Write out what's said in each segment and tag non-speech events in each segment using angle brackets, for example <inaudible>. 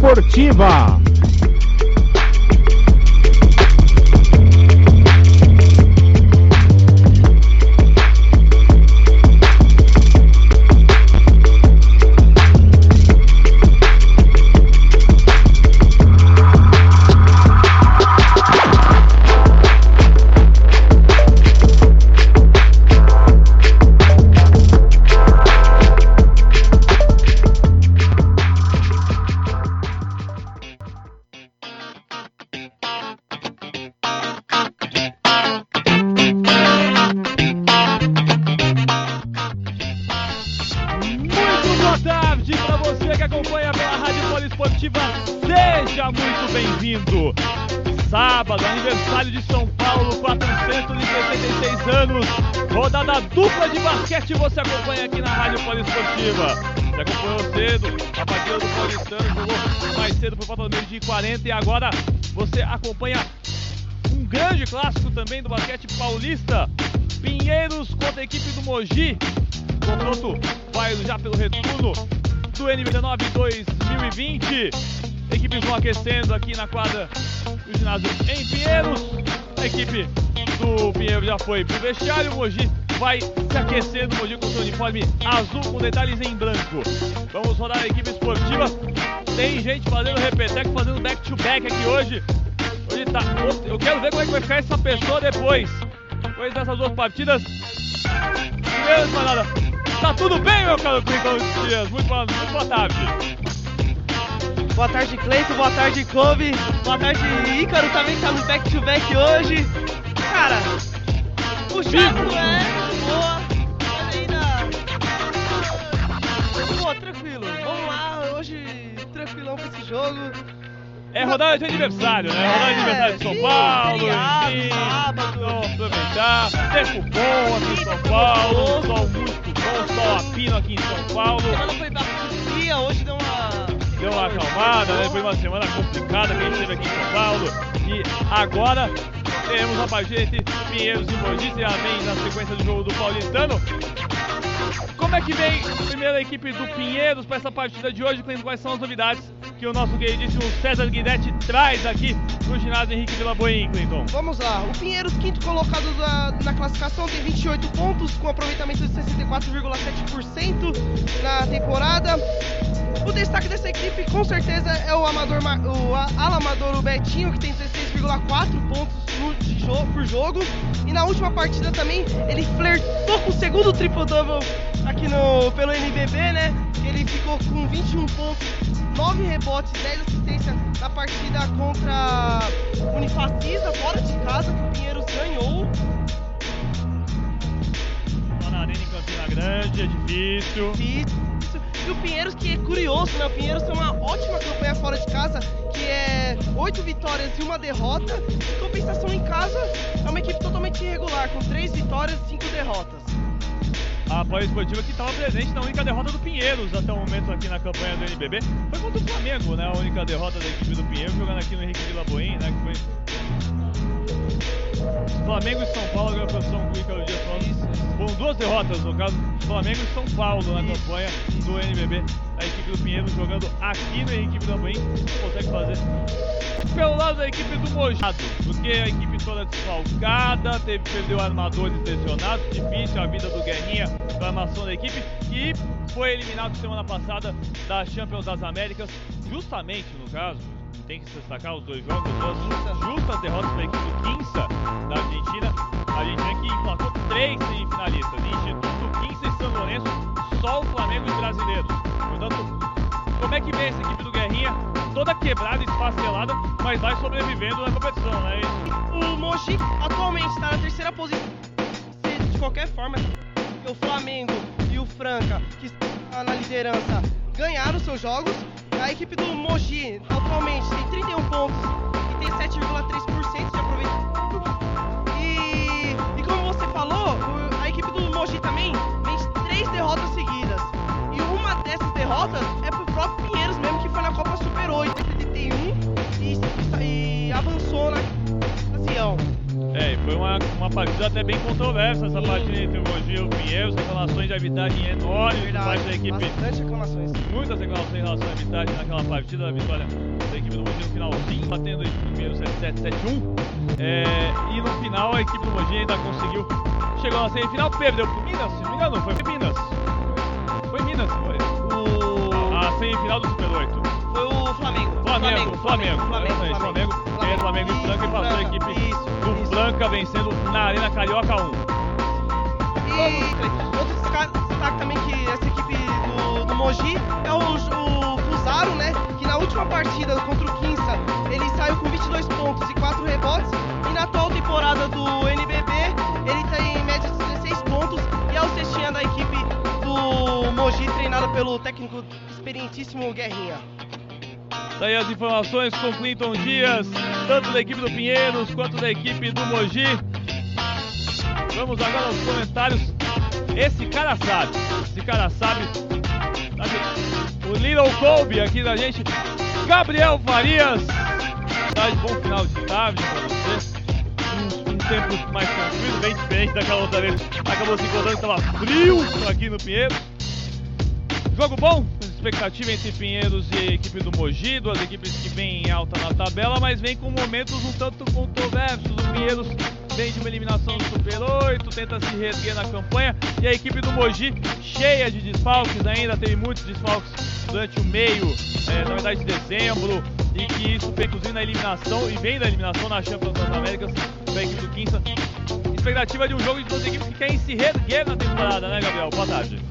Poliesportiva. Detalhes em branco. Vamos rodar a equipe esportiva. Tem gente fazendo repeteco, fazendo back-to-back aqui hoje. Hoje tá. Eu quero ver como é que vai ficar essa pessoa depois. Depois dessas duas partidas. Primeiro, manada. Tá tudo bem, meu caro Clinton Dias? Muito boa, muito boa tarde. Boa tarde, Cleiton. Boa tarde, Kobe. Boa tarde, Ícaro também que tá no back-to-back hoje. Cara, puxado é, É rodada de aniversário, né? Rodada de aniversário de São Paulo, enfim. aproveitar. Tempo bom aqui em São Paulo. Sol muito bom, sol a pino aqui em São Paulo. Semana foi da dia, hoje deu uma. Deu uma acalmada, né? Foi uma semana complicada que a gente teve aqui em São Paulo. E agora teremos a partida entre Pinheiros e Mogi, também na sequência do jogo do Paulistano. Como é que vem a primeira equipe do Pinheiros para essa partida de hoje? Quais são as novidades que o nosso queridíssimo César Guidetti traz aqui no ginásio Henrique Vila Boim, Clinton? Vamos lá, o Pinheiros, quinto colocado da- na classificação, tem 28 pontos, com aproveitamento de 64,7% na temporada. O destaque dessa equipe, com certeza, é o amador, Ma- o a- ala amador, o Betinho, que tem 16,4 pontos por jogo. E na última partida também, ele flertou com o segundo triple-double aqui no, pelo NBB, né? Ele ficou com 21 pontos, 9 rebotes, 10 assistências na partida contra Unifacisa, fora de casa, que o Pinheiros ganhou. Lá na Arena em Campina Grande, é difícil. Isso. E o Pinheiros, que é curioso, né? O Pinheiros tem uma ótima campanha fora de casa, que é 8 vitórias e uma derrota. Em compensação em casa, é uma equipe totalmente irregular, com 3 vitórias e 5 derrotas. A Poliesportiva que estava presente na única derrota do Pinheiros até o momento aqui na campanha do NBB. Foi contra o Flamengo, né? A única derrota da equipe do Pinheiros, jogando aqui no Henrique Vila Boim, né? Que foi Flamengo e São Paulo, agora a posição com o Ícaro Dias falando. Foram duas derrotas, no caso, Flamengo e São Paulo na campanha do NBB. A equipe do Pinheiros jogando aqui no Henrique Vila Boim, consegue fazer pelo lado da equipe do Mojado, porque a equipe toda desfalcada, teve, perdeu armadores lesionados, difícil a vida do Guerrinha para a da equipe e foi eliminado semana passada da Champions das Américas, justamente no caso, tem que se destacar os dois jogos, duas justas derrotas para a equipe do Quinça da Argentina, a Argentina que emplacou três semifinalistas, Instituto, Quinça e São Lourenço, só o Flamengo e os brasileiros. Portanto, como é que vem essa equipe do Guerrinha? Toda quebrada, esfacelada, mas vai sobrevivendo na competição, né? O Mogi atualmente está na terceira posição. De qualquer forma, o Flamengo e o Franca, que está na liderança, ganharam seus jogos. A equipe do Mogi atualmente tem 31 pontos e tem 7,3% de aproveitamento. E, e como você falou, a equipe do Mogi também de três derrotas seguidas. E uma dessas derrotas é pro próprio Pinheiros mesmo, que foi na Copa Super 8, 71, e, e avançou na ocasião. É, foi uma uma, partida até bem controversa, essa partida entre o Mogi e o Pinheiros, reclamações de arbitragem enormes por parte da equipe. Bastante reclamações. Muitas reclamações em relação à arbitragem naquela partida, a vitória da equipe do Mogi no finalzinho, batendo do Pinheiros 7-7-7-1. É, e no final a equipe do Mogi ainda conseguiu, chegou na semifinal, perdeu pro Minas, se não me engano, foi pro Minas. Foi Minas, foi. O... A semifinal do Super 8. Foi o Flamengo. Flamengo, Flamengo, Flamengo, Flamengo, Flamengo, ganhou o Flamengo e Franca e passou a equipe Isso, do isso. Franca vencendo na Arena Carioca 1. E outro destaque, também que essa equipe do, do Mogi é o, o Fusaro, né? Que na última partida contra o Quinça ele saiu com 22 pontos e 4 rebotes. E na atual temporada do NBB ele tem em média de 16 pontos e é o cestinha da equipe do Mogi treinada pelo técnico experientíssimo Guerrinha. Daí as informações com Clinton Dias, tanto da equipe do Pinheiros quanto da equipe do Mogi. Vamos agora aos comentários. Esse cara sabe, esse cara sabe. O Little Colby aqui da gente, Gabriel Farias. Tá de bom final de tarde pra você. Um, tempo mais tranquilo, bem diferente daquela outra vez. Acabou se encontrando, estava frio aqui no Pinheiros. Jogo bom, expectativa entre Pinheiros e a equipe do Mogi, duas equipes que vêm em alta na tabela, mas vem com momentos um tanto controversos. O Pinheiros vem de uma eliminação do Super 8, tenta se reerguer na campanha, e a equipe do Mogi cheia de desfalques ainda, teve muitos desfalques durante o meio, eh, na verdade de dezembro, e que isso vem inclusive na eliminação, e vem da eliminação na Champions das Américas da equipe do Quinça. Expectativa de um jogo de duas equipes que querem se reerguer na temporada, né Gabriel? Boa tarde.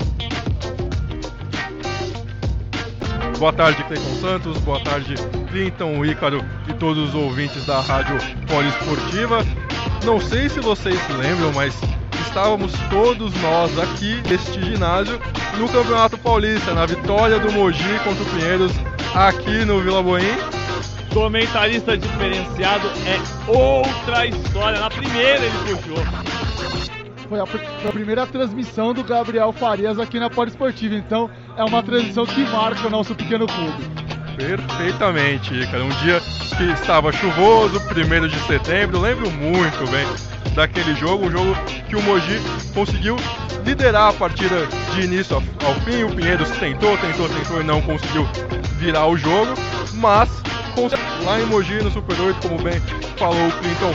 Boa tarde, Cleiton Santos. Boa tarde, Clinton, Ícaro e todos os ouvintes da Rádio Poliesportiva. Não sei se vocês se lembram, mas estávamos todos nós aqui neste ginásio no Campeonato Paulista, na vitória do Mogi contra o Pinheiros aqui no Vila Boim. Comentarista diferenciado é outra história. Na primeira ele puxou. Foi a, foi a primeira transmissão do Gabriel Farias aqui na Poliesportiva, então é uma transmissão que marca o nosso pequeno clube. Perfeitamente, Ícaro. Um dia que estava chuvoso, 1 de setembro, lembro muito bem daquele jogo, um jogo que o Mogi conseguiu liderar a partida de início ao, fim. O Pinheiros tentou, tentou, tentou e não conseguiu virar o jogo, mas lá em Mogi, no Super 8, como bem falou o Clinton,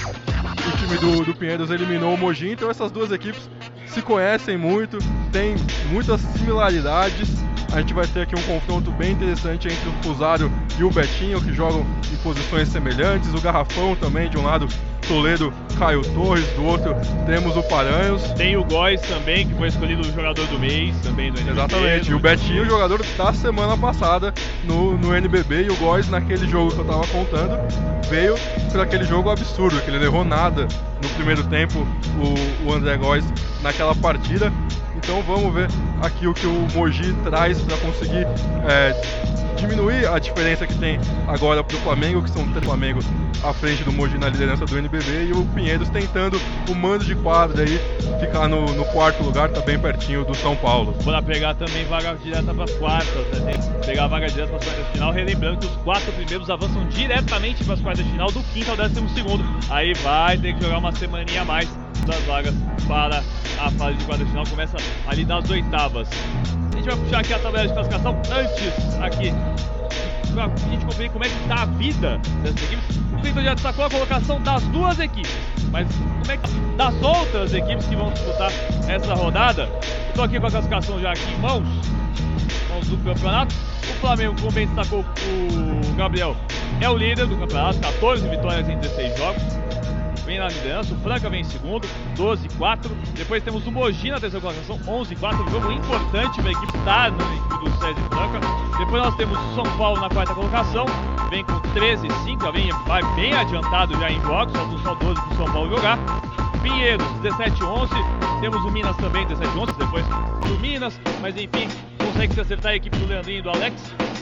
o time do, do Pinheiros eliminou o Mogi, então essas duas equipes se conhecem muito, têm muitas similaridades. A gente vai ter aqui um confronto bem interessante entre o Fusaro e o Betinho, que jogam em posições semelhantes. O Garrafão também, de um lado Toledo, Caio Torres, do outro temos o Paranhos. Tem o Góis também, que foi escolhido o jogador do mês, também do NBB. Exatamente, e o Betinho, jogador da semana passada no, no NBB, e o Góis, naquele jogo que eu tava contando, veio por aquele jogo absurdo, que ele não errou nada no primeiro tempo, o, o André Góis, naquela partida. Então vamos ver aqui o que o Mogi traz para conseguir é, diminuir a diferença que tem agora para o Flamengo, que são três Flamengo à frente do Mogi na liderança do NBB, e o Pinheiros tentando o mando de quadra aí, ficar no, no quarto lugar, tá bem pertinho do São Paulo. Bora pegar também vaga direta para as quartas, né? Tem que pegar vaga direta para as quartas de final. Relembrando que os quatro primeiros avançam diretamente para as quartas de final, do quinto ao décimo segundo. Aí vai ter que jogar uma semaninha a mais das vagas para a fase de de final. Começa ali nas oitavas. A gente vai puxar aqui a tabela de classificação antes aqui. Pra gente conferir como é que tá a vida dessas equipes. O Cleiton já destacou a colocação das duas equipes. Mas como é que das outras equipes que vão disputar essa rodada? Estou aqui com a classificação já aqui em mãos. Mãos do campeonato. O Flamengo, como bem destacou o Gabriel, é o líder do campeonato, 14 vitórias em 16 jogos vem na liderança, o Franca vem em segundo, 12 4. Depois temos o Mogi na terceira colocação, 11 4. Jogo importante para a equipe no equipe do Sérgio Franca. Depois nós temos o São Paulo na quarta colocação, vem com 13 5, já vem, vai bem adiantado já em jogos, faltam só 12 para o São Paulo jogar. Pinheiros 17 11. Temos o Minas também 17 11, depois do Minas, mas enfim, consegue se acertar a equipe do Leandrinho e do Alex.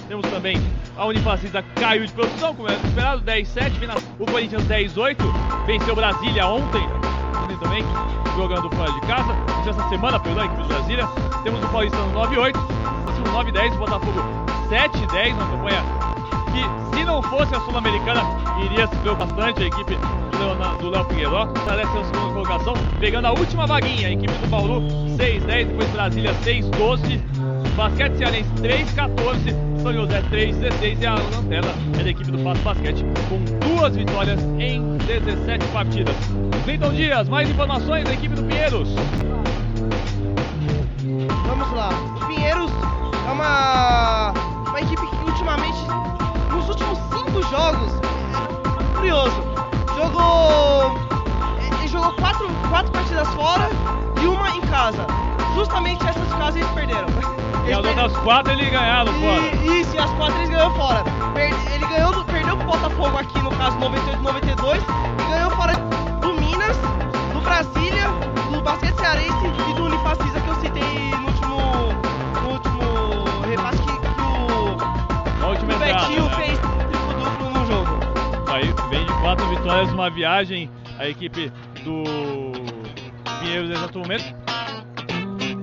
Temos também a Unifacisa caiu de produção, como era esperado, 10-7. vem na- O Corinthians 10-8, venceu Brasília ontem, ontem também, jogando fora de casa. Venceu essa semana, perdão, a equipe do Brasília. Temos o Paulistano 9-8, o 9-10, o Botafogo 7-10, uma campanha que, se não fosse a Sul-Americana, iria se ver bastante a equipe do Léo Figueiró, estará sendo segunda colocação, pegando a última vaguinha, a equipe do Bauru 6-10, depois Brasília 6-12, Basquete Cearense 3-14, São José 3-16 e a lanterna é da equipe do Pato Basquete com duas vitórias em 17 partidas. Cleiton Dias, mais informações da equipe do Pinheiros. Vamos lá. O Pinheiros é uma, uma equipe que ultimamente, nos últimos cinco jogos, é curioso, jogou. Ele jogou quatro, quatro partidas fora e uma em casa. Justamente essas casas eles perderam. E as outras quatro ele ganharam fora. E, isso, e as quatro eles ganhou fora. Ele ganhou, perdeu pro Botafogo aqui, no caso 98 92, e ganhou fora do Minas, do Brasília, do Basquete Cearense e do Unifacisa que eu citei no último. No último repasse que, que o, o Betinho né? fez triplo duplo no jogo. Aí vem de quatro vitórias numa viagem a equipe do Pinheiros nesse momento.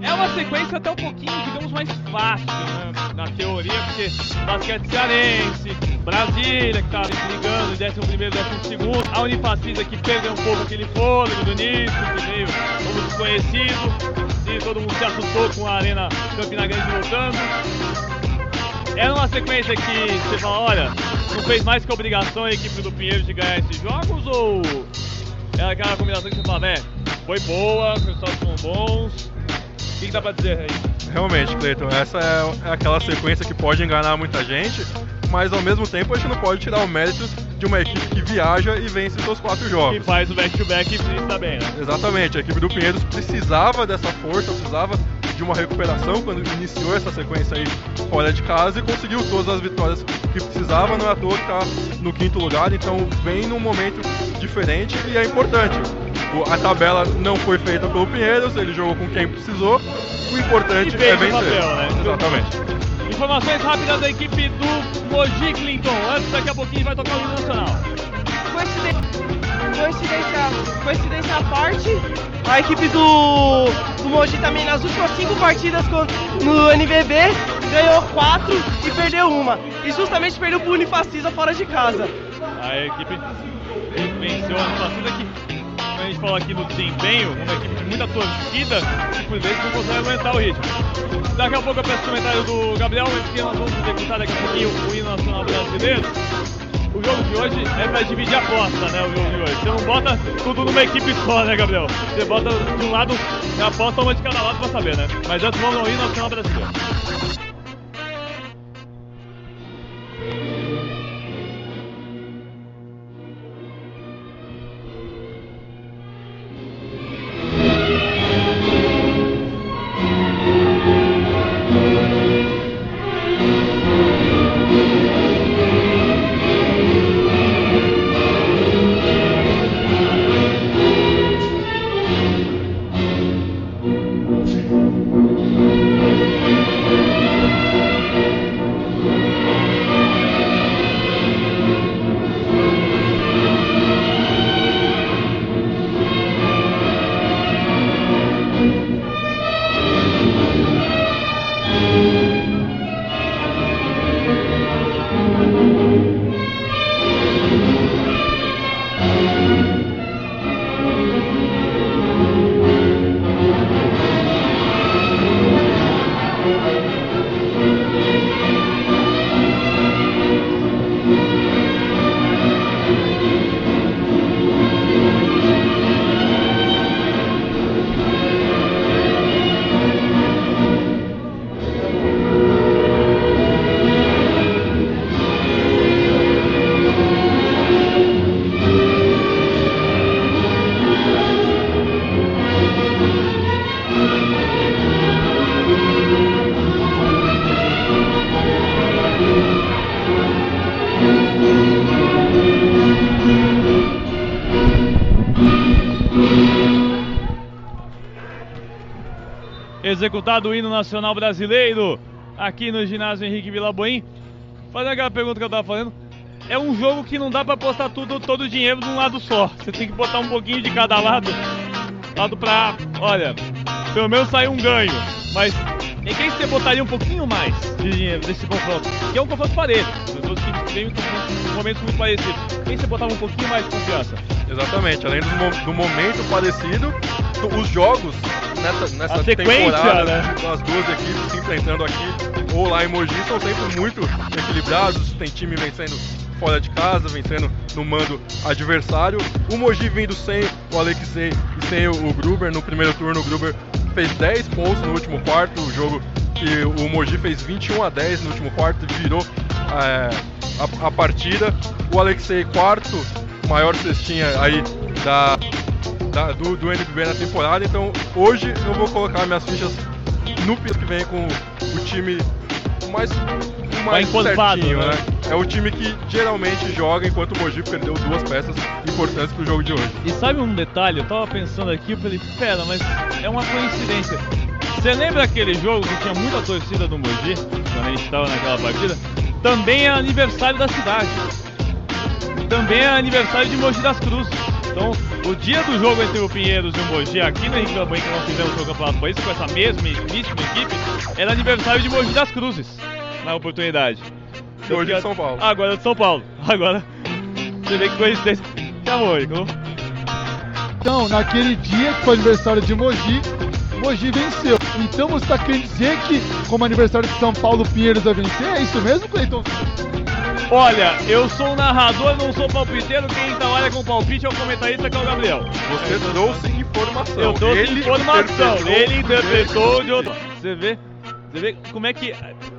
É uma sequência até um pouquinho, digamos, mais fácil, né? Na teoria, porque basquete cearense, Brasília, que tá brigando em 11 primeiro, 12 segundo, a Unifacisa que perdeu um pouco aquele fôlego do início, que veio como desconhecido, e todo mundo se assustou com a Arena Campina Grande voltando. Era uma sequência que você fala, olha, não fez mais que obrigação a equipe do Pinheiro de ganhar esses jogos ou era aquela combinação que você fala, é, foi boa, os resultados foram bons. O que, que dá pra dizer aí? Realmente, Cleiton, essa é, é aquela sequência que pode enganar muita gente, mas ao mesmo tempo a gente não pode tirar o mérito de uma equipe que viaja e vence seus quatro jogos. faz o back-to-back e está bem, né? Exatamente, a equipe do Pinheiros precisava dessa força, precisava de uma recuperação quando iniciou essa sequência aí fora de casa e conseguiu todas as vitórias que precisava, não é à toa que está no quinto lugar, então vem num momento diferente e é importante. O- A tabela não foi feita pelo Pinheiros, ele jogou com quem precisou, o importante E é o vencer. papel, né? Exatamente. Informações rápidas da equipe do Mogi Clinton. Antes, daqui a pouquinho vai tocar o hino nacional. Coincidência, coincidência, à parte, a equipe do, do Mogi também nas últimas cinco partidas no NBB ganhou quatro e perdeu uma. E justamente perdeu pro Unifacisa fora de casa. A equipe venceu a Unifacisa que, gente falou aqui no desempenho, uma equipe de muita torcida, por não consegue aguentar o ritmo. Daqui a pouco eu peço o comentário do Gabriel, porque nós vamos executar daqui a pouquinho o hino nacional brasileiro. O jogo de hoje é pra dividir a aposta, né? O jogo de hoje. Você não bota tudo numa equipe só, né, Gabriel? Você bota de um lado, aposta uma de cada lado pra saber, né? Mas antes vamos ao hino nacional brasileiro. Executado o hino nacional brasileiro aqui no ginásio Henrique Vilaboim. Fazendo aquela pergunta que eu tava fazendo. É um jogo que não dá pra apostar tudo, todo o dinheiro num lado só. Você tem que botar um pouquinho de cada lado. Lado pra. Olha, pelo menos sair um ganho. Mas Em quem você botaria um pouquinho mais de, desse confronto? Que é um confronto parelho. Os dois times têm um- momentos muito parecidos. Quem você botava um pouquinho mais de confiança? Exatamente, além do, do momento parecido, os jogos nessa, nessa temporada, né? as duas equipes se enfrentando aqui ou lá em Mogi, são sempre muito equilibrados, tem time vencendo fora de casa, vencendo no mando adversário. O Mogi vindo sem o Alexei e sem o Gruber, no primeiro turno o Gruber fez 10 pontos no último quarto, o jogo que o Mogi fez 21 a 10 no último quarto e virou é, a, a partida. O Alexei, quarto maior cestinha aí da, da- do, do NBB na temporada. Então hoje eu vou colocar minhas fichas no piso que vem com o time mais, mais encorpado, certinho, né? né? É o time que geralmente joga enquanto o Mogi perdeu duas peças importantes pro jogo de hoje. E sabe um detalhe? Eu tava pensando aqui, eu falei, pera, mas é uma coincidência. Você lembra aquele jogo que tinha muita torcida do Mogi, quando a gente tava naquela partida? Também é aniversário da cidade. Também é aniversário de Mogi das Cruzes. Então, o dia do jogo entre o Pinheiros e o Mogi aqui no Henrique Gambanha, que nós fizemos o Campeonato País com essa mesma mesma equipe, era aniversário de Mogi das Cruzes, na oportunidade. E hoje de São Paulo. Agora é de São Paulo. Agora, você vê que coincidência. Acabou, Igor. Então, naquele dia que foi aniversário de Mogi, Mogi venceu. Então você está querendo dizer que, como aniversário de São Paulo, o Pinheiros vai vencer? É isso mesmo, Cleiton? Olha, eu sou o narrador, não sou palpiteiro. Quem trabalha com palpite é o comentarista que é o Gabriel. Você trouxe informação. Eu trouxe Ele informação, interpretou ele interpretou de outro. Você vê? Você vê como é que.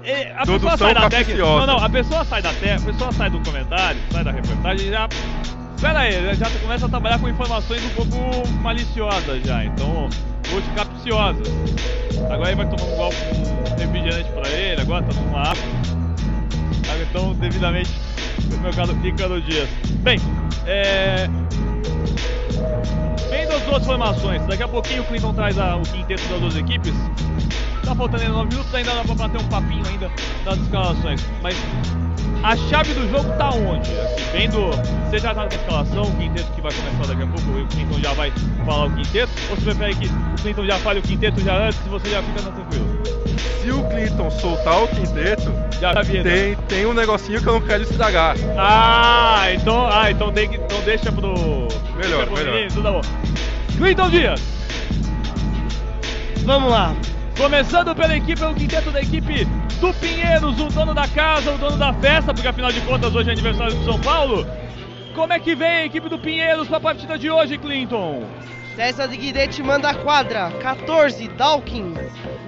é, A pessoa sai da técnica. capciosa. Não, não, a pessoa sai da técnica, a pessoa sai do comentário, sai da reportagem e já. Pera aí, já começa a trabalhar com informações um pouco maliciosas já, então. Hoje capciosas. Agora ele vai tomar um golpe um refrigerante pra ele, agora tá tomando água. Então, devidamente, o meu caro Ricardo Dias. Bem, é. Vendo as duas formações, daqui a pouquinho o Clinton traz a- o quinteto das duas equipes. Tá faltando ainda 9 minutos, ainda dá pra bater um papinho ainda das escalações. Mas a chave do jogo tá onde? Aqui, vendo. Você já tá na escalação, o quinteto que vai começar daqui a pouco, o Clinton já vai falar o quinteto? Ou você prefere que o Clinton já fale o quinteto já antes e você já fica tranquilo? Se o Clinton soltar o quinteto, Já sabia. né? tem, tem um negocinho que eu não quero estragar. Ah, então, ah, então, tem que, então deixa pro. Melhor, deixa pro melhor. menino, então tá bom. Clinton Dias, Vamos lá. começando pela equipe, pelo quinteto da equipe do Pinheiros, o dono da casa, o dono da festa, porque afinal de contas hoje é aniversário do São Paulo. Como é que vem a equipe do Pinheiros pra partida de hoje, Clinton? César de Guidete manda a quadra. 14, Dawkins.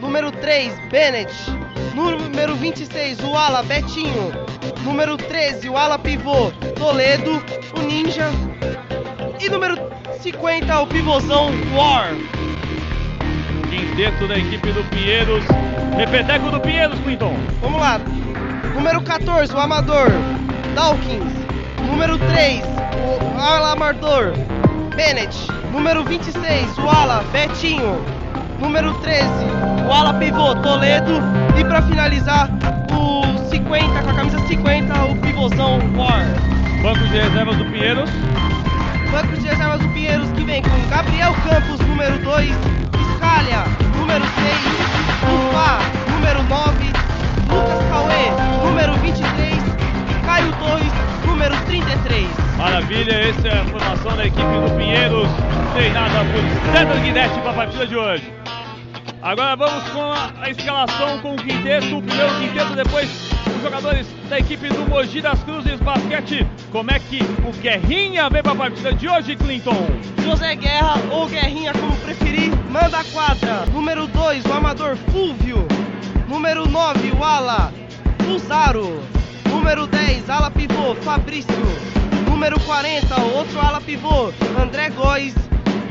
Número 3, Bennett. Número 26, o ala Betinho. Número 13, o ala pivô Toledo, o Ninja. E número 50, o pivôzão War. Quinteto da equipe do Pinheiros. Repeteco do Pinheiros, Clinton. Vamos lá. Número 14, o Amador Dawkins. Número 3, o ala Amador Bennett. Número 26, o ala Betinho. Número 13, o ala pivô Toledo. E pra finalizar, o 50, com a camisa 50, o pivôzão War. Banco de reservas do Pinheiros. Banco de reservas do Pinheiros que vem com Gabriel Campos, número 2, Scalha, número 6, Ufá, número 9, Lucas Cauê, número 23 e Caio Torres, número 33. Maravilha, essa é a formação da equipe do Pinheiros, treinada por César Guidetti para a partida de hoje. Agora vamos com a, a escalação com o quinteto, o primeiro quinteto, depois os jogadores da equipe do Mogi das Cruzes Basquete. Como é que o Guerrinha vem para a partida de hoje, Clinton? José Guerra ou Guerrinha, como preferir, manda a quadra. Número 2, o amador Fúvio. Número 9, o ala Fusaro. Número 10, ala pivô Fabrício. Número 40, o outro ala pivô André Góes.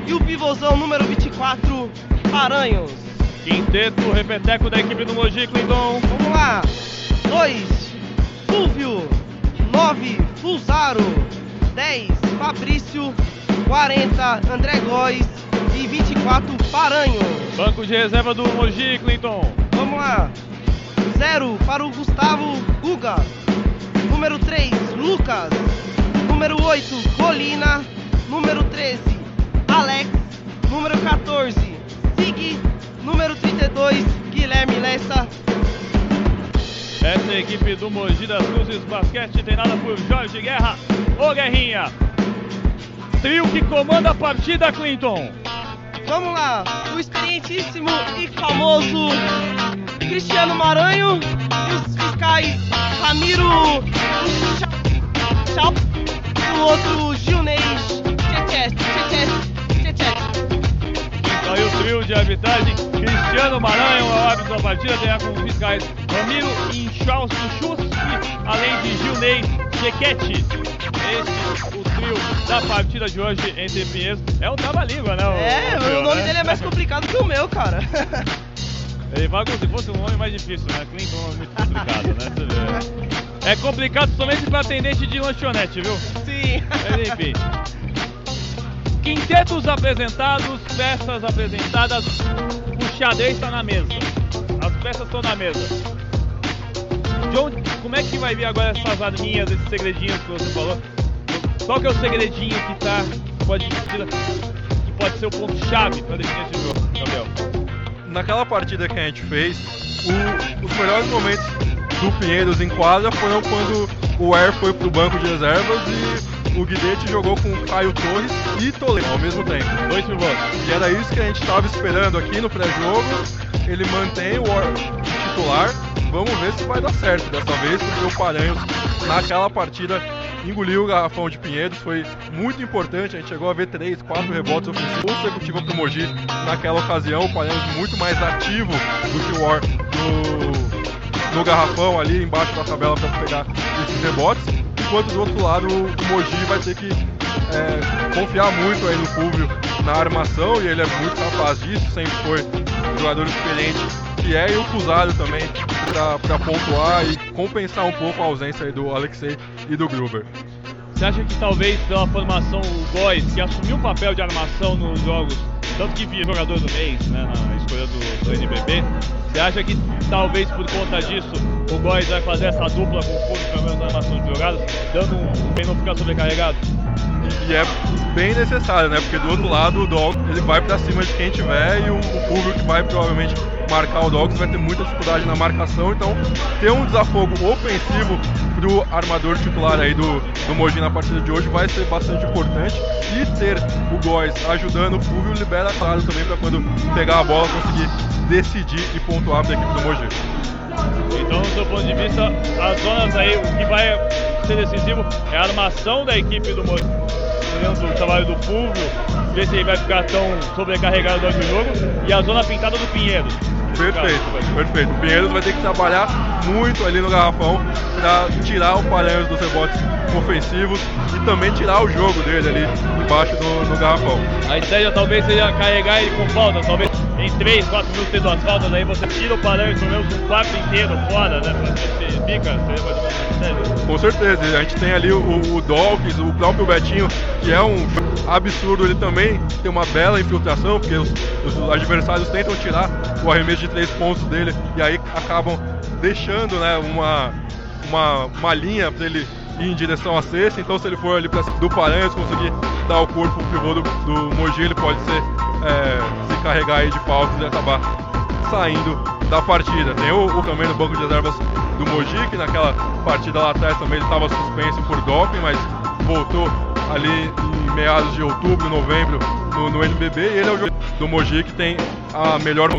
E o pivôzão número 24, Paranhos. Quinteto, repeteco da equipe do Mogi, Clinton. Vamos lá. 2, Fúvio. 9, Fusaro. 10, Fabrício. 40, André Góes. E 24, Paranhos. Banco de reserva do Mogi, Clinton. Vamos lá. 0 para o Gustavo Guga. Número 3, Lucas. Número 8, Colina. Número 13, Alex. Número 14, Sig. Número 32, Guilherme. Lessa. Essa é a equipe do Mogi das Cruzes Basquete, treinada por Jorge Guerra. Ô Guerrinha! Trio que comanda a partida, Clinton. Vamos lá, o experientíssimo e famoso Cristiano Maranho e os fiscais Ramiro Chau e o outro Gilney Tchetchest. Aí o trio de arbitragem, Cristiano Maranhão, é o árbitro da partida, tem com os fiscais Ramiro Inchausti, além de Gilney Chequete. Este o trio da partida de hoje entre Pinheiros. É um trava-língua, né? É, o, trio, nome né? dele é mais complicado que o meu, cara. <laughs> Ele vai como se fosse um nome mais difícil, né? Clinton é muito complicado, né? É complicado somente para atendente de lanchonete, viu? Sim. Mas enfim. Quintetos apresentados, peças apresentadas, o xadrez está na mesa. As peças estão na mesa. John, como é que vai vir agora essas arminhas, esses segredinhos que você falou? Qual que é o segredinho que tá, pode, que pode ser o ponto-chave para definir esse jogo, Gabriel? naquela partida que a gente fez, o- os melhores momentos do Pinheiros em quadra foram quando o Air foi pro banco de reservas e o Guidete jogou com o Caio Torres e Toledo ao mesmo tempo. Dois pivôs. E era isso que a gente estava esperando aqui no pré-jogo. Ele mantém o titular. Vamos ver se vai dar certo dessa vez, porque o Paranhos naquela partida engoliu o garrafão de Pinheiros. Foi muito importante. A gente chegou a ver três, quatro rebotes ofensivos consecutivos para o Mogi naquela ocasião. O Paranhos muito mais ativo do que o War no, no garrafão ali embaixo da tabela para pegar esses rebotes. Enquanto do outro lado o o Mogi vai ter que é, confiar muito aí no Fulvio na armação e ele é muito capaz disso, sempre foi um jogador experiente que é e o Fusaro também para pontuar e compensar um pouco a ausência do Alexei e do Gruber. Você acha que talvez pela formação o Góes, que assumiu o papel de armação nos jogos, tanto que via jogador do mês, né, na escolha do, do NBB, você acha que talvez por conta disso o Góes vai fazer essa dupla com o Fulvio, pelo menos na armação de jogadas, dando um bem não ficar sobrecarregado? E é bem necessário, né? Porque do outro lado o Dogs ele vai pra cima de quem tiver e o, o Fulvio que vai provavelmente marcar o Dogs vai ter muita dificuldade na marcação, então ter um desafogo ofensivo pro armador titular aí do, do Mogi na partida de hoje vai ser bastante importante e ter o Góes ajudando o Fulvio libera claro também para quando pegar a bola conseguir decidir e pontuar para a equipe do Mogi. Então, do seu ponto de vista, as zonas aí, o que vai ser decisivo é a armação da equipe do Mogi, olhando o trabalho do Fulvio, ver se ele vai ficar tão sobrecarregado durante o jogo, e a zona pintada do Pinheiro. Perfeito, perfeito. O Pinheiros vai ter que trabalhar muito ali no garrafão para tirar o Paranhos dos rebotes ofensivos e também tirar o jogo dele ali embaixo do, do garrafão. A ideia talvez seja carregar ele com falta, talvez em 3, 4 minutos tendo as faltas, aí você tira o pelo menos um quarto inteiro fora, né? Pra ver se fica, ou menos a sério. Com certeza, a gente tem ali o, o o próprio Betinho, que é um absurdo, ele também tem uma bela infiltração, porque os, os adversários tentam tirar o arremesso de três pontos dele e aí acabam deixando né, uma, uma, uma linha para ele ir em direção à cesta, então se ele for ali pra, do Paranhos conseguir dar o corpo pro pivô do, do Mogi, ele pode ser, é, se carregar aí de faltas e acabar saindo da partida. Tem o, o também no banco de reservas do Mogi, que naquela partida lá atrás também ele estava suspenso por doping, mas voltou ali em meados de outubro, novembro no, no NBB e ele é o jogador do Mogi que tem a melhor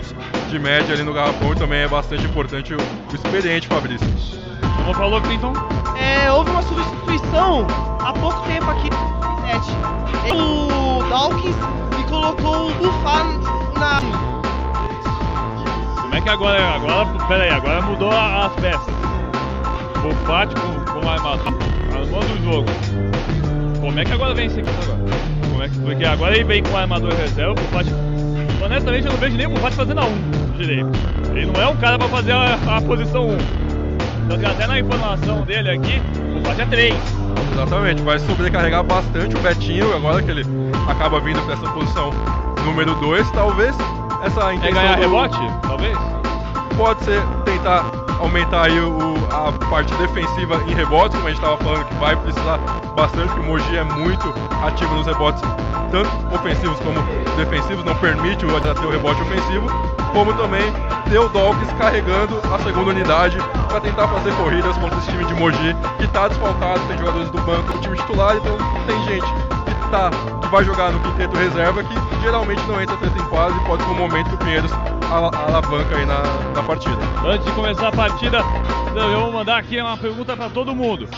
de média ali no garrafão e também é bastante importante o, o experiente Fabrício. Como falou, Clinton? É, houve uma substituição há pouco tempo aqui no net. O Dawkins e colocou o Buffon na. Como é que agora, agora, pera aí, agora mudou as peças. Fati com, com a armador, armando o jogo. Como é que agora vem esse aqui agora? Como é que, porque agora ele vem com o armador reserva, Fati... Honestamente eu não vejo nem o fazendo a 1 direito. Ele não é um cara pra fazer a, a posição 1. Então até na informação dele aqui, o Fati é 3. Exatamente, vai sobrecarregar bastante o Betinho agora que ele acaba vindo para essa posição número 2, talvez essa É intenção ganhar do- rebote? Talvez? Pode ser tentar aumentar aí o, a parte defensiva em rebotes, como a gente estava falando que vai precisar bastante, porque o Mogi é muito ativo nos rebotes, tanto ofensivos como defensivos, não permite o ter o rebote ofensivo, como também ter o Dawkins carregando a segunda unidade para tentar fazer corridas contra esse time de Mogi, que está desfalcado, tem jogadores do banco time titular, então tem gente que, tá, que vai jogar no quinteto reserva que geralmente não entra tanto em quadro e pode ser um momento que o Pinheiros alavanca aí na, na partida. Antes de começar a partida, eu vou mandar aqui uma pergunta para todo mundo.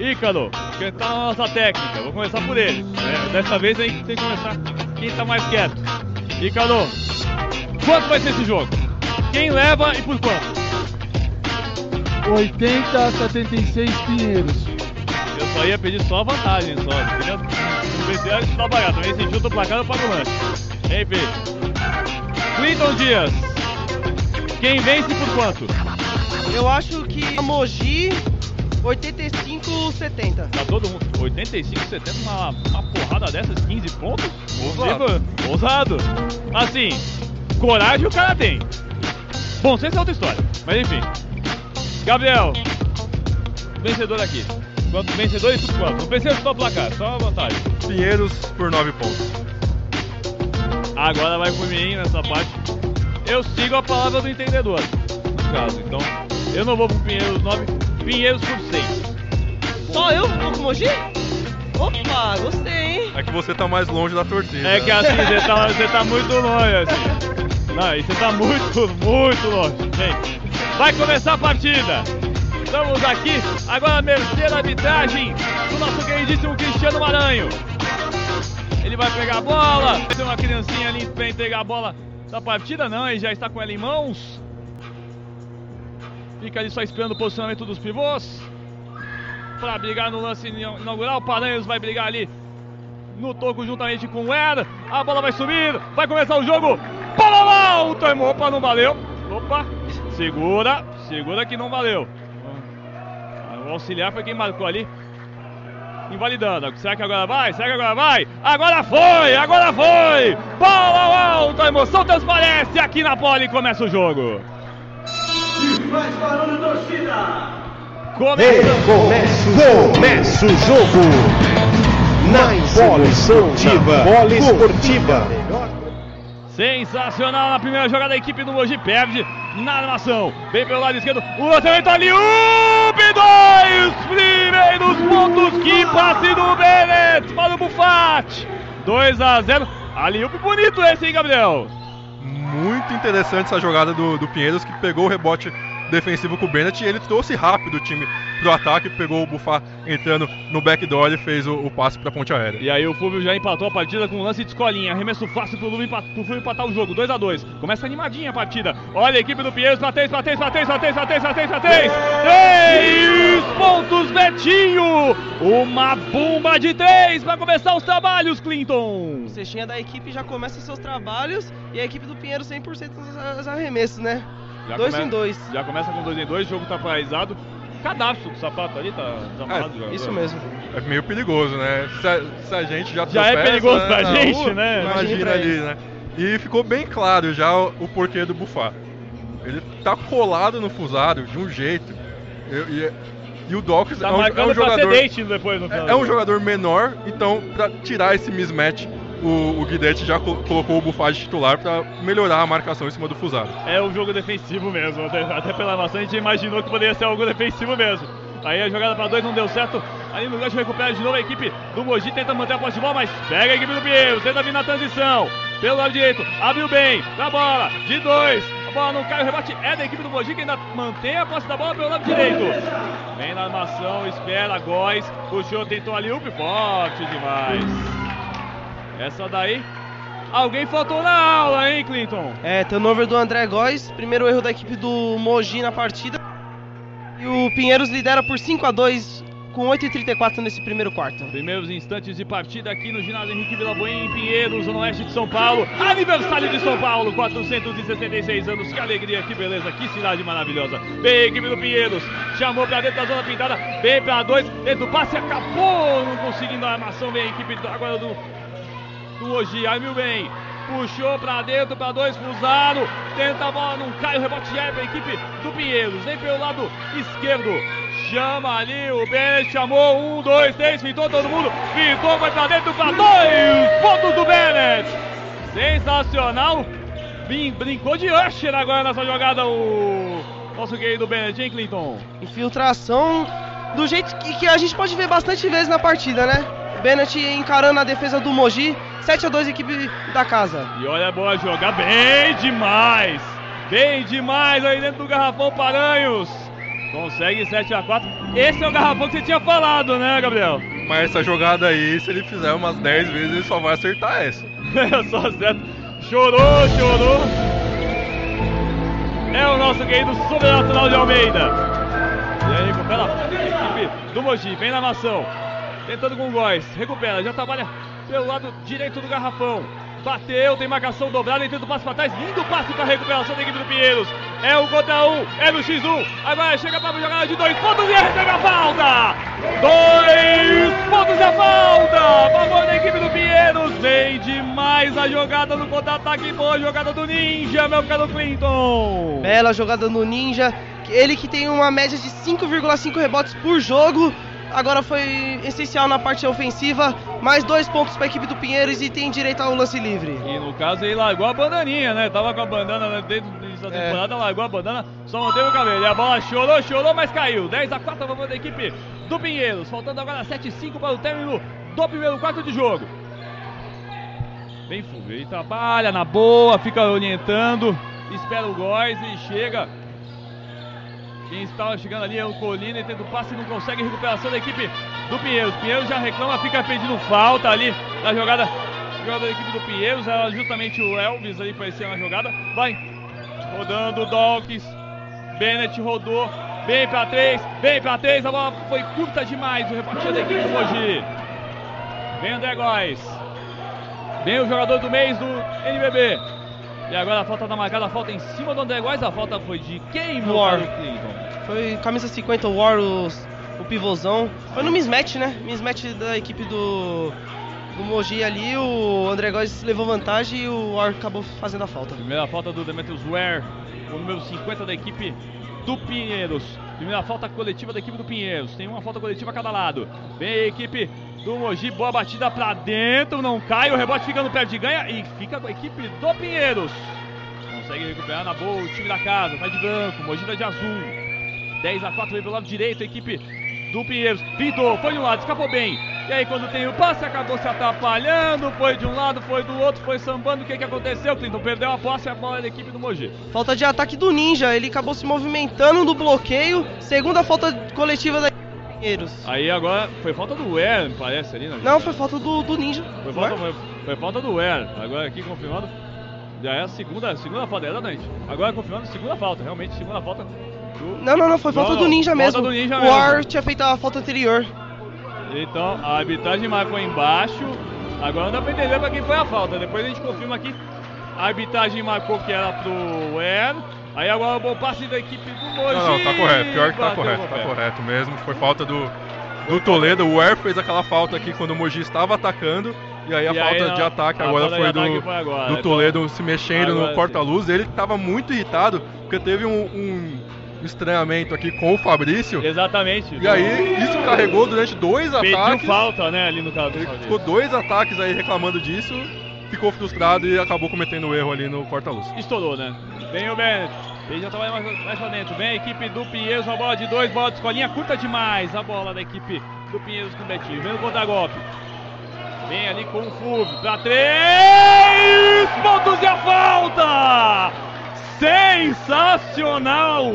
Ícaro, que está na nossa técnica, vou começar por ele. É, dessa vez a gente tem que começar quem está mais quieto. Ícaro, quanto vai ser esse jogo? Quem leva e por quanto? 80 a 76 Pinheiros. Eu só ia pedir só vantagem, só. Entendeu? Não precisa de trabalhar. Também se chuta o placar, eu pago o lanche. Enfim. Clinton Dias. Quem vence por quanto? Eu acho que a Mogi 85-70. Tá todo mundo. 85-70, uma, uma porrada dessas, 15 pontos? Ousado. Ousado. Assim, coragem o cara tem. Bom, essa é outra história. Mas enfim. Gabriel, vencedor aqui. Quanto, vencedor e por quanto? Não precisa só placar, só a vantagem. Pinheiros por 9 pontos. Agora vai por mim nessa parte. Eu sigo a palavra do entendedor, no caso. Então, eu não vou pro Pinheiros 9, Pinheiros por 6. Só eu vou com o Mogi? Opa, gostei, hein? É que você tá mais longe da torcida. É que assim, você tá, você tá muito longe, assim. Não, e você tá muito, muito longe. Gente, vai começar a partida. Estamos aqui, agora a mercê da arbitragem do nosso queridíssimo Cristiano Maranho. Ele vai pegar a bola. Tem uma criancinha ali para entregar a bola da partida, não. Ele já está com ela em mãos. Fica ali só esperando o posicionamento dos pivôs. Para brigar no lance inaugural. O Paranhos vai brigar ali no toco juntamente com o Era. A bola vai subir. Vai começar o jogo. Bola alta. Opa, não valeu. Opa, segura. Segura que não valeu. O auxiliar foi quem marcou ali invalidando. Será que agora vai? Será que agora vai? Agora foi! Agora foi! Bola alta, a emoção transparece aqui na bola e começa o jogo. E faz barulho, torcida! Começa, o jogo na Poliesportiva. Poliesportiva. Sensacional na primeira jogada, a equipe do Mogi perde na armação. Vem pelo lado esquerdo, o lançamento ali, up, dois primeiros pontos, que passe do Bennett para o Buffat. 2 a 0. Ali, up bonito esse, hein, Gabriel? Muito interessante essa jogada do, do Pinheiros, que pegou o rebote defensivo com o Bennett e ele trouxe rápido o time pro ataque, pegou o Bufá entrando no backdoor e fez o, o passe pra ponte aérea. E aí o Fulvio já empatou a partida com um lance de escolinha, arremesso fácil pro Fulvio, empat, pro Fulvio empatar o jogo, 2 a 2 Começa animadinha a partida. Olha a equipe do Pinheiros, pra 3, pra 3, pra 3, pra 3, pra 3, pra 3, pra 3. 3 pontos, Betinho! Uma bomba de 3 pra começar os trabalhos, Clinton! Cestinha da equipe já começa seus trabalhos e a equipe do Pinheiro 100% dos arremessos, né? Já dois come... em dois. Já começa com dois em dois, o jogo tá paralisado. Cadastro do sapato ali tá desamarrado. É, isso mesmo. É meio perigoso, né? Se a, se a gente já Já é perigoso pra gente, rua, né? Imagina ali, né? E ficou bem claro já o, o porquê do bufar. Ele tá colado no fusado de um jeito. Eu, e, e, o Dawkins tá é, um, é um jogador. depois no é, é um jogador menor, então pra tirar esse mismatch o, o Guidetti já co colocou o Buffard titular para melhorar a marcação em cima do Fusado. É um jogo defensivo mesmo, até pela maçã a gente imaginou que poderia ser algo defensivo mesmo. Aí a jogada para dois não deu certo. Aí no gancho recupera de novo a equipe do Mogi, tenta manter a posse de bola, mas pega a equipe do Pinheiro, tenta vir na transição. Pelo lado direito, abriu bem, na bola, de dois. A bola não cai, o rebate é da equipe do Mogi que ainda mantém a posse da bola pelo lado direito. Vem na armação, espera, Góis, puxou, tentou ali, up, forte demais. Essa daí. Alguém faltou na aula, hein, Clinton? É, turnover do André Góes. Primeiro erro da equipe do Mogi na partida. E o Pinheiros lidera por 5 a 2 com 8h34 nesse primeiro quarto. Primeiros instantes de partida aqui no ginásio Henrique Vilaboim, em Pinheiros, no oeste de São Paulo. Aniversário de São Paulo, 466 anos. Que alegria, que beleza, que cidade maravilhosa. Bem, equipe do Pinheiros, chamou pra dentro da zona pintada, vem pra dois, dentro do passe, acabou não conseguindo a armação. Vem a equipe agora do do Oji, aí bem. puxou pra dentro, pra dois, cruzado, tenta a bola, não cai, o rebote é pra equipe do Pinheiros, vem pelo lado esquerdo, chama ali, o Bennett chamou, um, dois, três, pintou todo mundo, pintou, vai pra dentro, pra dois, pontos do Bennett, sensacional, Brin brincou de Usher agora nessa jogada, o nosso querido Bennett, hein, Clinton? Infiltração do jeito que, que a gente pode ver bastante vezes na partida, né? Bennett encarando a defesa do Mogi. 7 a 2 equipe da casa. E olha a boa jogar bem demais. Bem demais aí dentro do garrafão Paranhos. Consegue 7 a 4. Esse é o garrafão que você tinha falado, né, Gabriel? Mas essa jogada aí, se ele fizer umas 10 vezes, ele só vai acertar essa. É <laughs> só certo. Chorou, chorou. É o nosso querido sobrenatural de Almeida. E aí, recupera a equipe do Mogi. Vem na nação. Tentando com o Góis. Recupera. Já trabalha pelo lado direito do garrafão. Bateu, tem marcação dobrada, tenta o passe para trás. Lindo passe para recuperação da equipe do Pinheiros. É o contra um, é no X1. Agora chega para jogada de dois pontos e recebe a falta. Dois pontos e a falta. Favor da equipe do Pinheiros. Vem demais a jogada no contra-ataque. Boa jogada do Ninja, meu caro Clinton. Bela jogada no Ninja. Ele que tem uma média de 5,5 rebotes por jogo agora foi essencial na parte ofensiva. Mais dois pontos para a equipe do Pinheiros e tem direito ao lance livre. E no caso ele largou a bandaninha, né? Tava com a bandana desde a temporada, é. largou a bandana, só manteve o cabelo. E a bola chorou, chorou, mas caiu. 10 a 4 a favor da equipe do Pinheiros. Faltando agora 7 e 5 para o término do primeiro quarto de jogo. Bem Fulvio, ele trabalha na boa, fica orientando, espera o Góis e chega quem estava chegando ali é o Colina e tendo passe e não consegue recuperação da equipe do Pinheiros. Pinheiros já reclama, fica pedindo falta ali na jogada, jogada da equipe do Pinheiros. Era justamente o Elvis ali aparecendo na jogada. Vai rodando o Dawkins. Bennett rodou. Vem para três, vem para três. A bola foi curta demais. O rebote da equipe do Mogi. Vem André Góes. Vem o jogador do mês do NBB. E agora a falta tá marcada, a falta em cima do André Góes, a falta foi de quem, meu War. Foi camisa 50 War, os, o pivôzão. Foi no mismatch, né? Mismatch da equipe do, do Mogi ali, o André Góes levou vantagem e o War acabou fazendo a falta. Primeira falta do Demetrius Ware, o número 50 da equipe do Pinheiros. Primeira falta coletiva da equipe do Pinheiros. Tem uma falta coletiva a cada lado. Vem a equipe do Mogi, boa batida pra dentro, não cai, o rebote fica no pé de ganha e fica com a equipe do Pinheiros. Consegue recuperar na boa o time da casa, vai de branco, Mogi vai de azul. 10 a 4 vem pelo lado direito, a equipe do Pinheiros. Pintou, foi de um lado, escapou bem. E aí quando tem o passe, acabou se atrapalhando, foi de um lado, foi do outro, foi sambando. O que, que aconteceu, Clinton? Perdeu a posse e a bola da equipe do Mogi. Falta de ataque do Ninja, ele acabou se movimentando no bloqueio. Segunda falta coletiva da Pinheiros. Aí agora foi falta do Wer, parece ali, né? Não, foi falta do, do Ninja. Foi falta, foi, foi falta do Wer. Agora aqui confirmando. Já é a segunda, segunda falta, exatamente. Agora confirmando, segunda falta, realmente, segunda falta. Do... Não, não, não, foi falta não, do Ninja falta mesmo. Do ninja o War tinha feito a falta anterior. Então, a arbitragem marcou embaixo. Agora não dá pra entender pra quem foi a falta. Depois a gente confirma aqui. A arbitragem marcou que era pro Wer. Aí agora o bom passe da equipe do Mogi. Não, não, tá correto. Pior que tá correto, tá correto mesmo. Foi falta do, do Toledo. O Air fez aquela falta aqui quando o Mogi estava atacando. E aí a e falta aí, de ataque agora foi do, foi agora, do? Toledo se mexendo agora, no corta-luz. Ele estava muito irritado porque teve um, um, estranhamento aqui com o Fabrício. Exatamente. E aí isso carregou durante dois Pediu ataques. falta, né, ali no caso. Ele ficou dois ataques aí reclamando disso ficou frustrado e acabou cometendo um erro ali no corta-luz. Estourou, né? Vem o Bennett. Ele já trabalha mais, mais pra dentro. Vem a equipe do Pinheiros, uma bola de dois, bola de escolinha curta demais. A bola da equipe do Pinheiros com o Betinho. Vem no contra-golpe. Vem ali com o Fulvio pra três pontos e a falta! Sensacional!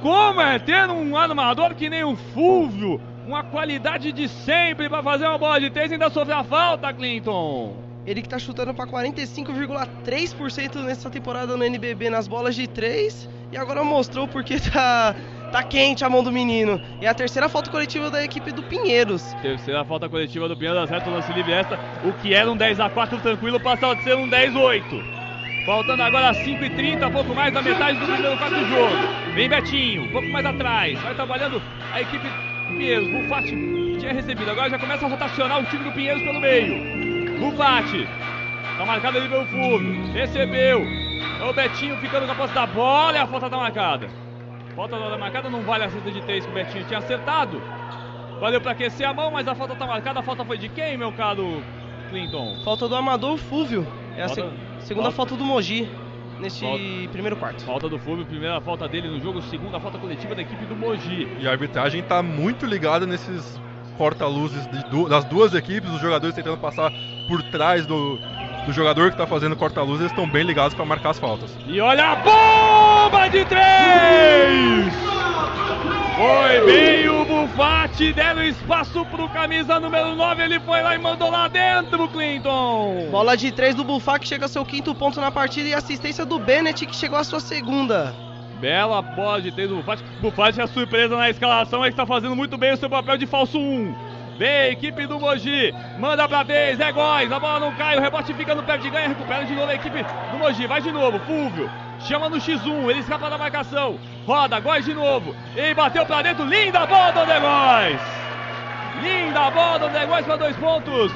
Como é ter um armador que nem o Fulvio uma qualidade de sempre para fazer uma bola de três e ainda sofrer a falta, Clinton. Ele que tá chutando para 45,3% nessa temporada no NBB nas bolas de três e agora mostrou porque tá tá quente a mão do menino. E a terceira falta coletiva da equipe do Pinheiros. Terceira falta coletiva do Pinheiros, acerta o lance livre esta. O que era um 10 a 4 tranquilo passa a ser um 10 a 8. Faltando agora 5 e 30 pouco mais da metade do primeiro quarto do jogo. Vem Betinho, um pouco mais atrás. Vai trabalhando a equipe Pinheiros. Bufati tinha recebido. Agora já começa a rotacionar o time do Pinheiros pelo meio. Bufati Tá marcado ali pelo Fulvio. Recebeu. É o Betinho ficando com a posse da bola e a falta tá marcada. Falta tá marcada, não vale a cesta de três que o Betinho tinha acertado. Valeu para aquecer a mão, mas a falta tá marcada. A falta foi de quem, meu caro Clinton? Falta do Amador Fúvio. É a falta, se segunda falta. falta do Mogi neste falta, primeiro quarto. Falta do Fúvio, primeira falta dele no jogo, segunda falta coletiva da equipe do Mogi. E a arbitragem está muito ligada nesses corta-luzes das duas equipes, os jogadores tentando passar por trás do, do jogador que está fazendo corta-luz, eles estão bem ligados para marcar as faltas. E olha a bomba de três! Foi bem o Bufati, deram espaço pro camisa número 9, ele foi lá e mandou lá dentro, Clinton. Bola de três do Bufati que chega ao seu quinto ponto na partida e assistência do Bennett que chegou à sua segunda. Bela bola de três do Bufati. Bufati é surpresa na escalação, ele está fazendo muito bem o seu papel de falso 1. Vem, equipe do Mogi. Manda pra 10, é góis. A bola não cai, o rebote fica no pé de ganha. Recupera de novo a equipe do Mogi. Vai de novo, Fulvio. Chama no X1, ele escapa da marcação. Roda, góis de novo. E bateu pra dentro. Linda bola do Negóis. Linda bola do Negóis para dois pontos.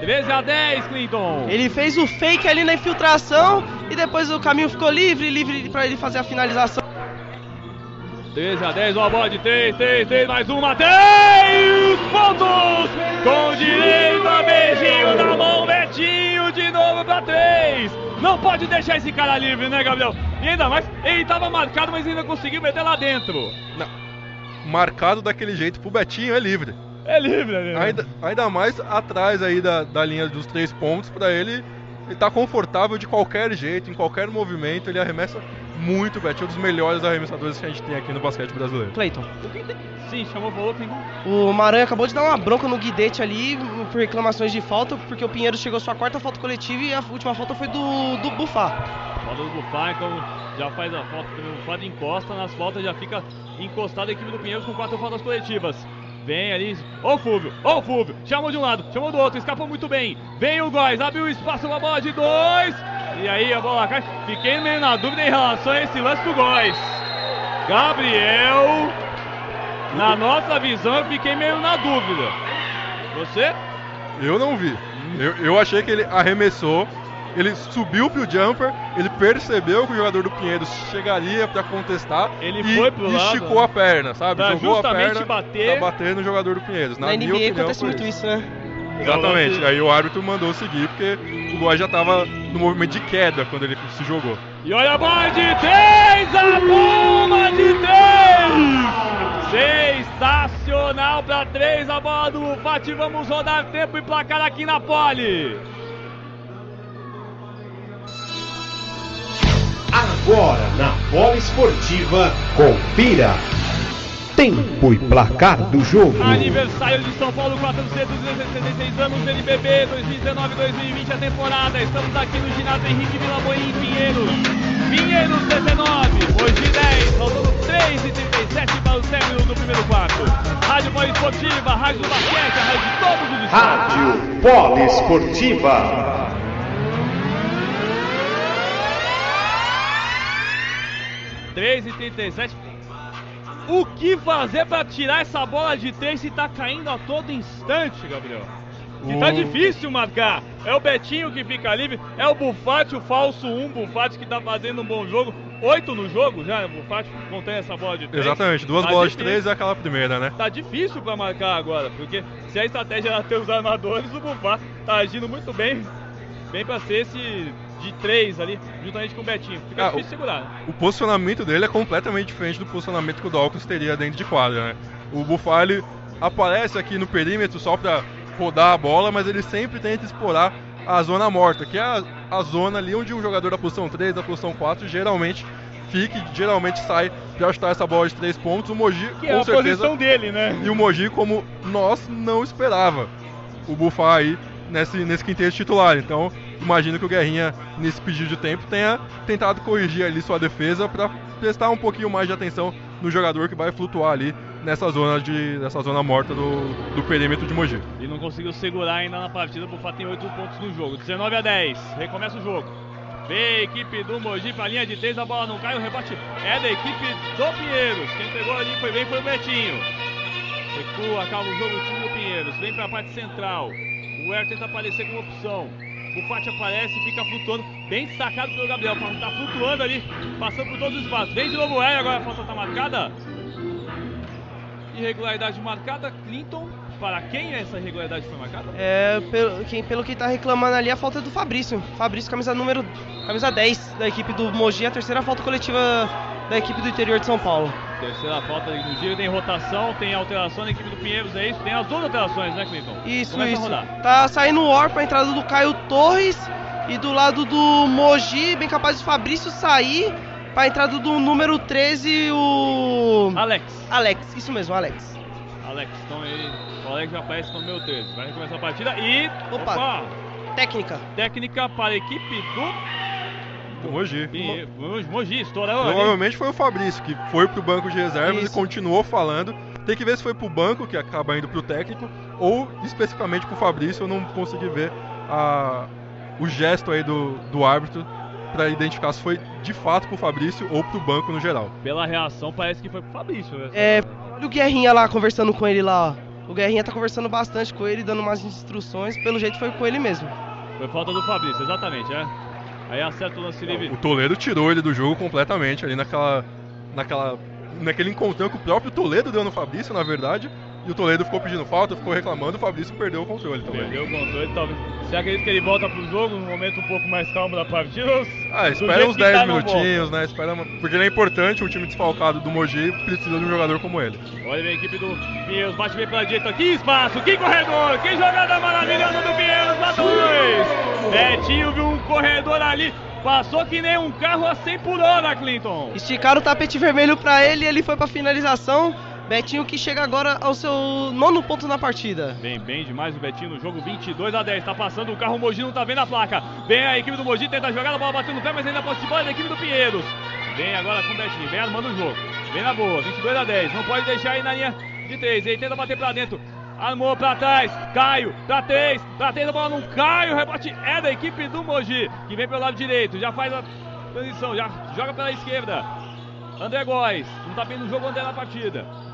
13 a 10, Clinton. Ele fez o fake ali na infiltração e depois o caminho ficou livre, livre para ele fazer a finalização. 13 a 10, uma bola de 3, 3, 3, mais uma, 3 pontos! Com direito a beijinho na mão, Betinho de novo para 3. Não pode deixar esse cara livre, né, Gabriel? E ainda mais, ele estava marcado, mas ainda conseguiu meter lá dentro. Não. Marcado daquele jeito pro Betinho é livre. É livre, é livre. Ainda, ainda mais atrás aí da, da linha dos três pontos, para ele ele tá confortável de qualquer jeito, em qualquer movimento, ele arremessa muito, Betinho, um dos melhores arremessadores que a gente tem aqui no basquete brasileiro. Cleiton. Sim, chamou, falou, tem O Maranhão acabou de dar uma bronca no Guidete ali por reclamações de falta, porque o Pinheiro chegou à sua quarta falta coletiva e a última falta foi do, do Bufá. Falta do Bufá, então já faz a falta também. O Bufá encosta nas faltas, já fica encostado a equipe do Pinheiro com quatro faltas coletivas. Vem ali. Ô Fúvio, ô Fúvio. Chamou de um lado, chamou do outro, escapou muito bem. Vem o Góis, abriu espaço na bola de dois. E aí a bola cai. Fiquei meio na dúvida em relação a esse lance do Góis. Gabriel. Na nossa visão eu fiquei meio na dúvida. Você? Eu não vi. Eu, eu achei que ele arremessou ele subiu pro jumper, ele percebeu que o jogador do Pinheiros chegaria para contestar ele e foi pro esticou lado. a perna, sabe? Pra Jogou a perna bater. pra bater no jogador do Pinheiros. Na, Na NBA opinião, acontece muito isso, né? Exatamente. Aí o árbitro mandou seguir porque o Goiás já estava no movimento de queda quando ele se jogou. E olha a bola de três, a bomba de três! Sensacional para três a bola do Fati. Vamos rodar tempo e placar aqui na pole. Agora na Bola Esportiva, confira. Tempo e placar do jogo. Aniversário de São Paulo, 466 anos, NBB 2019-2020 a temporada. Estamos aqui no ginásio Henrique Vilaboim, em Pinheiros. Pinheiros 19, hoje 10, faltando 3 e 37 para o término do primeiro quarto. Rádio Bola Esportiva, Rádio Basquete, a rádio de todos os estados. Rádio Bola Esportiva. 3 e 37. O que fazer para tirar essa bola de 3 se tá caindo a todo instante, Gabriel? E tá difícil marcar. É o Betinho que fica livre, é o Bufati, o falso 1 Bufati que tá fazendo um bom jogo. Oito no jogo já, o Bufati contém essa bola de 3. Exatamente, duas tá bolas de 3 é aquela primeira, né? Tá difícil para marcar agora, porque se a estratégia era ter os armadores, o Bufati tá agindo muito bem, bem para ser esse de três ali, juntamente com o Betinho. Fica ah, difícil o, segurar. Né? O posicionamento dele é completamente diferente do posicionamento que o Dawkins teria dentro de quadra, né? O Buffalo aparece aqui no perímetro só para rodar a bola, mas ele sempre tenta explorar a zona morta, que é a, a zona ali onde um jogador da posição 3, da posição 4, geralmente fica geralmente sai para ajustar essa bola de três pontos. O Mogi, que com é a certeza, posição dele, né? E o Mogi, como nós não esperava, o Buffalo aí nesse, nesse quinteto titular. Então, imagino que o Guerrinha, nesse pedido de tempo, tenha tentado corrigir ali sua defesa para prestar um pouquinho mais de atenção no jogador que vai flutuar ali nessa zona de nessa zona morta do, do perímetro de Mogi. E não conseguiu segurar ainda na partida, por fato tem 8 pontos no jogo. 19 a 10. Recomeça o jogo. Vem equipe do Mogi pra linha de 3, a bola não cai, o rebote é da equipe do Pinheiros. Quem pegou ali foi bem foi o Betinho. Recua, acaba o jogo o time do Pinheiros. Vem pra parte central. O Her tenta aparecer como opção. O Pati aparece fica flutuando, bem destacado pelo Gabriel. Tá flutuando ali, passando por todos os espaços. Vem de novo o agora a falta tá marcada. Irregularidade marcada, Clinton. Para quem essa irregularidade foi marcada? É, pelo, quem, pelo que tá reclamando ali, a falta é do Fabrício. Fabrício, camisa número. camisa 10 da equipe do Mogi, a terceira falta coletiva da equipe do interior de São Paulo. Terceira falta no dia, tem rotação, tem alteração na equipe do Pinheiros, é isso? Tem as duas alterações, né, Clinton? Isso, Começa isso. Tá saindo o Or pra entrada do Caio Torres e do lado do Mogi, bem capaz de Fabrício sair pra entrada do número 13, o. Alex. Alex, isso mesmo, Alex. Alex, então ele. O Alex já aparece no número 13. Vai começar a partida e. Opa! opa. Técnica. Técnica para a equipe do. Do Mogi. E, Mogi, estourou Provavelmente foi o Fabrício que foi pro banco de reservas Isso. e continuou falando. Tem que ver se foi pro banco, que acaba indo pro técnico, ou especificamente pro Fabrício. Eu não consegui ver a, o gesto aí do, do árbitro para identificar se foi de fato pro Fabrício ou pro banco no geral. Pela reação, parece que foi pro Fabrício. Né? É, olha o Guerrinha lá conversando com ele lá, ó. O Guerrinha tá conversando bastante com ele, dando umas instruções. Pelo jeito foi com ele mesmo. Foi falta do Fabrício, exatamente, é. Aí acerta o lance livre. O Toledo tirou ele do jogo completamente ali naquela. naquela. naquele encontrão que o próprio Toledo deu no Fabrício, na verdade. E o Toledo ficou pedindo falta, ficou reclamando, o Fabrício perdeu o controle também. Perdeu o controle, talvez. Você acredita que ele volta pro jogo num momento um pouco mais calmo da partida? Ah, espera uns 10 tá minutinhos, né? Espera, porque ele é importante, um time desfalcado do Mogi precisa de um jogador como ele. Olha a equipe do Pinheiros, bate bem pela direita, que espaço, que corredor, que jogada maravilhosa do Pinheiros, lá dois! Betinho viu um corredor ali, Passou que nem um carro a 100 por hora, Clinton. Esticaram o tapete vermelho para ele e ele foi para finalização. Betinho que chega agora ao seu nono ponto na partida. Bem, bem demais o Betinho no jogo 22 a 10. Tá passando o carro, o Mogi não tá vendo a placa. Vem a equipe do Mogi, tenta a jogada, a bola batendo no pé, mas ainda pode de bola da equipe do Pinheiros. Vem agora com o Betinho, vem armando o jogo. Vem na boa, 22 a 10. Não pode deixar aí na linha de 3. Ele tenta bater pra dentro. Armou pra trás, Caio, pra 3, pra 3, a bola não cai, o rebote é da equipe do Mogi, que vem pelo lado direito, já faz a transição, já joga pela esquerda. André Góes, não tá vendo o jogo André na partida.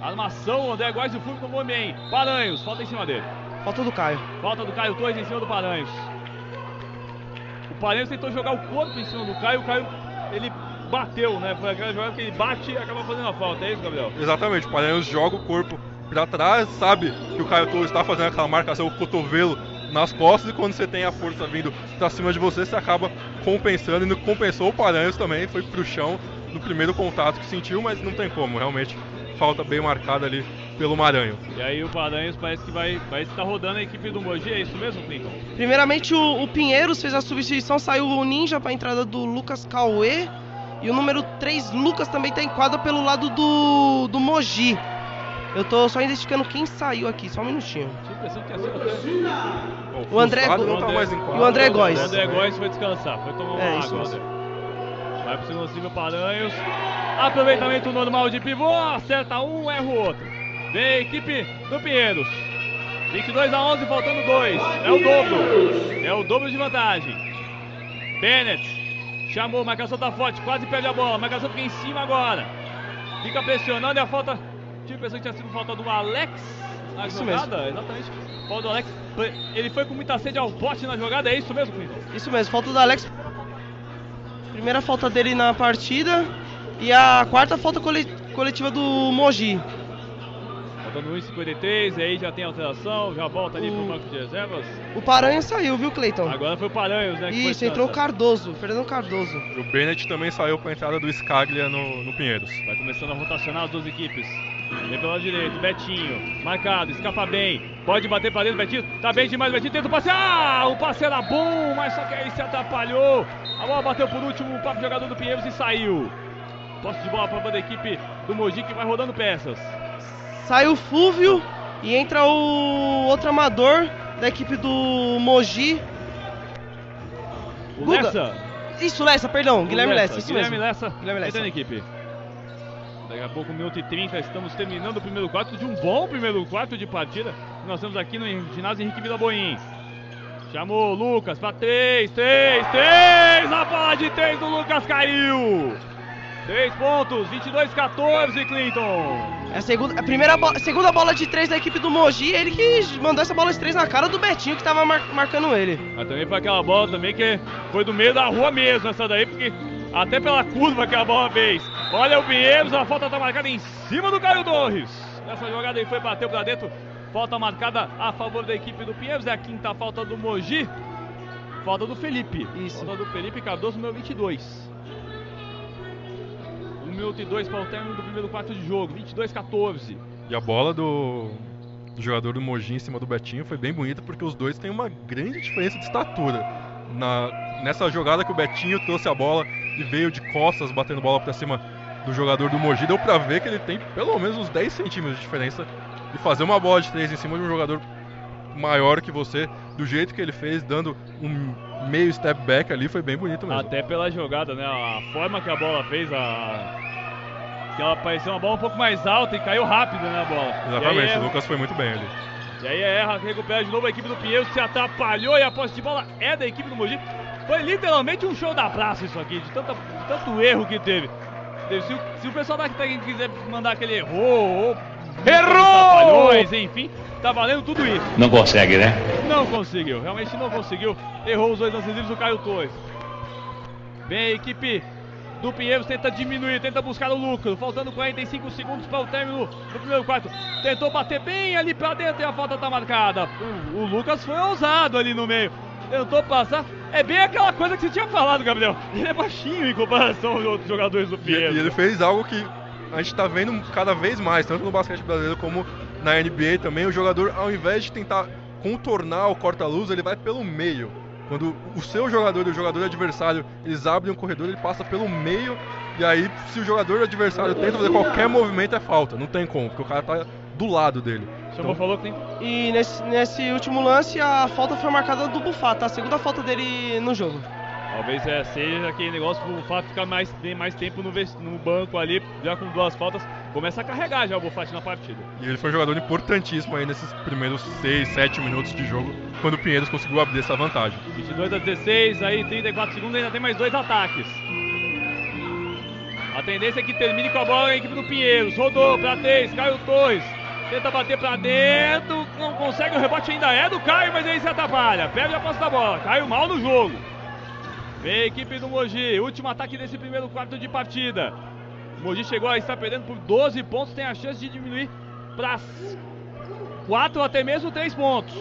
Armação, André Góes e o fundo tomou bem. Paranhos, falta em cima dele. Falta do Caio. Falta do Caio Torres em cima do Paranhos. O Paranhos tentou jogar o corpo em cima do Caio, o Caio ele bateu, né? Foi aquela jogada que ele bate e acaba fazendo a falta, é isso, Gabriel? Exatamente, o Paranhos joga o corpo para trás, sabe que o Caio Torres está fazendo aquela marcação, o cotovelo nas costas e quando você tem a força vindo para cima de você, você acaba compensando e não compensou o Paranhos também, foi pro chão no primeiro contato que sentiu, mas não tem como, realmente falta bem marcada ali pelo Maranhão. E aí o Paranhos parece que vai, vai estar rodando a equipe do Mogi, é isso mesmo, Clinton? Primeiramente o, o Pinheiros fez a substituição, saiu o Ninja para a entrada do Lucas Cauê. E o número 3, Lucas, também está em quadra pelo lado do, do Mogi. Eu tô só identificando quem saiu aqui, só um minutinho. O André, o André, tá mais em quadra. o André Góes. O André Góes foi descansar, foi tomar uma é, água. Vai pro segundo cível Paranhos. Aproveitamento normal de pivô. Acerta um, erra o outro. Vem a equipe do Pinheiros. 22 a 11, faltando 2. É o dobro. É o dobro de vantagem. Bennett. Chamou, marcação tá forte, quase perde a bola. Marcação fica em cima agora. Fica pressionando e a falta. Tive a impressão que tinha sido falta do Alex na isso jogada. Mesmo. Exatamente. Falta do Alex. Ele foi com muita sede ao pote na jogada, é isso mesmo, Clinton? Isso mesmo, falta do Alex Primeira falta dele na partida e a quarta falta coletiva do Mogi. Faltando 1,53, aí já tem alteração, já volta ali o... pro banco de reservas. O Paranhos saiu, viu, Cleiton? Agora foi o Paranhos, né? Isso, entrou o Cardoso, Fernando Cardoso. E o Bennett também saiu para a entrada do Scaglia no, no Pinheiros. Vai começando a rotacionar as duas equipes. Vem pelo lado direito, Betinho, marcado, escapa bem, pode bater para dentro, Betinho, tá bem demais, Betinho tenta o passe, ah, o passe era bom, mas só que aí se atrapalhou, a bola bateu por último, o próprio jogador do Pinheiros e saiu. Posse de bola para a equipe do Mogi que vai rodando peças. Sai o Fúvio e entra o outro amador da equipe do Mogi. O Guga. Lessa. Isso, Lessa, perdão, Guilherme Lessa, isso Guilherme mesmo. Lessa, Guilherme Lessa, entra na equipe. Daqui a pouco, 1 minuto e 30, estamos terminando o primeiro quarto de um bom primeiro quarto de partida. Nós temos aqui no ginásio Henrique Vila Boim. Chamou o Lucas para 3, 3, 3! A bola de 3 do Lucas caiu! 3 pontos, 22, 14, Clinton. É a, segunda, a primeira bo- segunda bola de três da equipe do Mogi, ele que mandou essa bola de três na cara do Betinho que tava mar- marcando ele. Mas também foi aquela bola também que foi do meio da rua mesmo, essa daí, porque até pela curva que a bola fez. Olha o Pinheiros, a falta tá marcada em cima do Caio Torres. Essa jogada aí foi, bateu pra dentro. Falta marcada a favor da equipe do Pinheiros. É a quinta falta do Mogi. Falta do Felipe. Isso. Falta do Felipe Cardoso, número 22. 1 minuto e 2 para o término do primeiro quarto de jogo. 22 14. E a bola do, do jogador do Mogi em cima do Betinho foi bem bonita porque os dois têm uma grande diferença de estatura. Na, nessa jogada que o Betinho trouxe a bola e veio de costas batendo bola pra cima do jogador do Mogi, deu pra ver que ele tem pelo menos uns 10 centímetros de diferença. E fazer uma bola de três em cima de um jogador maior que você, do jeito que ele fez, dando um meio step back ali, foi bem bonito mesmo. Até pela jogada, né? A forma que a bola fez, a. Que ela parecia uma bola um pouco mais alta e caiu rápido, né, a bola. Exatamente, aí, o Lucas foi muito bem ali. E aí erra, recupera de novo a equipe do Pinheiro, se atrapalhou e a posse de bola é da equipe do Mogi. Foi literalmente um show da praça isso aqui, de, tanta, de tanto erro que teve. Se, o- se o pessoal da técnica quiser mandar aquele errou, ou Errou! enfim, tá valendo tudo isso. Não consegue, né? Não conseguiu, realmente não conseguiu. Errou os dois lances livres do Caio Torres. Vem a equipe do Pinheiros, tenta diminuir, tenta buscar o lucro. Faltando 45 segundos para o término do primeiro quarto. Tentou bater bem ali para dentro e a falta tá marcada. O, o Lucas foi ousado ali no meio. Tentou passar. É bem aquela coisa que você tinha falado, Gabriel. Ele é baixinho em comparação aos outros jogadores do Pinheiros. e ele fez algo que a gente tá vendo cada vez mais, tanto no basquete brasileiro como na NBA também. O jogador, ao invés de tentar contornar o corta-luz, ele vai pelo meio. Quando o seu jogador e o jogador adversário eles abrem um corredor, ele passa pelo meio. E aí, se o jogador adversário tenta fazer qualquer movimento, é falta. Não tem como, porque o cara tá do lado dele. Chamou, falou que tem. E nesse, nesse último lance a falta foi marcada do Bufato, a segunda falta dele no jogo. Talvez é, seja aquele negócio fato de ficar mais, tem mais tempo no, no banco ali, já com duas faltas, começa a carregar já o Bufati na partida. E ele foi um jogador importantíssimo aí nesses primeiros 6, 7 minutos de jogo, quando o Pinheiros conseguiu abrir essa vantagem. 22 a 16, aí 34 segundos, ainda tem mais dois ataques. A tendência é que termine com a bola a equipe do Pinheiros. Rodou pra três, Caio Torres. Tenta bater pra dentro, não consegue, o rebote ainda é do Caio, mas aí se atrapalha. Perde a posse da bola, Caio mal no jogo. Vem a equipe do Mogi, último ataque desse primeiro quarto de partida. O Mogi chegou a estar perdendo por 12 pontos, tem a chance de diminuir para 4 até mesmo 3 pontos.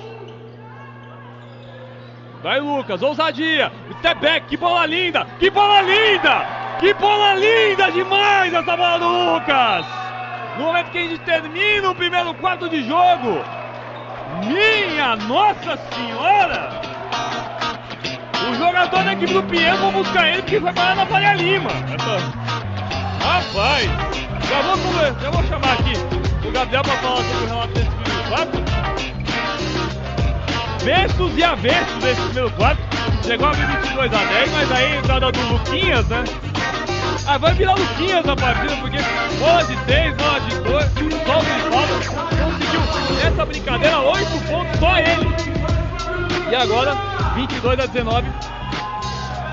Vai Lucas, ousadia, step back, que bola linda, que bola linda, que bola linda demais essa bola do Lucas. No momento que a gente termina o primeiro quarto de jogo, minha Nossa Senhora! O jogador da equipe do Pinheiro, vou buscar ele porque vai parar na Faria Lima. Essa... Rapaz, já vou, já vou chamar aqui o Gabriel para falar sobre o relato desse primeiro quarto. Versos e avessos desse primeiro quarto. Chegou a abrir 22 a 10, mas aí a entrada do Luquinhas, né? Ah, vai virar Luquinhas a partida, porque bola de 3, bola de 2, solta e falta. Conseguiu essa brincadeira, 8 pontos, só ele. E agora, 22 a 19.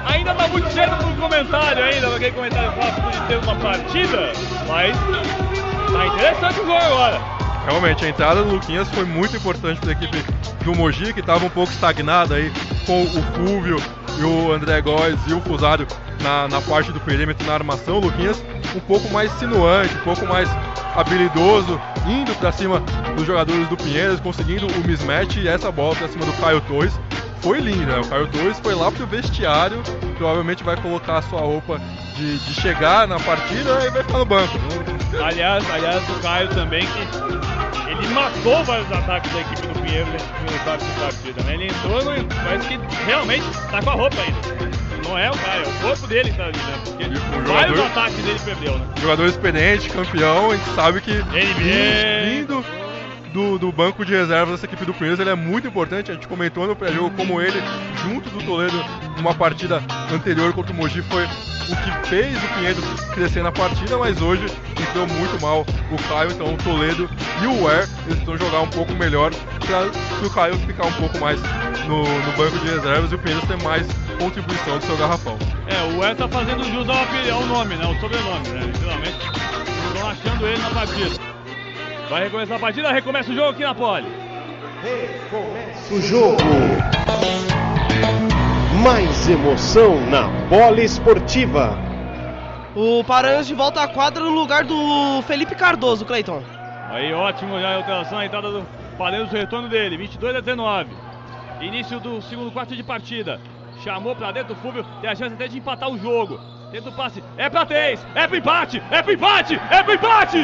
Ainda tá muito cedo pro comentário ainda, aquele comentário clássico de ter uma partida, mas tá interessante o jogo agora. Realmente, a entrada do Luquinhas foi muito importante para a equipe do Mogi, que estava um pouco estagnada aí com o Fúvio e o André Góes e o Fusário na, na parte do perímetro, na armação. O Luquinhas um pouco mais sinuante, um pouco mais habilidoso, indo para cima dos jogadores do Pinheiros, conseguindo o mismatch e essa bola para cima do Caio Torres. Foi linda, né? O Caio Torres foi lá pro vestiário, provavelmente vai colocar a sua roupa de, de chegar na partida e vai ficar no banco. Aliás, aliás, o Caio também que ele matou vários ataques da equipe do Pinheiro nesse primeiro de partida, né? Ele entrou, parece que realmente tá com a roupa ainda. Não é o Caio, é o corpo dele que tá ali, né? Porque o vários jogador- ataques ele perdeu, né? jogador experiente, campeão, a gente sabe que NBA. vindo do, do banco de reservas dessa equipe do Pinheiros, ele é muito importante. A gente comentou no pré-jogo como ele, junto do Toledo, numa partida anterior contra o Mogi, foi o que fez o Pinheiros crescer na partida, mas hoje entrou muito mal o Caio, então o Toledo e o Ware eles precisam jogar um pouco melhor para o Caio ficar um pouco mais no, no banco de reservas e o Pinheiros ter mais contribuição do seu garrafão. É, o Wes tá fazendo jus ao, ao nome, né? O sobrenome, né? Literalmente. Estão achando ele na partida. Vai recomeçar a partida, recomeça o jogo aqui na Pole. Recomeça o jogo. Mais emoção na bola esportiva. O Paranhos de volta à quadra no lugar do Felipe Cardoso, Cleiton. Aí ótimo já a alteração, a entrada do Paranhos, o retorno dele, 22 a 19. Início do segundo quarto de partida. Chamou pra dentro o Fúvio, tem a chance até de empatar o jogo. Tenta o passe, é pra três, é pro empate, é pro empate, é pro empate!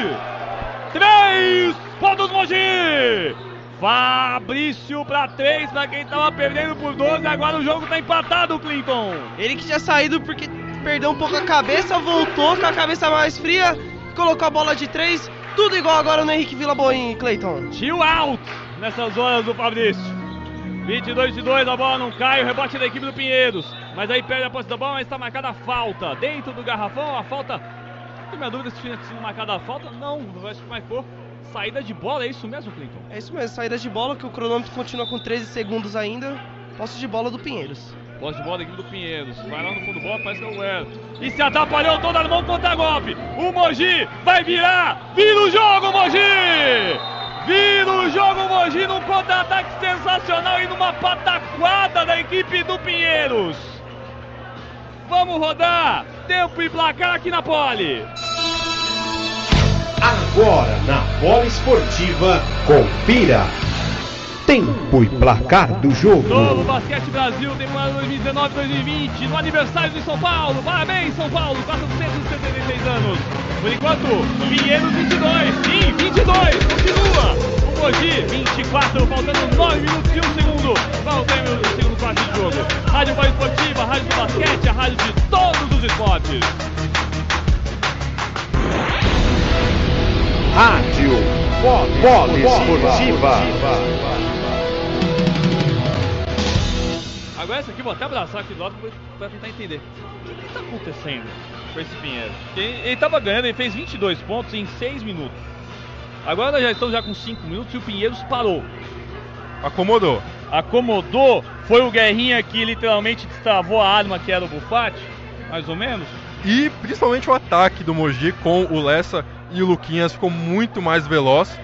Três pontos Mogi! Fabrício pra três, pra quem tava perdendo por 12, agora o jogo tá empatado, Clinton. Ele que tinha saído porque perdeu um pouco a cabeça, voltou com a cabeça mais fria, colocou a bola de três, tudo igual agora no Henrique Villaboim, Cleiton. Chill out nessas horas do Fabrício. 22 de 2, a bola não cai, o rebote da equipe do Pinheiros. Mas aí perde a posse da bola, mas está marcada a falta. Dentro do garrafão, a falta. Tenho minha dúvida se tinha sido marcada a falta. Não, acho que marcou. Saída de bola, é isso mesmo, Clinton? É isso mesmo, saída de bola, que o cronômetro continua com 13 segundos ainda. Posse de bola do Pinheiros. Posse de bola da equipe do Pinheiros. Vai lá no fundo do bola, parece que é o Well. E se atrapalhou toda a mão contra golpe. O Mogi vai virar. Vira o jogo, Mogi! Vira o jogo Mogi num contra-ataque sensacional e numa pataquada da equipe do Pinheiros. Vamos rodar. Tempo e placar aqui na Pole. Agora na bola esportiva, confira. Tempo e placar do jogo. Novo Basquete Brasil, temporada 2019-2020, no aniversário de São Paulo. Parabéns, São Paulo, 476 anos. Por enquanto, Pinheiros 22, sim, 22, continua. Mogi, 24, faltando 9 minutos e 1 segundo para o término do segundo quarto de jogo. Rádio Bola Esportiva, Rádio do Basquete, a rádio de todos os esportes. Rádio Bola Esportiva. Agora essa aqui, vou até abraçar aqui lado para tentar entender. O que está acontecendo com esse Pinheiro? Ele estava ganhando, ele fez 22 pontos em 6 minutos. Agora nós já estamos já com 5 minutos e o Pinheiros parou. Acomodou. Acomodou, foi o Guerrinha que literalmente destravou a arma que era o Bufate, mais ou menos. E principalmente o ataque do Mogi com o Lessa e o Luquinhas ficou muito mais veloz.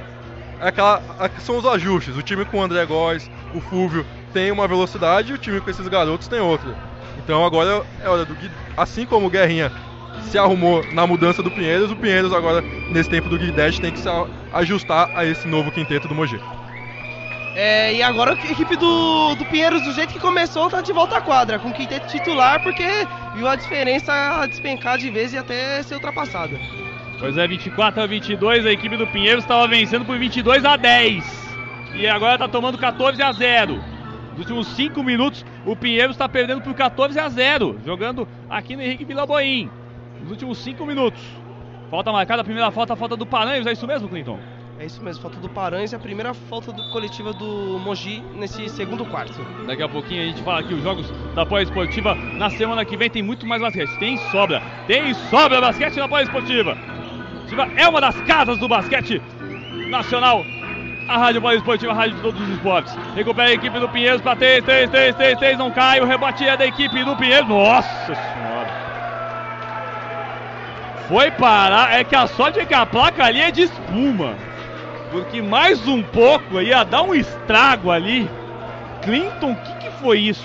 É aquela, são os ajustes. O time com o André Góes, o Fúvio tem uma velocidade e o time com esses garotos tem outra. Então agora é hora do Gui, assim como o Guerrinha se arrumou na mudança do Pinheiros, o Pinheiros agora, nesse tempo do Guidetti, tem que se ajustar a esse novo quinteto do Mogi. É, e agora a equipe do, do Pinheiros, do jeito que começou, tá de volta à quadra, com o quinteto titular, porque viu a diferença despencar de vez e até ser ultrapassada. Pois é, 24 a 22, a equipe do Pinheiros estava vencendo por 22 a 10. E agora está tomando 14 a 0. Nos últimos 5 minutos, o Pinheiros está perdendo por 14 a 0, jogando aqui no Henrique Vilaboim. Nos últimos 5 minutos. Falta marcada, a primeira falta, a falta do Paranhos, é isso mesmo, Clinton? É isso mesmo, falta do Paranhos e a primeira falta do, coletiva do Mogi nesse segundo quarto. Daqui a pouquinho a gente fala aqui os jogos da Pós-Esportiva. Na semana que vem tem muito mais basquete. Tem sobra, tem sobra basquete na Pós-Esportiva. É uma das casas do basquete nacional. A Rádio Bola Esportiva, a rádio de todos os esportes. Recupera a equipe do Pinheiros para 3, 3, 3, 3, 3, não cai. O rebote é da equipe do Pinheiros. Nossa senhora. Foi parar. É que a sorte é que a placa ali é de espuma. Porque mais um pouco ia dar um estrago ali. Clinton, o que, que foi isso?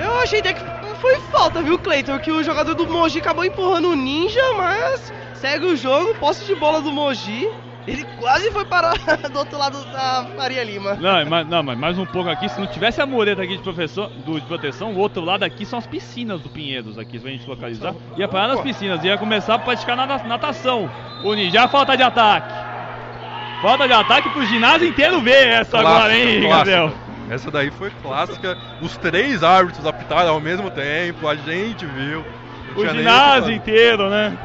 Eu achei até que foi falta, viu, Cleiton? Que o jogador do Mogi acabou empurrando o Ninja, mas segue o jogo, posse de bola do Mogi. Ele quase foi parar <laughs> do outro lado da Maria Lima. Não, mas, não, mas mais um pouco aqui, se não tivesse a mureta aqui de, professor, do, de proteção, o outro lado aqui são as piscinas do Pinheiros, aqui, se a gente localizar. Ia parar nas piscinas, ia começar a praticar natação. O Ninja, falta de ataque. Falta de ataque pro ginásio inteiro ver essa clássica, agora, hein, Gabriel? Essa daí foi clássica. Os três árbitros apitaram ao mesmo tempo, a gente viu. O ginásio inteiro, né?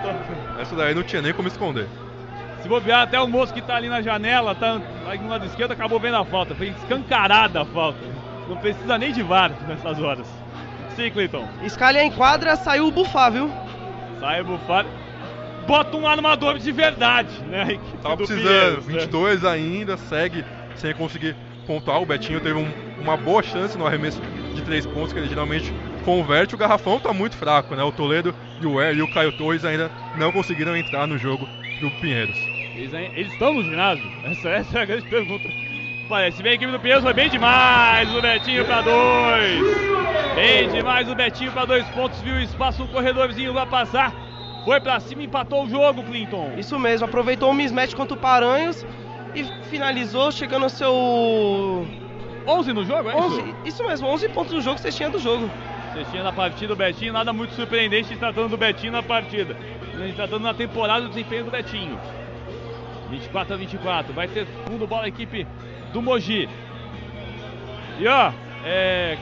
Essa daí não tinha nem como esconder. Bobear, até o moço que tá ali na janela, tá ali no lado esquerdo, acabou vendo a falta. Foi escancarada a falta. Não precisa nem de VAR nessas horas. Sim, Cleiton. Escalha em quadra, saiu o bufar, viu? Sai o bufar. Bota um armador de verdade, né? Tava precisando. Pinheiros, 22 né? ainda, segue sem conseguir pontuar. O Betinho teve um, uma boa chance no arremesso de três pontos, que ele geralmente converte. O garrafão tá muito fraco, né? O Toledo e o, e o Caio Torres ainda não conseguiram entrar no jogo do Pinheiros. Eles, eles estão no ginásio? <laughs> Essa, essa é a grande pergunta. Parece bem a equipe do Pinheiros foi bem demais. O Betinho pra dois. Bem demais o Betinho pra dois pontos. Viu o espaço, um corredorzinho vai passar. Foi pra cima, empatou o jogo, Clinton. Isso mesmo, aproveitou o mismatch contra o Paranhos e finalizou chegando ao seu 11 no jogo, é isso? 11, isso mesmo, 11 pontos no jogo que você tinha do jogo. Cestinha na partida, o Betinho, nada muito surpreendente se tratando do Betinho na partida. Se tratando na temporada do desempenho do Betinho. 24 a 24, vai ter fundo bola a equipe do Mogi. E ó, é.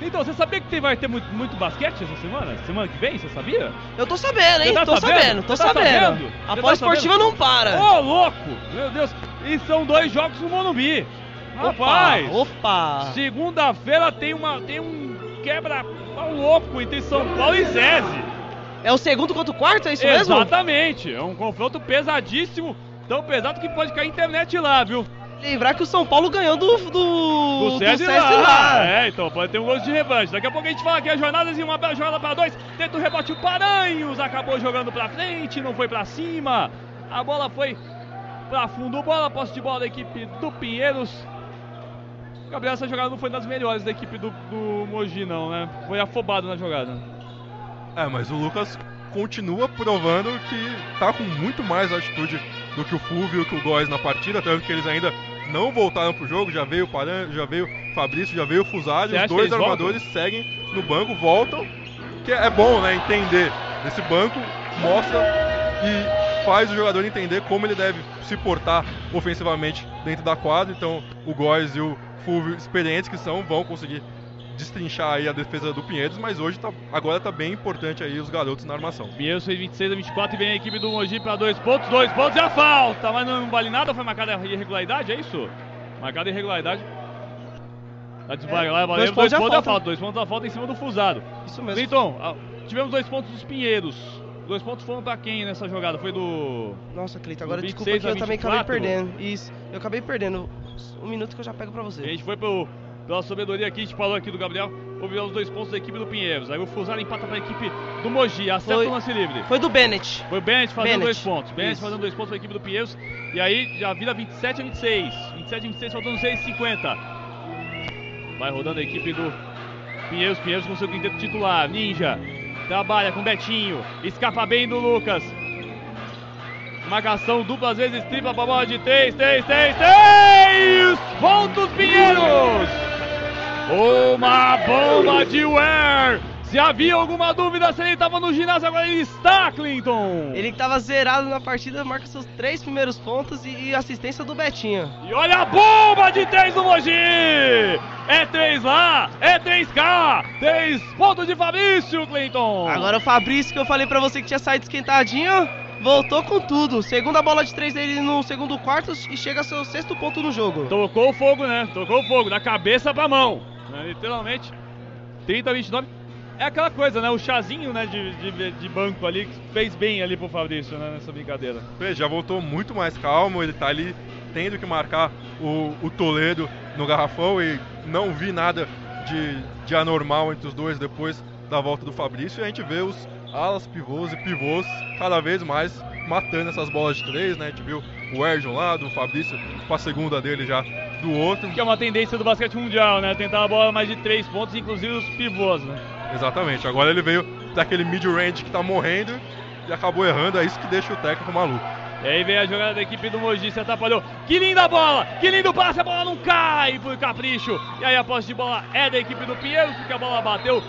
Então, você sabia que tem- vai ter muito, muito basquete essa semana? Semana que vem, você sabia? Eu tô sabendo, hein? Tá tô sabendo? sabendo, tô tá sabendo. sabendo? A tá pós-esportiva sabendo? não para. Ô, louco! Meu Deus! E são dois jogos no Monumbi. Rapaz! Opa, opa. Segunda-feira tem, uma, tem um quebra pau louco entre São Paulo e Zeze. É o segundo contra o quarto, é isso mesmo? Exatamente. É um confronto pesadíssimo. Tão pesado que pode cair internet lá, viu? Lembrar que o São Paulo ganhou do do, Do do César lá. lá. É, então pode ter um gosto de revanche. Daqui a pouco a gente fala aqui as jornadas e uma bela jogada para dois. Tenta o rebote o Paranhos. Acabou jogando pra frente, não foi pra cima. A bola foi pra fundo. Bola, posse de bola da equipe do Pinheiros. Gabriel, essa jogada não foi das melhores da equipe do, do Mogi, não, né? Foi afobado na jogada. É, mas o Lucas continua provando que tá com muito mais atitude do que o Fulvio e que o Góes na partida, tanto que eles ainda não voltaram pro jogo, já veio o Paran, já veio o Fabrício, já veio o Fusari, os dois eles voltam? armadores seguem no banco, voltam, que é bom, né, entender. Esse banco mostra e faz o jogador entender como ele deve se portar ofensivamente dentro da quadra, então o Góes e o Fulvio, experientes que são, vão conseguir destrinchar aí a defesa do Pinheiros, mas hoje tá, agora tá bem importante aí os garotos na armação. Pinheiros fez 26 a 24 e vem a equipe do Mogi para dois pontos. Dois pontos e a falta, mas não vale nada. Foi marcada irregularidade, é isso? Marcada irregularidade. Tá desvalendo, É, valeu. dois Dois, pontos e a falta. falta. Dois pontos da falta em cima do Fusado. Isso mesmo. Ah, tivemos dois pontos dos Pinheiros. Dois pontos foram pra quem nessa jogada? Foi do. Nossa, Cleiton, agora desculpa 26 que eu a também acabei 24. perdendo. Isso, eu acabei perdendo. Um minuto que eu já pego pra A você. gente foi pro, pela sabedoria aqui, a gente falou aqui do Gabriel. Houve os dois pontos da equipe do Pinheiros. Aí o Fusado empata pra equipe do Mogi. Acerta Foi- o lance livre. Foi do Bennett. Foi o Bennett fazendo Bennett. dois pontos. Bennett Isso. fazendo dois pontos para a equipe do Pinheiros. E aí já vira 27 a 26. 27 a 26, faltando 6,50. Vai rodando a equipe do Pinheiros. Pinheiros com seu quinteto titular. Ninja. Trabalha com Betinho. Escapa bem do Lucas. Marcação dupla, às vezes tripla pra bola de 3, 3, 3, 3 pontos Pinheiros! Uma bomba de Ware! Se havia alguma dúvida se ele estava no ginásio, agora ele está, Clinton! Ele que tava zerado na partida, marca seus três primeiros pontos e, e assistência do Betinho. E olha a bomba de 3 do Mogi! É 3 lá, é 3K! 3 pontos de Fabrício, Clinton! Agora o Fabrício, que eu falei pra você que tinha saído esquentadinho, voltou com tudo. Segunda bola de três dele no segundo quarto e chega ao seu sexto ponto no jogo. Tocou o fogo, né? Tocou o fogo, da cabeça pra mão. Né? Literalmente. 30 a 29. É aquela coisa, né? O chazinho né, de, de, de banco ali fez bem ali pro Fabrício né, nessa brincadeira. Já voltou muito mais calmo, ele tá ali tendo que marcar o, o Toledo no garrafão e não vi nada de, de anormal entre os dois depois da volta do Fabrício. E a gente vê os alas, pivôs e pivôs cada vez mais matando essas bolas de três, né? A gente viu o Air de um lado, o Fabrício com a segunda dele já do outro. Que é uma tendência do basquete mundial, né? Tentar a bola mais de 3 pontos, inclusive os pivôs, né? Exatamente. Agora ele veio daquele mid-range que tá morrendo e acabou errando. É isso que deixa o técnico maluco. E aí vem a jogada da equipe do Mogi, se atrapalhou. Que linda bola! Que lindo passe, a bola não cai por capricho. E aí a posse de bola é da equipe do Pinheiros, porque a bola bateu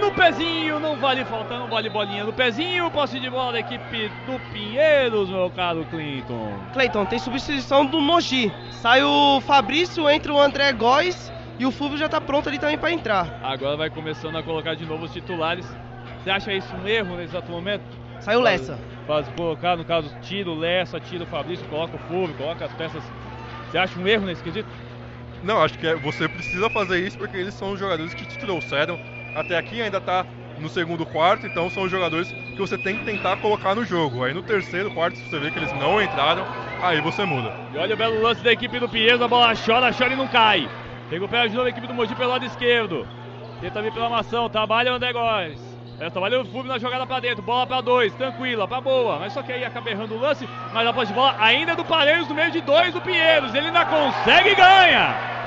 no pezinho, não vale falta, não vale bolinha no pezinho. Posse de bola da equipe do Pinheiros, meu caro Clinton. Cleiton, tem substituição do Mogi. Sai o Fabrício, entra o André Góes e o Fulvio já tá pronto ali também pra entrar. Agora vai começando a colocar de novo os titulares. Você acha isso um erro nesse exato momento? Sai o Lessa. Faz colocar, no caso, tira o Lessa, tira o Fabrício, coloca o Fulvio, coloca as peças. Você acha um erro nesse quesito? Não, acho que é- você precisa fazer isso porque eles são os jogadores que te trouxeram até aqui, ainda tá no segundo quarto, então são os jogadores que você tem que tentar colocar no jogo. Aí no terceiro quarto, se você vê que eles não entraram, aí você muda. E olha o belo lance da equipe do Pinheiros, a bola chora, chora e não cai. Recupera de novo a equipe do Mogi pelo lado esquerdo. Tenta vir pela maçã, trabalha o Góes. É, trabalhou o Fúvio na jogada pra dentro, bola pra dois, tranquila, pra boa. Mas só que aí acaba errando o lance, mas a posse de bola ainda é do Pareiros no meio de dois do Pinheiros. Ele ainda consegue e ganha.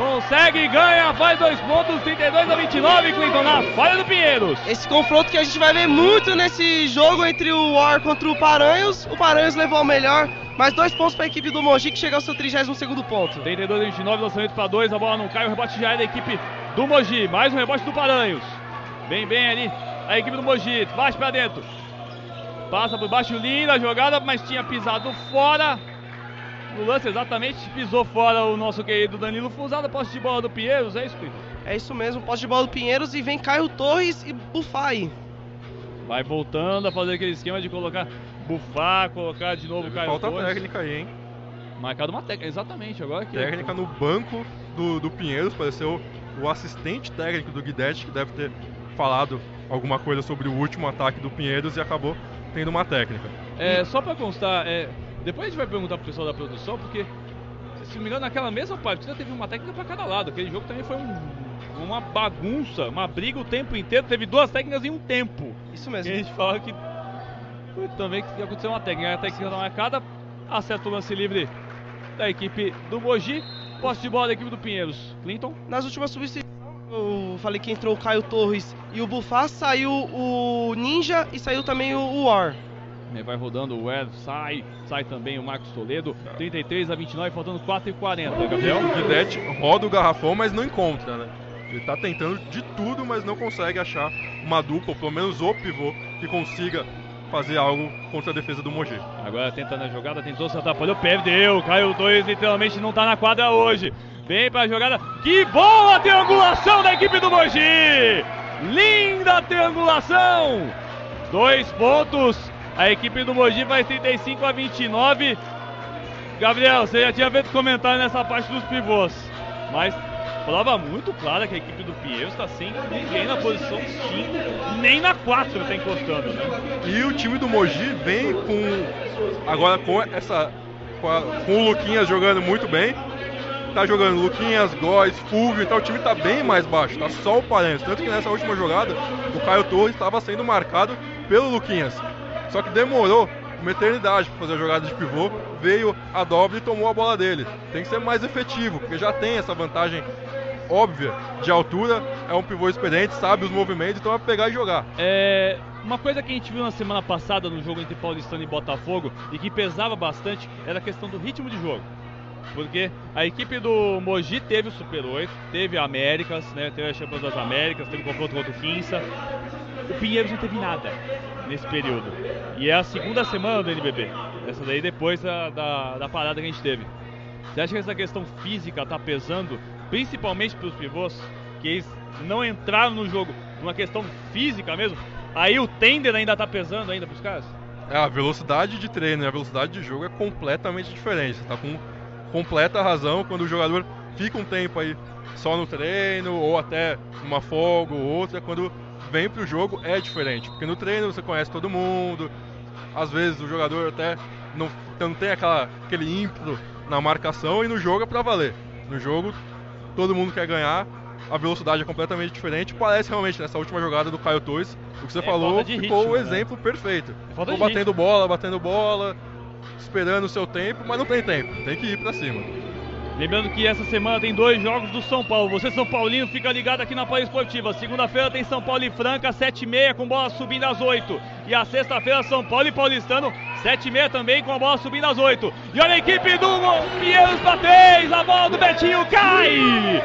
Consegue ganha, faz dois pontos, 32 a 29, Clinton, na falha do Pinheiros. Esse confronto que a gente vai ver muito nesse jogo entre o War contra o Paranhos. O Paranhos levou o melhor, mais dois pontos para a equipe do Mogi que chega ao seu 32 ponto. 32 a 29, lançamento para dois, a bola não cai, o rebote já é da equipe do Mogi. Mais um rebote do Paranhos. Bem, bem ali a equipe do Mogi, baixo para dentro. Passa por baixo, linda jogada, mas tinha pisado fora. No lance exatamente, pisou fora o nosso querido Danilo Fusada, posse de bola do Pinheiros, é isso? É isso mesmo, posse de bola do Pinheiros e vem Caio Torres e Bufai. Vai voltando a fazer aquele esquema de colocar bufar, colocar de novo o Caio Falta Torres. técnica aí, hein? Marcado uma técnica, exatamente, agora que... Técnica no banco do, do Pinheiros, pareceu o assistente técnico do Guidetti, que deve ter falado alguma coisa sobre o último ataque do Pinheiros e acabou tendo uma técnica. É, só pra constar, é, depois a gente vai perguntar pro pessoal da produção, porque, se não me engano, naquela mesma partida teve uma técnica pra cada lado. Aquele jogo também foi um- uma bagunça, uma briga o tempo inteiro. Teve duas técnicas em um tempo. Isso E mesmo. a gente fala que também que aconteceu uma técnica. A técnica não marcada, acerta o lance livre da equipe do Mogi. Posse de bola da equipe do Pinheiros. Clinton. Nas últimas substituições, eu falei que entrou o Caio Torres e o Bufá, saiu o Ninja e saiu também o o War. Aí Vai rodando o Web, sai, sai também o Marcos Toledo. 33 a 29, faltando 4 e 40, Gabriel. O Guidetti roda o garrafão, mas não encontra, né? Ele tá tentando de tudo, mas não consegue achar uma dupla, ou pelo menos o pivô, que consiga fazer algo contra a defesa do Mogi. Agora tentando a jogada, tentou se atrapalhou, perdeu. Caiu dois, literalmente não tá na quadra hoje. Vem pra jogada. Que boa triangulação da equipe do Mogi! Linda triangulação! Dois pontos. A equipe do Mogi faz 35 a 29. Gabriel, você já tinha feito comentário nessa parte dos pivôs. Mas prova muito clara que a equipe do Pinheiros está sem ninguém na posição 5, nem na 4 está encostando, né? E o time do Mogi vem com. Agora com essa. Com, a- com o Luquinhas jogando muito bem. Tá jogando Luquinhas, Góes, Fulvio, então o time tá bem mais baixo, tá só o Paranhos. Tanto que nessa última jogada, o Caio Torres estava sendo marcado pelo Luquinhas. Só que demorou uma eternidade para fazer a jogada de pivô, veio a dobra e tomou a bola dele. Tem que ser mais efetivo, porque já tem essa vantagem óbvia de altura, é um pivô experiente, sabe os movimentos, então vai pegar e jogar. É, uma coisa que a gente viu na semana passada no jogo entre Paulistano e Botafogo e que pesava bastante era a questão do ritmo de jogo. Porque a equipe do Mogi teve o Super 8, teve a Américas, né, teve a Champions das Américas, teve o confronto contra o Quinça. O Pinheiros não teve nada nesse período. E é a segunda semana do NBB. Essa daí depois da, da, da parada que a gente teve. Você acha que essa questão física tá pesando, principalmente para os pivôs, que eles não entraram no jogo numa questão física mesmo? Aí o tender ainda tá pesando ainda pros caras? É, a velocidade de treino e a velocidade de jogo é completamente diferente. Você tá com completa razão quando o jogador fica um tempo aí só no treino, ou até uma folga ou outra, quando vem pro jogo é diferente. Porque no treino você conhece todo mundo, às vezes o jogador até não, não tem aquela, aquele ímpeto na marcação e no jogo é pra valer. No jogo todo mundo quer ganhar, a velocidade é completamente diferente. Parece realmente nessa última jogada do Caio Torres, o que você É falou ficou ritmo, o né? exemplo perfeito. É Ficou batendo bola, batendo bola, esperando o seu tempo, mas não tem tempo, tem que ir pra cima. Lembrando que essa semana tem dois jogos do São Paulo. Você, São Paulino, fica ligado aqui na Palha Esportiva. Segunda-feira tem São Paulo e Franca, 7h30, com bola subindo às 8 E a sexta-feira, São Paulo e Paulistano, 7h30 também, com a bola subindo às 8 E olha a equipe do Pinheiros pra 3. A bola do Betinho cai.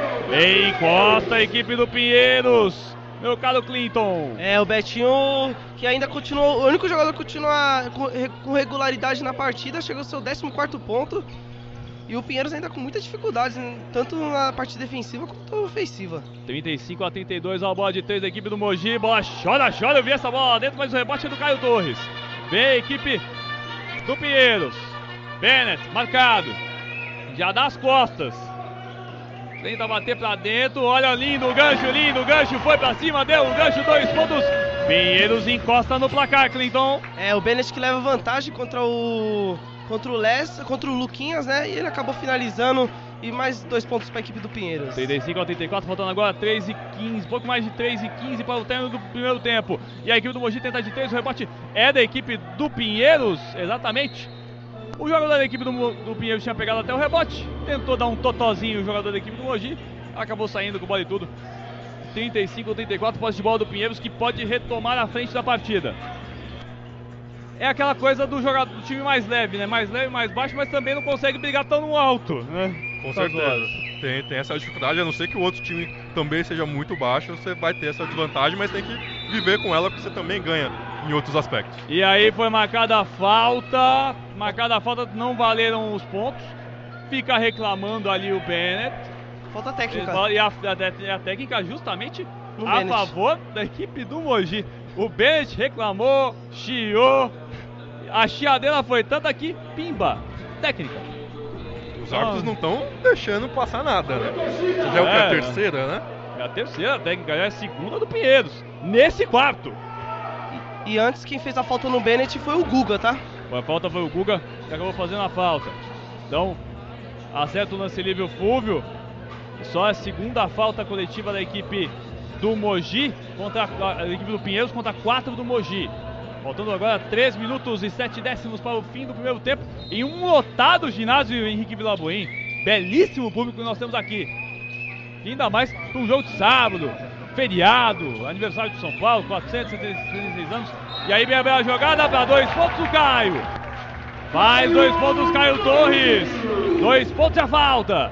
Encosta a equipe do Pinheiros. Meu caro Clinton. É, o Betinho, que ainda continuou, o único jogador que continua com regularidade na partida, chegou ao seu 14 ponto. E o Pinheiros ainda com muitas dificuldades, né, tanto na parte defensiva quanto ofensiva. 35 a 32, a bola de 3 da equipe do Mogi. Bola chora, chora. Eu vi essa bola lá dentro, mas o rebote é do Caio Torres. Vem a equipe do Pinheiros. Bennett, marcado. Já dá as costas. Tenta bater pra dentro. Olha, lindo, gancho, lindo. Gancho foi pra cima, deu o gancho, dois pontos. Pinheiros encosta no placar, Clinton. É, o Bennett que leva vantagem contra o contra o Les, contra o Luquinhas, né? E ele acabou finalizando e mais dois pontos para a equipe do Pinheiros. 35 a 34, faltando agora 3 e 15, pouco mais de 3 e 15 para o término do primeiro tempo. E a equipe do Mogi tenta de 3, o rebote é da equipe do Pinheiros, exatamente. O jogador da equipe do, do Pinheiros tinha pegado até o rebote, tentou dar um totozinho o jogador da equipe do Mogi, acabou saindo com bola e tudo. 35 a 34, posse de bola do Pinheiros que pode retomar a frente da partida é aquela coisa do jogador do time mais leve, né? Mais leve, mais baixo, mas também não consegue brigar tão alto, né? Com certeza. Tem, tem essa dificuldade, a não ser que o outro time também seja muito baixo, você vai ter essa desvantagem, mas tem que viver com ela porque você também ganha em outros aspectos. E aí foi marcada a falta, marcada a falta, não valeram os pontos. Fica reclamando ali o Bennett. Falta técnica. E a, a, a técnica justamente no a Bennett. favor da equipe do Mogi. O Bennett reclamou, chiou, a chiadeira foi tanta que, pimba, técnica. Os árbitros ah. não estão deixando passar nada, né? Já é, o que? A terceira, né? É a terceira técnica, já é a segunda do Pinheiros. Nesse quarto. E, e, antes quem fez a falta no Bennett foi o Guga, tá? A falta foi o Guga que acabou fazendo a falta. Então, acerta o lance livre o Fúvio. Só a segunda falta coletiva da equipe do Mogi contra a equipe do Pinheiros contra quatro do Mogi. Faltando agora 3 minutos e 7 décimos para o fim do primeiro tempo. Em um lotado ginásio Henrique Vilaboim. Belíssimo público que nós temos aqui. Ainda mais para um jogo de sábado, feriado, aniversário de São Paulo, 476 anos. E aí vem a bela jogada para dois pontos o Caio. Faz dois pontos Caio Torres. Dois pontos a falta.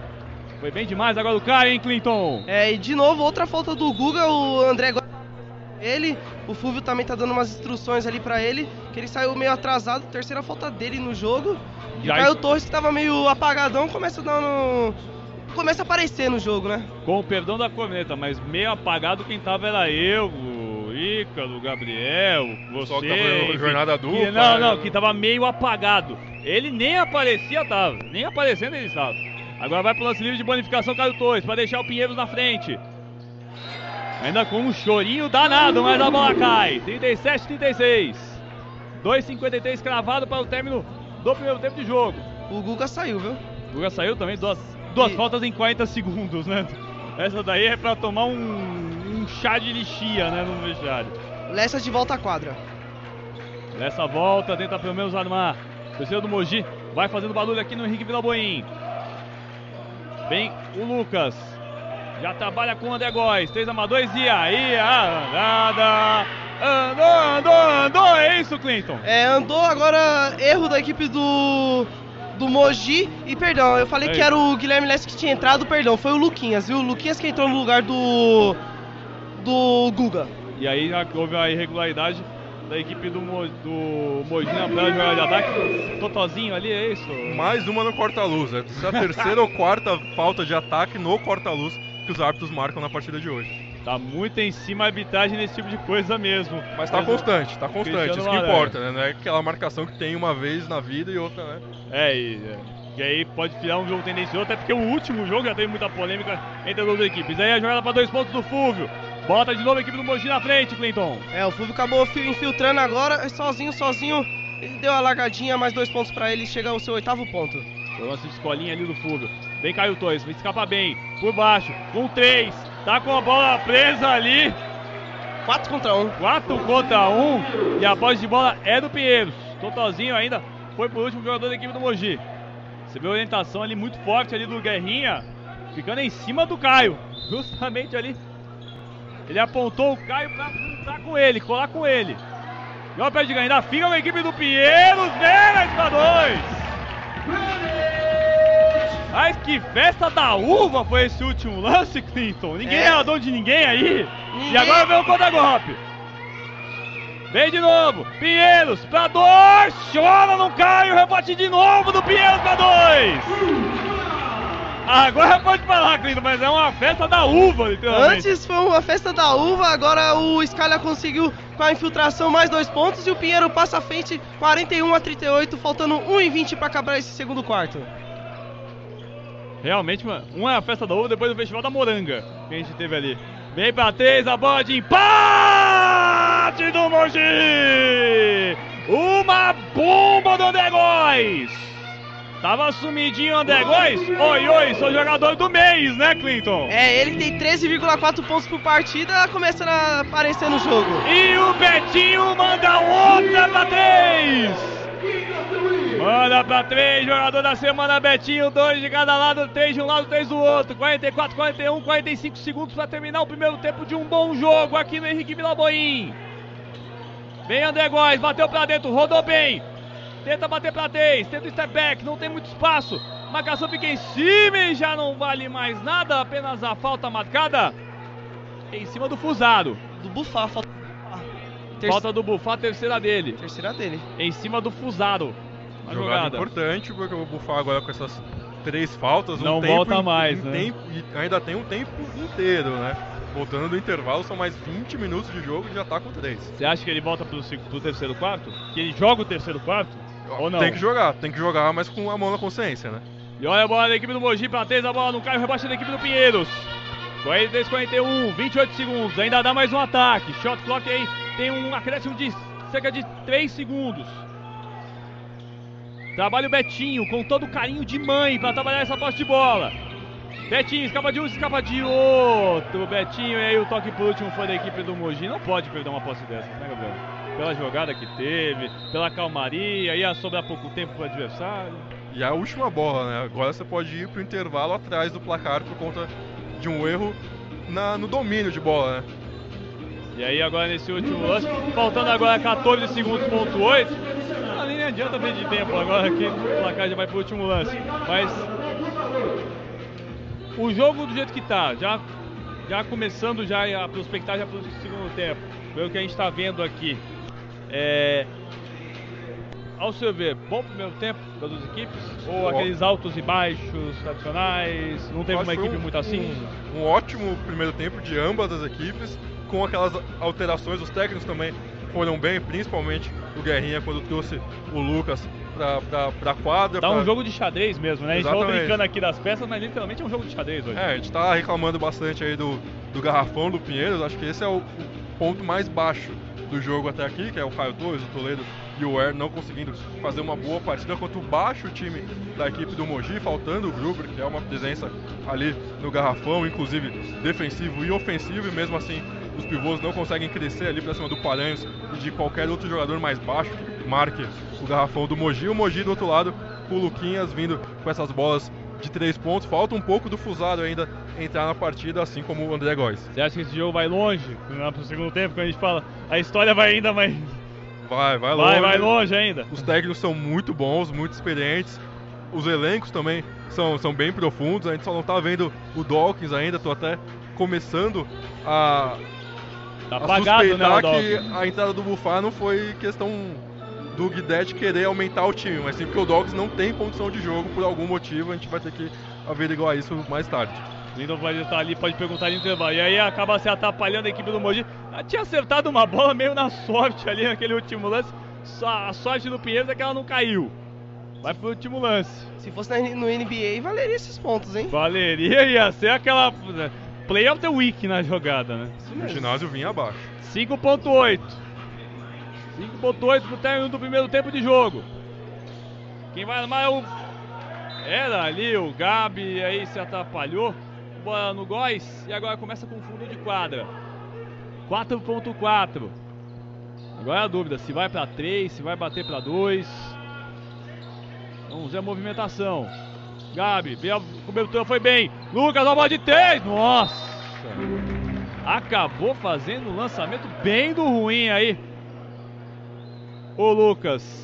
Foi bem demais agora o Caio, hein, Clinton? É, e de novo outra falta do Guga, o André ele. O Fúvio também tá dando umas instruções ali para ele, que ele saiu meio atrasado, terceira falta dele no jogo. E o Caio Torres, que tava meio apagadão, começa dando. Começa a aparecer no jogo, né? Com o perdão da corneta, mas meio apagado quem tava era eu, o Ícaro, o Gabriel, você. Só que tava jornada dupla. Que, não, não, que tava meio apagado. Ele nem aparecia, tava. Nem aparecendo ele estava. Agora vai pro lance livre de bonificação Caio Torres, para deixar o Pinheiros na frente. Ainda com um chorinho danado, mas a bola cai. 37, 36. 2,53 cravado para o término do primeiro tempo de jogo. O Guga saiu, viu? O Guga saiu também, duas, duas e... faltas em 40 segundos, né? Essa daí é para tomar um, um, chá de lixia, né, no vestiário. Lessa de volta à quadra. Lessa volta, tenta pelo menos armar. O terceiro do Mogi vai fazendo barulho aqui no Henrique Vilaboim. Vem o Lucas. Já trabalha com o André Góes. Três amadores e aí a andada. Andou, andou, andou. É isso, Clinton? É, andou agora. Erro da equipe do. Do Mogi. E perdão, eu falei é que era o Guilherme Leste que tinha entrado, perdão. Foi o Luquinhas, viu? O Luquinhas que entrou no lugar do. Do Guga. E aí houve a irregularidade da equipe do, Mo, do Mogi na jogada de ataque. Totozinho ali, é isso? Mais uma no corta-luz. É a terceira ou quarta falta de ataque no corta-luz que os árbitros marcam na partida de hoje. Tá muito em cima a arbitragem nesse tipo de coisa mesmo. Mas tá Mas, constante, tá constante, isso que importa, né? Não é aquela marcação que tem uma vez na vida e outra, né? É, e, é. e aí pode virar um jogo tendencioso, até porque o último jogo já teve muita polêmica entre as duas equipes. Aí a jogada para dois pontos do Fúvio. Bota de novo a equipe do Mogi na frente, Clinton. É, o Fúvio acabou infiltrando agora, sozinho, sozinho. Ele deu a largadinha, mais dois pontos para ele, chega ao seu oitavo ponto. Foi uma escolinha ali do Fúvio. Vem Caio Torres, escapa bem. Por baixo, com três. Tá com a bola presa ali. 4 contra 1. Um. 4 contra 1. Um, e a posse de bola é do Pinheiros. Totalzinho ainda. Foi pro último jogador da equipe do Mogi. Você vê a orientação ali muito forte ali do Guerrinha. Ficando em cima do Caio. <laughs> Justamente ali. Ele apontou o Caio pra juntar com ele, colar com ele. E olha o pé de ganhar. Fica a equipe do Pinheiros. Vem para dois. Mas que festa da uva foi esse último lance, Clinton. Ninguém é, é dono de ninguém aí. Ninguém... E agora vem o contra-golpe. Vem de novo. Pinheiros pra dois. Chora, não cai. O rebote de novo do Pinheiros pra dois. Agora pode falar, Clinton, mas é uma festa da uva, literalmente. Antes foi uma festa da uva, agora o Scala conseguiu com a infiltração mais dois pontos e o Pinheiro passa à frente 41 a 38, faltando 1 e 20 para acabar esse segundo quarto. Realmente, mano, uma é a festa da uva, depois o festival da moranga que a gente teve ali. Vem pra três, a bola de empate do Mogi! Uma bomba do André Góes! Tava sumidinho André Góes? Oi, oi, sou jogador do mês, né, Clinton? É, ele tem 13,4 pontos por partida, começando a aparecer no jogo. E o Betinho manda outra pra três! Manda pra três, jogador da semana Betinho, dois de cada lado, três de um lado, três do outro. 44, 41, 45 segundos pra terminar o primeiro tempo de um bom jogo aqui no Henrique Vilaboim. Vem André Góes, bateu pra dentro, rodou bem. Tenta bater pra três, tenta o step back, não tem muito espaço. Marcação fica em cima e já não vale mais nada, apenas a falta marcada em cima do Fusaro. Do Bufá, falta. Falta do Bufá, terceira dele. Terceira dele. Em cima do Fusaro. Na jogada, jogada. importante, porque o Bufar agora com essas três faltas, um Não tempo volta mais, in- né? tempo- ainda tem um tempo inteiro, né? Voltando do intervalo, são mais 20 minutos de jogo e já tá com três. Você acha que ele volta pro, pro terceiro quarto? Que ele joga o terceiro quarto? Ou não? Tem que jogar, tem que jogar, mas com a mão na consciência, né? E olha a bola da equipe do Mogi pra três, a bola não cai, o rebate da equipe do Pinheiros. 43, 41, 28 segundos, ainda dá mais um ataque. Shot clock aí tem um acréscimo de cerca de 3 segundos. Trabalha o Betinho com todo o carinho de mãe pra trabalhar essa posse de bola. Betinho, escapa de um, escapa de outro. Betinho e aí o toque por último foi da equipe do Mogi. Não pode perder uma posse dessa, né, Gabriel? Pela jogada que teve, pela calmaria, ia sobrar pouco tempo pro adversário. E a última bola, né? Agora você pode ir pro intervalo atrás do placar por conta de um erro na- no domínio de bola, né? E aí agora nesse último lance, faltando agora 14 segundos, ponto 8. Ali nem adianta ver de tempo agora que o placar já vai pro último lance. Mas o jogo do jeito que tá, já, já começando já a prospectar já pro segundo tempo, pelo que a gente tá vendo aqui. É, ao seu ver, bom primeiro tempo das duas equipes? Ou aqueles altos e baixos tradicionais? Não teve uma equipe um- muito assim? Um, um ótimo primeiro tempo de ambas as equipes, com aquelas alterações. Os técnicos também foram bem, principalmente o Guerrinha, quando trouxe o Lucas pra, pra, pra quadra. Tá pra- um jogo de xadrez mesmo, né? A gente falou Exatamente. brincando aqui das peças, mas literalmente é um jogo de xadrez hoje. É, a gente tá reclamando bastante aí do, do garrafão do Pinheiros. Acho que esse é o, o ponto mais baixo do jogo até aqui, que é o Caio Torres, o Toledo e o Er não conseguindo fazer uma boa partida, quanto baixo o time da equipe do Mogi, faltando o Gruber, que é uma presença ali no garrafão, inclusive defensivo e ofensivo, e mesmo assim os pivôs não conseguem crescer ali pra cima do Paranhos e de qualquer outro jogador mais baixo que marque o garrafão do Mogi. O Mogi do outro lado, o Luquinhas vindo com essas bolas de três pontos. Falta um pouco do Fusado ainda entrar na partida, assim como o André Góes. Você acha que esse jogo vai longe? Lá pro segundo tempo, quando a gente fala, a história vai ainda, mas Vai, vai longe. vai, vai longe ainda. Os técnicos são muito bons, muito experientes. Os elencos também são, são bem profundos. A gente só não tá vendo o Dawkins ainda. Tô até começando a, Tá a apagado, né, que a entrada do Bufar não foi questão do Guidetti querer aumentar o time, mas sim porque o Dawkins não tem condição de jogo por algum motivo. A gente vai ter que averiguar isso mais tarde. Lindon pode estar ali, pode perguntar ali no intervalo. E aí acaba se atrapalhando a equipe do Mogi. Ah, Tinha acertado uma bola meio na sorte ali naquele último lance. Só a sorte do Pinheiros é que ela não caiu. Vai pro último lance. Se fosse no NBA, valeria esses pontos, hein? Valeria ia ser aquela né, play of the week na jogada, né? O ginásio vinha abaixo. 5.8. 5.8 pro término do primeiro tempo de jogo. Quem vai armar é o. Era ali o Gabi, aí se atrapalhou. Bola no Góis e agora começa com fundo de quadra. 4.4. Agora é a dúvida se vai pra 3, se vai bater pra 2. Vamos ver a movimentação. Gabi, cobertura, foi bem. Lucas, a bola de 3. Nossa! acabou fazendo um lançamento bem do ruim aí. O Lucas.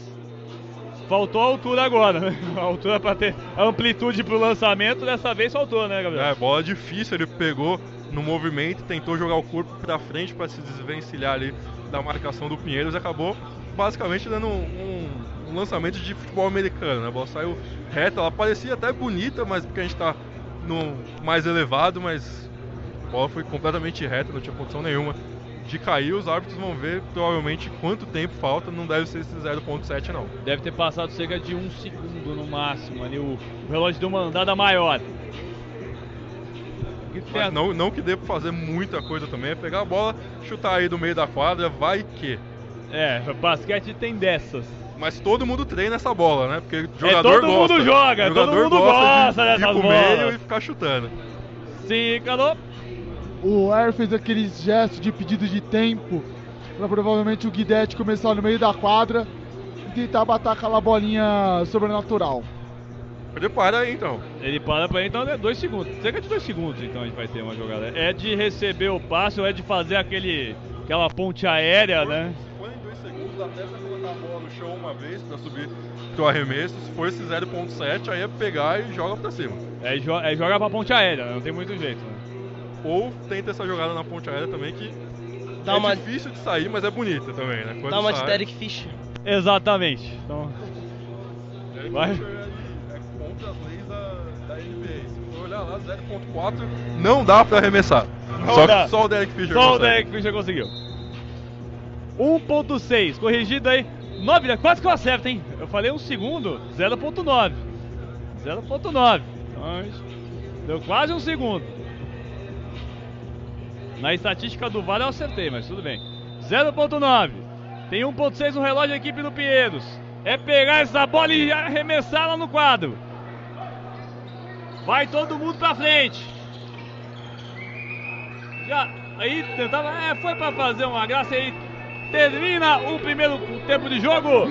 Faltou a altura agora, né? <laughs> A altura para ter amplitude pro lançamento, dessa vez faltou, né, Gabriel? É, bola difícil, ele pegou no movimento, tentou jogar o corpo pra frente para se desvencilhar ali da marcação do Pinheiros e acabou basicamente dando um, um- lançamento de futebol americano, né? A bola saiu reta, ela parecia até bonita, mas porque a gente tá no mais elevado, mas a bola foi completamente reta, não tinha condição nenhuma de cair. Os árbitros vão ver provavelmente quanto tempo falta, não deve ser esse 0.7 não. Deve ter passado cerca de um segundo no máximo ali. O, o relógio deu uma andada maior. Mas não, não que dê pra fazer muita coisa também, é pegar a bola, chutar aí do meio da quadra, vai que. É, basquete tem dessas. Mas todo mundo treina essa bola, né? Porque jogador É, todo gosta. mundo joga, jogador todo mundo gosta, gosta de ir pro bolas. meio e ficar chutando. Sim, Cano. O Air fez aqueles gestos de pedido de tempo para provavelmente o Guidetti começar no meio da quadra e tentar bater aquela bolinha sobrenatural. Prepara aí então. Ele para pra então é dois segundos. Cerca de dois segundos, então a gente vai ter uma jogada. É de receber o passe ou é de fazer aquele, aquela ponte aérea, né? Se for em dois segundos, até você colocar a bola no chão uma vez pra subir pro arremesso. Se for esse 0.7, aí é pegar e joga pra cima. É, jo é jogar pra ponte aérea, não tem muito jeito. Né? Ou tenta essa jogada na ponte aérea também, que Dá é uma, difícil de sair, mas é bonita também, né? Quando dá uma de sai, Derek Fish. Exatamente. Então, Derek Vai. Fisher, ele é contra as leis da, da NBA. Se for olhar lá, 0.4, não dá pra arremessar. Não só, dá. só o Derek Fisher só o consegue. Derek Fischer conseguiu. 1.6, corrigido aí. 9, quase que eu acerto, hein? Eu falei um segundo, 0.9. 0.9. Então, deu quase um segundo. Na estatística do VAR eu acertei, mas tudo bem. 0.9. Tem 1.6 no relógio da equipe do Pinheiros. É pegar essa bola e arremessá-la no quadro. Vai todo mundo pra frente. Já, aí tentava, é, foi pra fazer uma graça aí. Termina o primeiro tempo de jogo.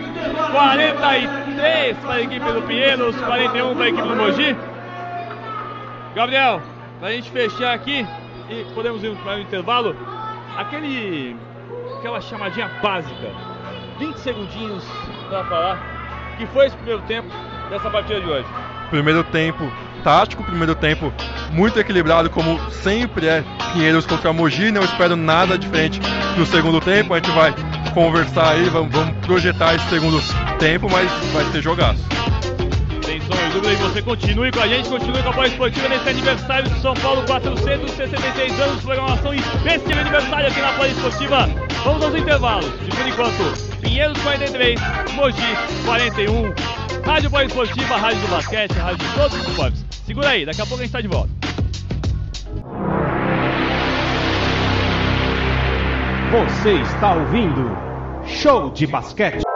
43 para a equipe do Pinheiros, 41 para a equipe do Mogi. Gabriel, pra gente fechar aqui e podemos ir para o intervalo. Aquele aquela chamadinha básica. 20 segundinhos pra falar que foi esse primeiro tempo dessa partida de hoje. Primeiro tempo tático, primeiro tempo muito equilibrado, como sempre é Pinheiros contra Mogi. Não espero nada diferente no segundo tempo. A gente vai conversar aí, vamos, vamos projetar esse segundo tempo, mas vai ser jogaço. Dúvida, e você continue com a gente, continue com a Bola Esportiva nesse aniversário de São Paulo, 466 anos, programação especial aniversário aqui na Bola Esportiva. Vamos aos intervalos, de por enquanto, Pinheiros 43, Mogi 41, Rádio Bola Esportiva, Rádio do Basquete, Rádio de todos os esportes. Segura aí, daqui a pouco a gente tá de volta. Você está ouvindo Show de Basquete.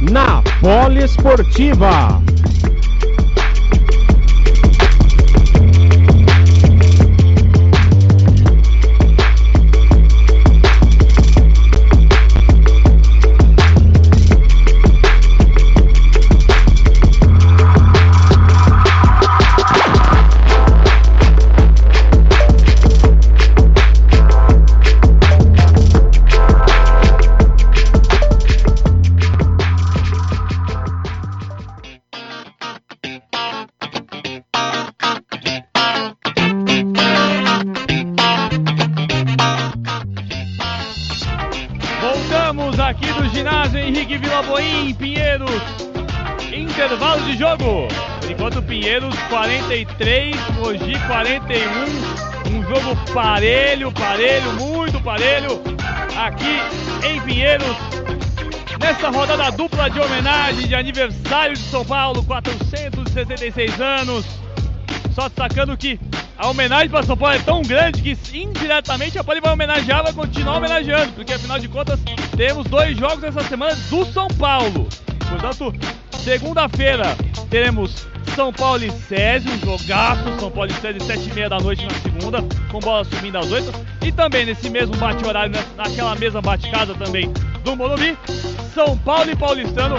Na Poliesportiva. 41. Um jogo parelho, parelho, muito parelho. Aqui em Pinheiros. Nessa rodada dupla de homenagem de aniversário de São Paulo, 466 anos. Só destacando que a homenagem para São Paulo é tão grande que indiretamente a Poli vai homenagear, vai continuar homenageando, porque afinal de contas temos dois jogos essa semana do São Paulo. Portanto, segunda-feira teremos São Paulo e Césio, jogaço, São Paulo e Césio, 7h30 da noite na segunda, com bola subindo às 8 E também nesse mesmo bate-horário, né, naquela mesma bate-casa também do Morumbi, São Paulo e Paulistano,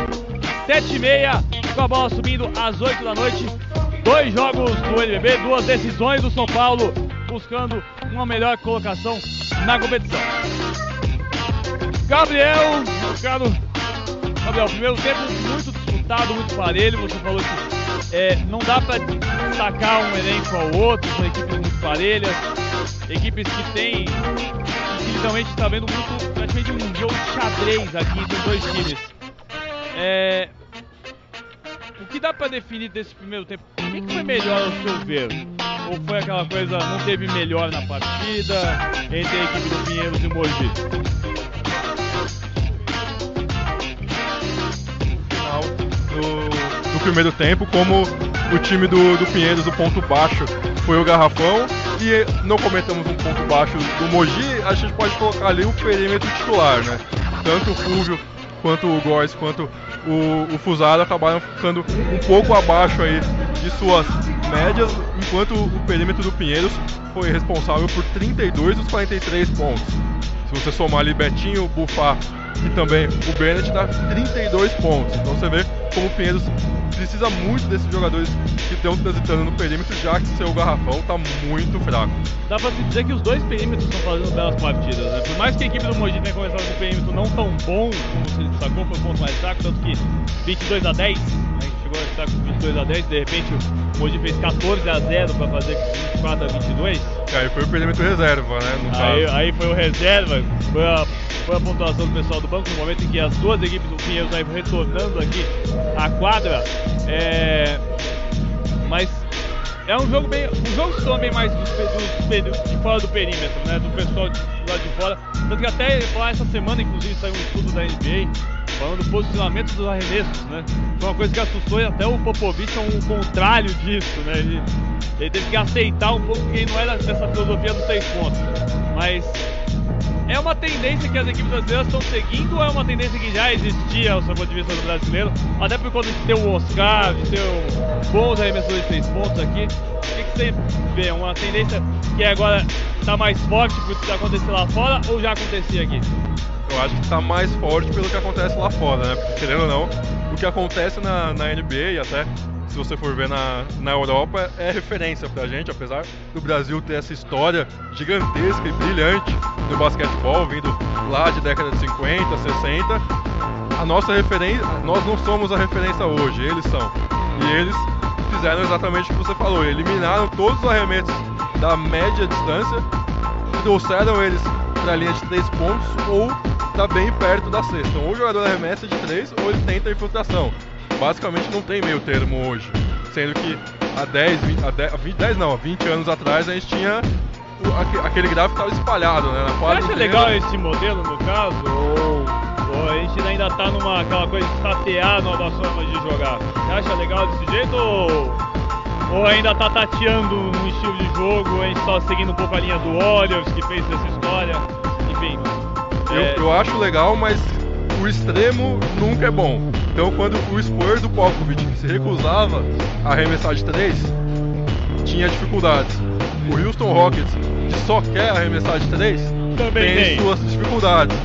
7h30, com a bola subindo às 8 da noite. Dois jogos do NBB, duas decisões do São Paulo, buscando uma melhor colocação na competição. Gabriel, meu Gabriel, primeiro tempo muito disputado, muito parelho. Você falou que é, não dá pra destacar um elenco ao outro, são equipes muito parelhas, equipes que têm, e que literalmente está vendo muito, praticamente um jogo de xadrez aqui entre os dois times. É, o que dá pra definir desse primeiro tempo? O que, que foi melhor ao seu ver? Ou foi aquela coisa, não teve melhor na partida entre a equipe do Pinheiros e o Mogi? final do, do primeiro tempo, como o time do, do Pinheiros, o ponto baixo foi o Garrafão, e não comentamos um ponto baixo do Mogi, a gente pode colocar ali o perímetro titular, né? Tanto o Fulvio, quanto o Góes, quanto o, o Fusaro acabaram ficando um pouco abaixo aí de suas médias, enquanto o perímetro do Pinheiros foi responsável por 32 dos 43 pontos. Se você somar ali Betinho, Bufá e também o Bennett dá 32 pontos. Então você vê como o Pinheiros precisa muito desses jogadores que estão transitando no perímetro, já que seu garrafão está muito fraco. Dá pra se dizer que os dois perímetros estão fazendo belas partidas, né? Por mais que a equipe do Mogi tenha começado com um perímetro não tão bom, como se destacou, foi o ponto mais fraco, tanto que 22 a 10, né? Chegou a estar com 22 a 10, de repente o Mogi fez 14 a 0 para fazer 24 a 22. E aí foi o perímetro reserva, né? No Aí, caso. aí foi o reserva, foi a, foi a pontuação do pessoal do banco no momento em que as duas equipes do Pinheiros aí retornando aqui à quadra. É, mas é um jogo bem. Os jogos são bem mais de fora do perímetro, né? Do pessoal de, lá de fora. Tanto que até lá essa semana, inclusive, saiu um estudo da NBA falando do posicionamento dos arremessos, né? Foi uma coisa que assustou e até o Popovich é um contrário disso, né? Ele, ele teve que aceitar um pouco que não era dessa filosofia dos seis pontos. Mas é uma tendência que as equipes brasileiras estão seguindo ou é uma tendência que já existia ao seu ponto de vista do brasileiro? Até por conta de ter o Oscar, de ter bons arremessadores de três pontos aqui. O que, que você vê? Uma tendência que agora está mais forte por isso que acontecer lá fora ou já acontecia aqui? Eu acho que está mais forte pelo que acontece lá fora, né? Porque, querendo ou não, o que acontece na, na NBA e até se você for ver na, na Europa é referência pra gente, apesar do Brasil ter essa história gigantesca e brilhante do basquetebol, vindo lá de década de 50, 60. A nossa referência, nós não somos a referência hoje, eles são. E eles fizeram exatamente o que você falou, eliminaram todos os arremessos da média distância e trouxeram eles para a linha de 3 pontos ou tá bem perto da. Então, ou o jogador arremessa de 3 ou ele tenta infiltração. Basicamente não tem meio termo hoje. Sendo que há 10, 20, há 10, 20, 10 não, há 20 anos atrás a gente tinha o- aque- aquele gráfico estava espalhado, né? Na Você acha inteira. legal esse modelo no caso? Ou, ou a gente ainda tá numa aquela coisa de tatear novas formas de jogar? Você acha legal desse jeito ou, ou ainda tá tateando no estilo de jogo? A gente tá seguindo um pouco a linha do Warriors que fez essa história? Enfim. Eu, é, eu acho legal, mas o extremo nunca é bom. Então, quando o Spurs do Popovich se recusava a arremessar de 3, tinha dificuldades. O Houston Rockets, que só quer arremessar de 3, Também tem, tem. suas dificuldades.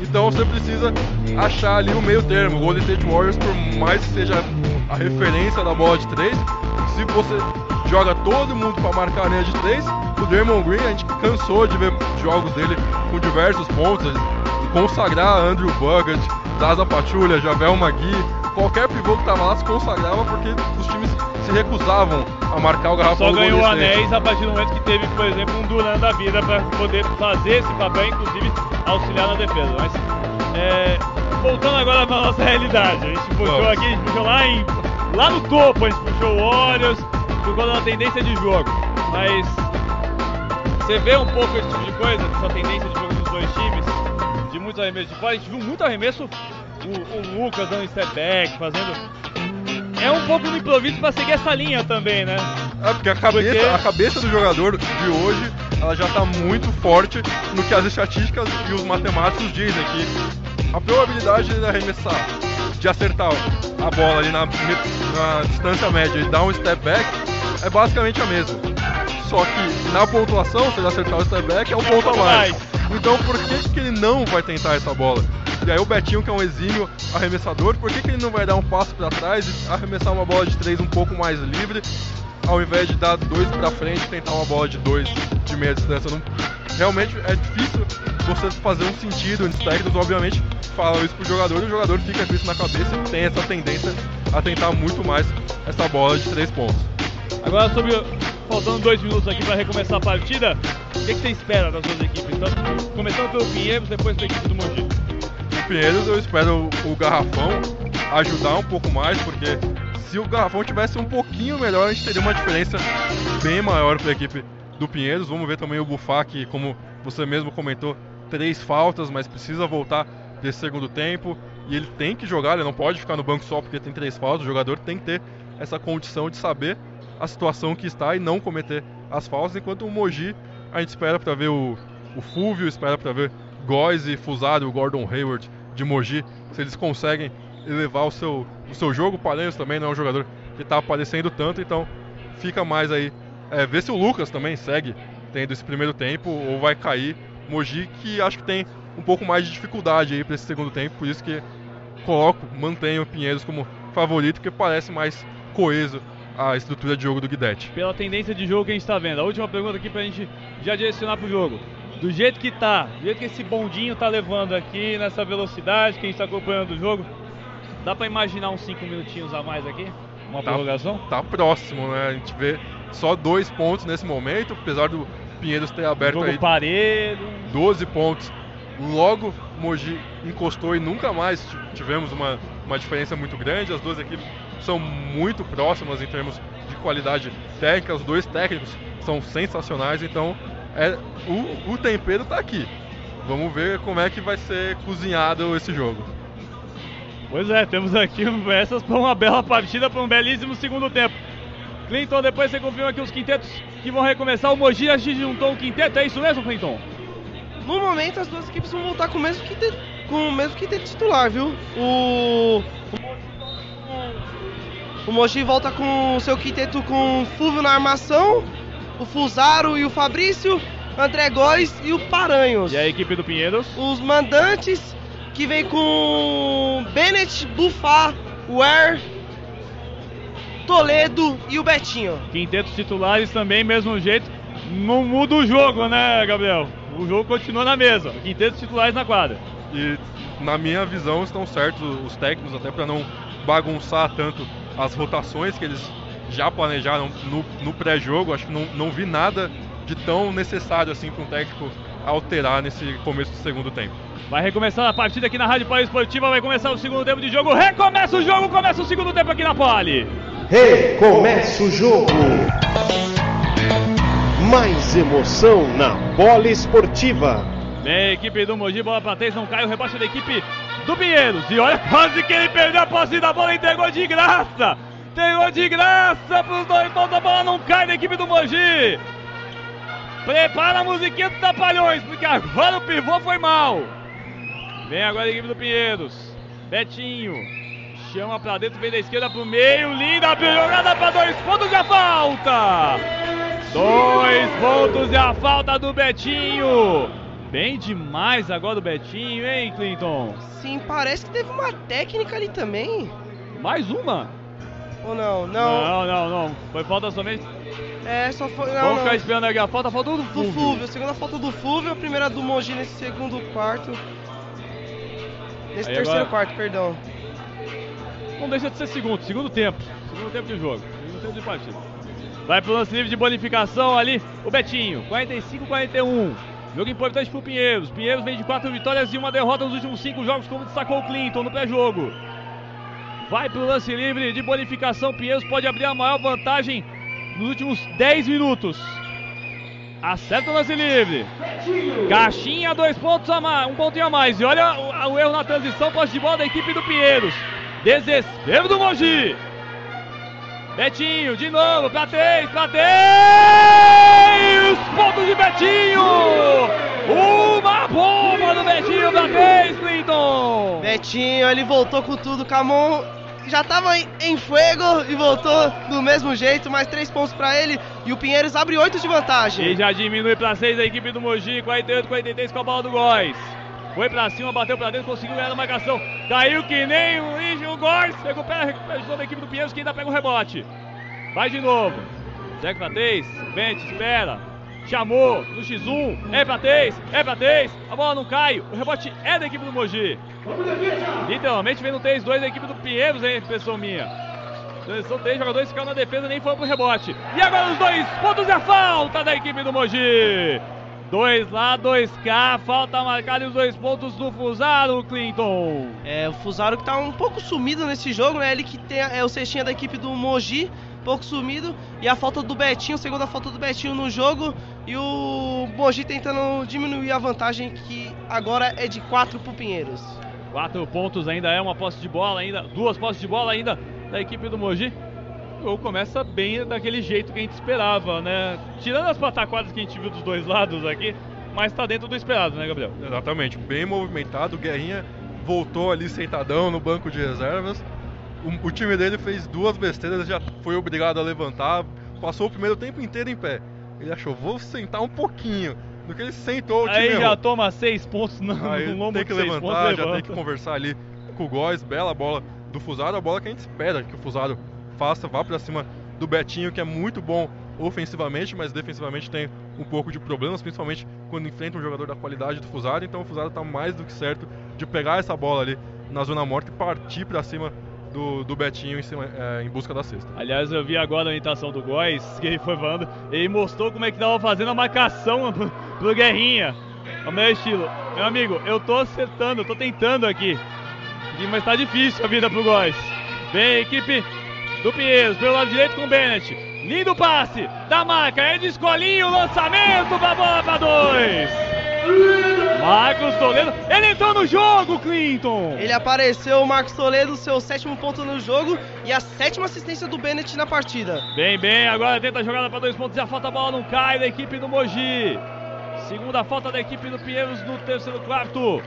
Então, você precisa achar ali o meio termo. O Golden State Warriors, por mais que seja a referência da bola de 3, se você joga todo mundo para marcar a linha de 3, o Draymond Green, a gente cansou de ver jogos dele com diversos pontos, consagrar Andrew Bogut, Zaza Pachulia, Javel Magui, qualquer pivô que tava lá se consagrava porque os times se recusavam a marcar o garrafão só ganhou anéis a partir do momento que teve, por exemplo, um Duran da vida para poder fazer esse papel, inclusive auxiliar na defesa. Mas é, voltando agora para nossa <laughs> realidade, a gente puxou Vamos. aqui, a gente puxou lá, em, lá no topo, a gente puxou o Warriors conta da tendência de jogo. Mas você vê um pouco esse tipo de coisa, essa tendência de jogo dos dois times, muitos arremessos de fora, a gente viu muito arremesso, o, o Lucas dando step back, fazendo. É um pouco no improviso para seguir essa linha também, né? É, porque a cabeça, Porque- a cabeça do jogador de hoje, ela já está muito forte no que as estatísticas e os matemáticos dizem, que a probabilidade de arremessar, de acertar a bola ali na, na distância média e dar um step back, é basicamente a mesma. Só que na pontuação, se ele acertar o step back, é um ponto a mais. Então por que, que ele não vai tentar essa bola? E aí o Betinho, que é um exímio arremessador, por que, que ele não vai dar um passo para trás e arremessar uma bola de três um pouco mais livre, ao invés de dar dois para frente e tentar uma bola de dois de meia distância? Não- realmente é difícil você fazer um sentido. Os técnicos, obviamente, falam isso pro jogador e o jogador fica com isso na cabeça e tem essa tendência a tentar muito mais essa bola de três pontos. Agora sobre. Faltando dois minutos aqui para recomeçar a partida, o que, que você espera das duas equipes? Então, começando pelo Pinheiros, depois pela equipe do Mogi. O Pinheiros eu espero o Garrafão ajudar um pouco mais, porque se o Garrafão tivesse um pouquinho melhor, a gente teria uma diferença bem maior para a equipe do Pinheiros. Vamos ver também o Bufá, que como você mesmo comentou, três faltas, mas precisa voltar desse segundo tempo. E ele tem que jogar, ele não pode ficar no banco só porque tem três faltas. O jogador tem que ter essa condição de saber a situação que está e não cometer as faltas. Enquanto o Mogi, a gente espera para ver o, o Fúvio, espera para ver Góes e Fusaro, o Gordon Hayward de Mogi, se eles conseguem elevar o seu, o seu jogo. O Paranhos também não é um jogador que está aparecendo tanto, então fica mais aí. É, ver se o Lucas também segue tendo esse primeiro tempo ou vai cair. Mogi que acho que tem um pouco mais de dificuldade aí para esse segundo tempo, por isso que coloco, mantenho o Pinheiros como favorito, porque parece mais coeso a estrutura de jogo do Guidetti. Pela tendência de jogo que a gente está vendo. A última pergunta aqui para a gente já direcionar pro jogo. Do jeito que tá, do jeito que esse bondinho tá levando aqui, nessa velocidade que a gente está acompanhando o jogo, dá para imaginar uns 5 minutinhos a mais aqui? Uma Tá. prorrogação? Tá próximo, né? A gente vê só dois pontos nesse momento, apesar do Pinheiros ter aberto Jogo aí parelho. 12 pontos. Logo, Mogi encostou e nunca mais ti- tivemos uma, uma diferença muito grande. As duas equipes são muito próximas em termos de qualidade técnica. Os dois técnicos são sensacionais, então é, o, o tempero tá aqui. Vamos ver como é que vai ser cozinhado esse jogo. Pois é, temos aqui essas para uma bela partida, para um belíssimo segundo tempo. Clinton, depois você confirma aqui os quintetos que vão recomeçar. O Mogi já se juntou um quinteto, é isso mesmo, Clinton? No momento, as duas equipes vão voltar com o mesmo quinteto, com o mesmo quinteto titular, viu? O. O Mogi volta com o seu quinteto com o Fulvio na armação, o Fusaro e o Fabrício, André Góes e o Paranhos. E a equipe do Pinheiros? Os mandantes que vem com Bennett, Bufá, Ware, Toledo e o Betinho. Quintetos titulares também, mesmo jeito. Não muda o jogo, né, Gabriel? O jogo continua na mesa. Quintetos titulares na quadra. E na minha visão estão certos os técnicos, até para não bagunçar tanto as rotações que eles já planejaram no, no pré-jogo. Acho que não, não vi nada de tão necessário assim para um técnico alterar nesse começo do segundo tempo. Vai recomeçar a partida aqui na Rádio Poli Esportiva. Vai começar o segundo tempo de jogo. Recomeça o jogo, começa o segundo tempo aqui na Poli. Recomeça o jogo. Mais emoção na bola esportiva. Vem a equipe do Mogi, bola pra três, não cai o rebote da equipe do Pinheiros. E olha, quase que ele perdeu a posse da bola, entregou de graça. Entregou de graça pros dois pontos, a bola não cai da equipe do Mogi. Prepara a musiquinha dos Trapalhões, porque agora o pivô foi mal. Vem agora a equipe do Pinheiros. Betinho. Chama pra dentro, vem da esquerda pro meio. Linda jogada pra dois pontos e a falta. Dois pontos e a falta do Betinho. Bem demais agora o Betinho, hein, Clinton? Sim, parece que teve uma técnica ali também. Mais uma? Ou não? Não. Não, não, não. Foi falta somente. É, só foi. Não, Vamos não. ficar esperando aqui a falta. Faltou do Do Fulvio. Fulvio, a segunda falta do Fulvio, a primeira do Mogi nesse segundo quarto. Nesse Aí terceiro agora- quarto, perdão. Não deixa de ser segundo, segundo tempo. Segundo tempo de jogo. Segundo tempo de partida. Vai pro lance livre de bonificação ali o Betinho. 45 41. Jogo importante pro Pinheiros. Pinheiros vem de quatro vitórias e uma derrota nos últimos cinco jogos, como destacou o Clinton no pré-jogo. Vai pro lance livre de bonificação. Pinheiros pode abrir a maior vantagem nos últimos 10 minutos. Acerta o lance livre. Caixinha, dois pontos a mais, um pontinho a mais. E olha o, o erro na transição, posse de bola da equipe do Pinheiros. Desespero do Mogi. Betinho, de novo, pra três, pra três! Pontos de Betinho! Uma bomba do Betinho pra três, Clinton! Betinho, ele voltou com tudo, Camon já tava em, fuego e voltou do mesmo jeito, mais três pontos pra ele e o Pinheiros abre oito de E vantagem. já diminui pra seis a equipe do Mogi, 48, 43 com a bola do Góis. Foi pra cima, bateu pra dentro, conseguiu ganhar na marcação. Caiu que nem o Ige, o Góis. Recupera, recupera de novo a equipe do Pinheiros que ainda pega o rebote. Vai de novo. Segue pra três, Bente, espera. Chamou no X1, é pra três, é pra três. A bola não cai, o rebote é da equipe do Mogi. Literalmente vem no 3-2 da equipe do Pinheiros, hein, impressão minha. São três jogadores que ficaram na defesa nem foram pro rebote. E agora os dois pontos e a falta da equipe do Mogi. Dois lá, dois cá, falta marcar os dois pontos do Fusaro, Clinton. É, o Fusaro que tá um pouco sumido nesse jogo, né? Ele que tem, é o cestinha da equipe do Mogi, pouco sumido. E a falta do Betinho, segunda falta do Betinho no jogo. E o Mogi tentando diminuir a vantagem que agora é de 4 pro Pinheiros. Quatro pontos ainda é uma posse de bola ainda, duas posses de bola ainda da equipe do Mogi. O jogo começa bem daquele jeito que a gente esperava, né? Tirando as pataquadas que a gente viu dos dois lados aqui, mas tá dentro do esperado, né, Gabriel? Exatamente, bem movimentado. O Guerrinha voltou ali sentadão no banco de reservas. O, o time dele fez duas besteiras, já foi obrigado a levantar. Passou o primeiro tempo inteiro em pé. Ele achou, vou sentar um pouquinho. No que ele sentou, o time Aí já errou. toma seis pontos no, Aí no lombo tem que levantar, pontos, já levanta. tem que conversar ali com o Góis. Bela bola do Fusaro, a bola que a gente espera que o Fusaro faça, vá pra cima do Betinho, que é muito bom ofensivamente, mas defensivamente tem um pouco de problemas, principalmente quando enfrenta um jogador da qualidade do Fusaro. Então o Fusaro tá mais do que certo de pegar essa bola ali na zona morta e partir pra cima do, do Betinho em, cima- é, em busca da cesta. Aliás, eu vi agora a orientação do Góis, <laughs> que ele foi falando, ele mostrou como é que tava fazendo a marcação <laughs> pro, pro Guerrinha. É o meu estilo. Meu amigo, eu tô acertando, eu tô tentando aqui. Mas tá difícil a vida pro Góis. Vem equipe do Pinheiros, pelo lado direito com o Bennett. Lindo passe da marca, é de escolinho, lançamento pra bola pra dois. Marcos Toledo, ele entrou no jogo, Clinton. Ele apareceu, o Marcos Toledo, seu sétimo ponto no jogo e a sétima assistência do Bennett na partida. Bem, bem, agora tenta a jogada para dois pontos e a falta a bola não cai da equipe do Mogi. Segunda falta da equipe do Pinheiros no terceiro quarto.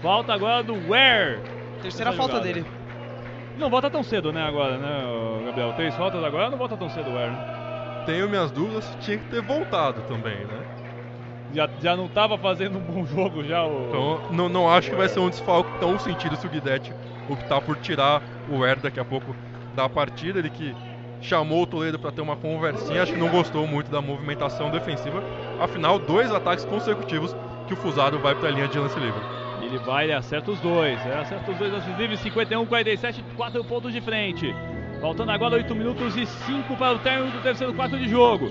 Falta agora do Ware. Terceira Essa falta jogada. dele. Não volta tão cedo, né, agora, né, Gabriel? Três faltas agora, não volta tão cedo o? Tenho minhas dúvidas, tinha que ter voltado também, né? Já, já não tava fazendo um bom <laughs> jogo já o... Então, não, não acho que vai ser um desfalque tão sentido se o Guidetti optar por tirar o Er daqui a pouco da partida. Ele que chamou o Toledo para ter uma conversinha, acho que não gostou muito da movimentação defensiva. Afinal, dois ataques consecutivos que o Fusaro vai para a linha de lance livre. Ele vai, ele acerta os dois. Ele acerta os dois lances livres, 51, 47, 4 pontos de frente. Faltando agora 8 minutos e 5 para o término do terceiro quarto de jogo.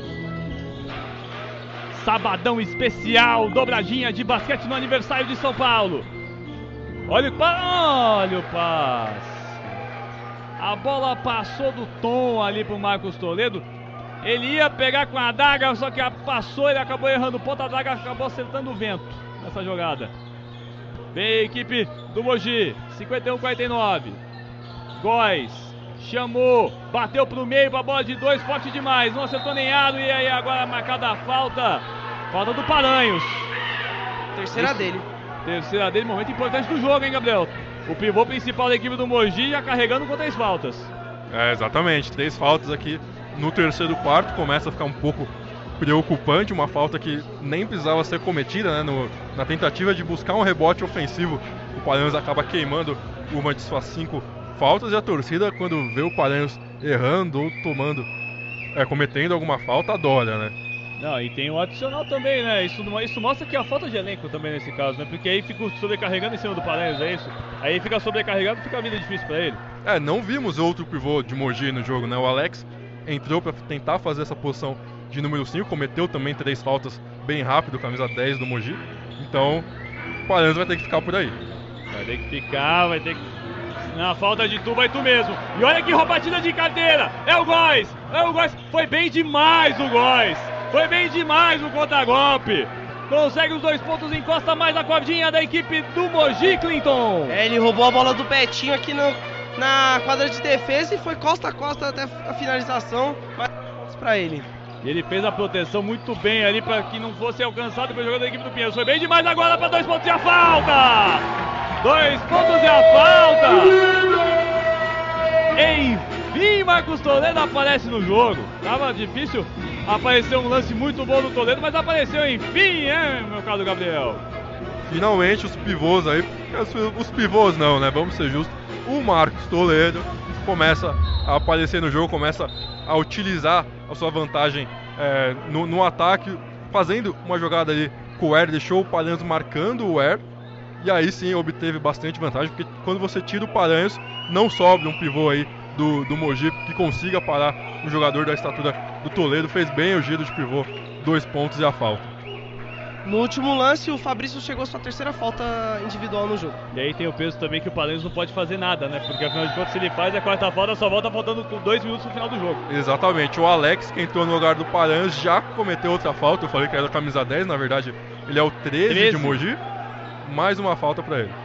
Sabadão especial, dobradinha de basquete no aniversário de São Paulo. Olha o passe, olha o passe. A bola passou do tom ali pro Marcos Toledo. Ele ia pegar com a adaga, só que passou, ele acabou errando o ponto, a adaga acabou acertando o vento nessa jogada. Vem a equipe do Mogi, 51-49. Góis, chamou, bateu pro meio pra bola de dois, forte demais, não acertou nem aro, e aí agora marcada a falta. Falta do Paranhos. Terceira Isso. dele. Terceira dele, momento importante do jogo, hein, Gabriel? O pivô principal da equipe do Mogi já carregando com três faltas. É, exatamente. Três faltas aqui no terceiro quarto. Começa a ficar um pouco preocupante. Uma falta que nem precisava ser cometida, né? no- na tentativa de buscar um rebote ofensivo, o Paranhos acaba queimando uma de suas cinco faltas. E a torcida, quando vê o Paranhos errando ou tomando, é, cometendo alguma falta, adora, né? Não, e tem o adicional também, né? Isso, isso mostra que a falta de elenco também nesse caso, né? Porque aí fica sobrecarregando em cima do Paranhos, é isso? Aí fica sobrecarregado, fica a vida difícil pra ele. É, não vimos outro pivô de Mogi no jogo, né? O Alex entrou para tentar fazer essa posição de número 5, cometeu também três faltas bem rápido, camisa 10 do Mogi. Então, o Paranhos vai ter que ficar por aí. Vai ter que ficar, vai ter que. Na falta de tu, vai tu mesmo. E olha que roubadinha de carteira. É o Góis. É o Góis. Foi bem demais o Góis. Foi bem demais o contra-golpe. Consegue os dois pontos, encosta mais a cordinha da equipe do Mogi, Clinton. É, ele roubou a bola do Betinho aqui no- na quadra de defesa e foi costa a costa até a finalização. Mas pontos pra ele. Ele fez a proteção muito bem ali para que não fosse alcançado pelo jogador da equipe do Pinheiros. Foi bem demais agora para dois pontos e a falta! Dois pontos e a falta! Enfim, Marcos Toledo aparece no jogo. Tava difícil aparecer um lance muito bom do Toledo, mas apareceu enfim, hein, meu caro Gabriel? Finalmente os pivôs aí, os pivôs não, né? Vamos ser justos. O Marcos Toledo começa a aparecer no jogo, começa a utilizar a sua vantagem é, no, no ataque, fazendo uma jogada ali com o Air, deixou o Paranhos marcando o Air. E aí sim obteve bastante vantagem, porque quando você tira o Paranhos, não sobra um pivô aí do, do Mogi que consiga parar um jogador da estatura do Toledo. Fez bem o giro de pivô, dois pontos e a falta. No último lance, o Fabrício chegou à sua terceira falta individual no jogo. E aí tem o peso também que o Paranhos não pode fazer nada, né? Porque afinal de contas, se ele faz a quarta falta, só volta faltando com dois minutos no final do jogo. Exatamente. O Alex, que entrou no lugar do Paranhos, já cometeu outra falta. Eu falei que era a camisa 10, na verdade, ele é o 13, 13. de Mogi. Mais uma falta pra ele.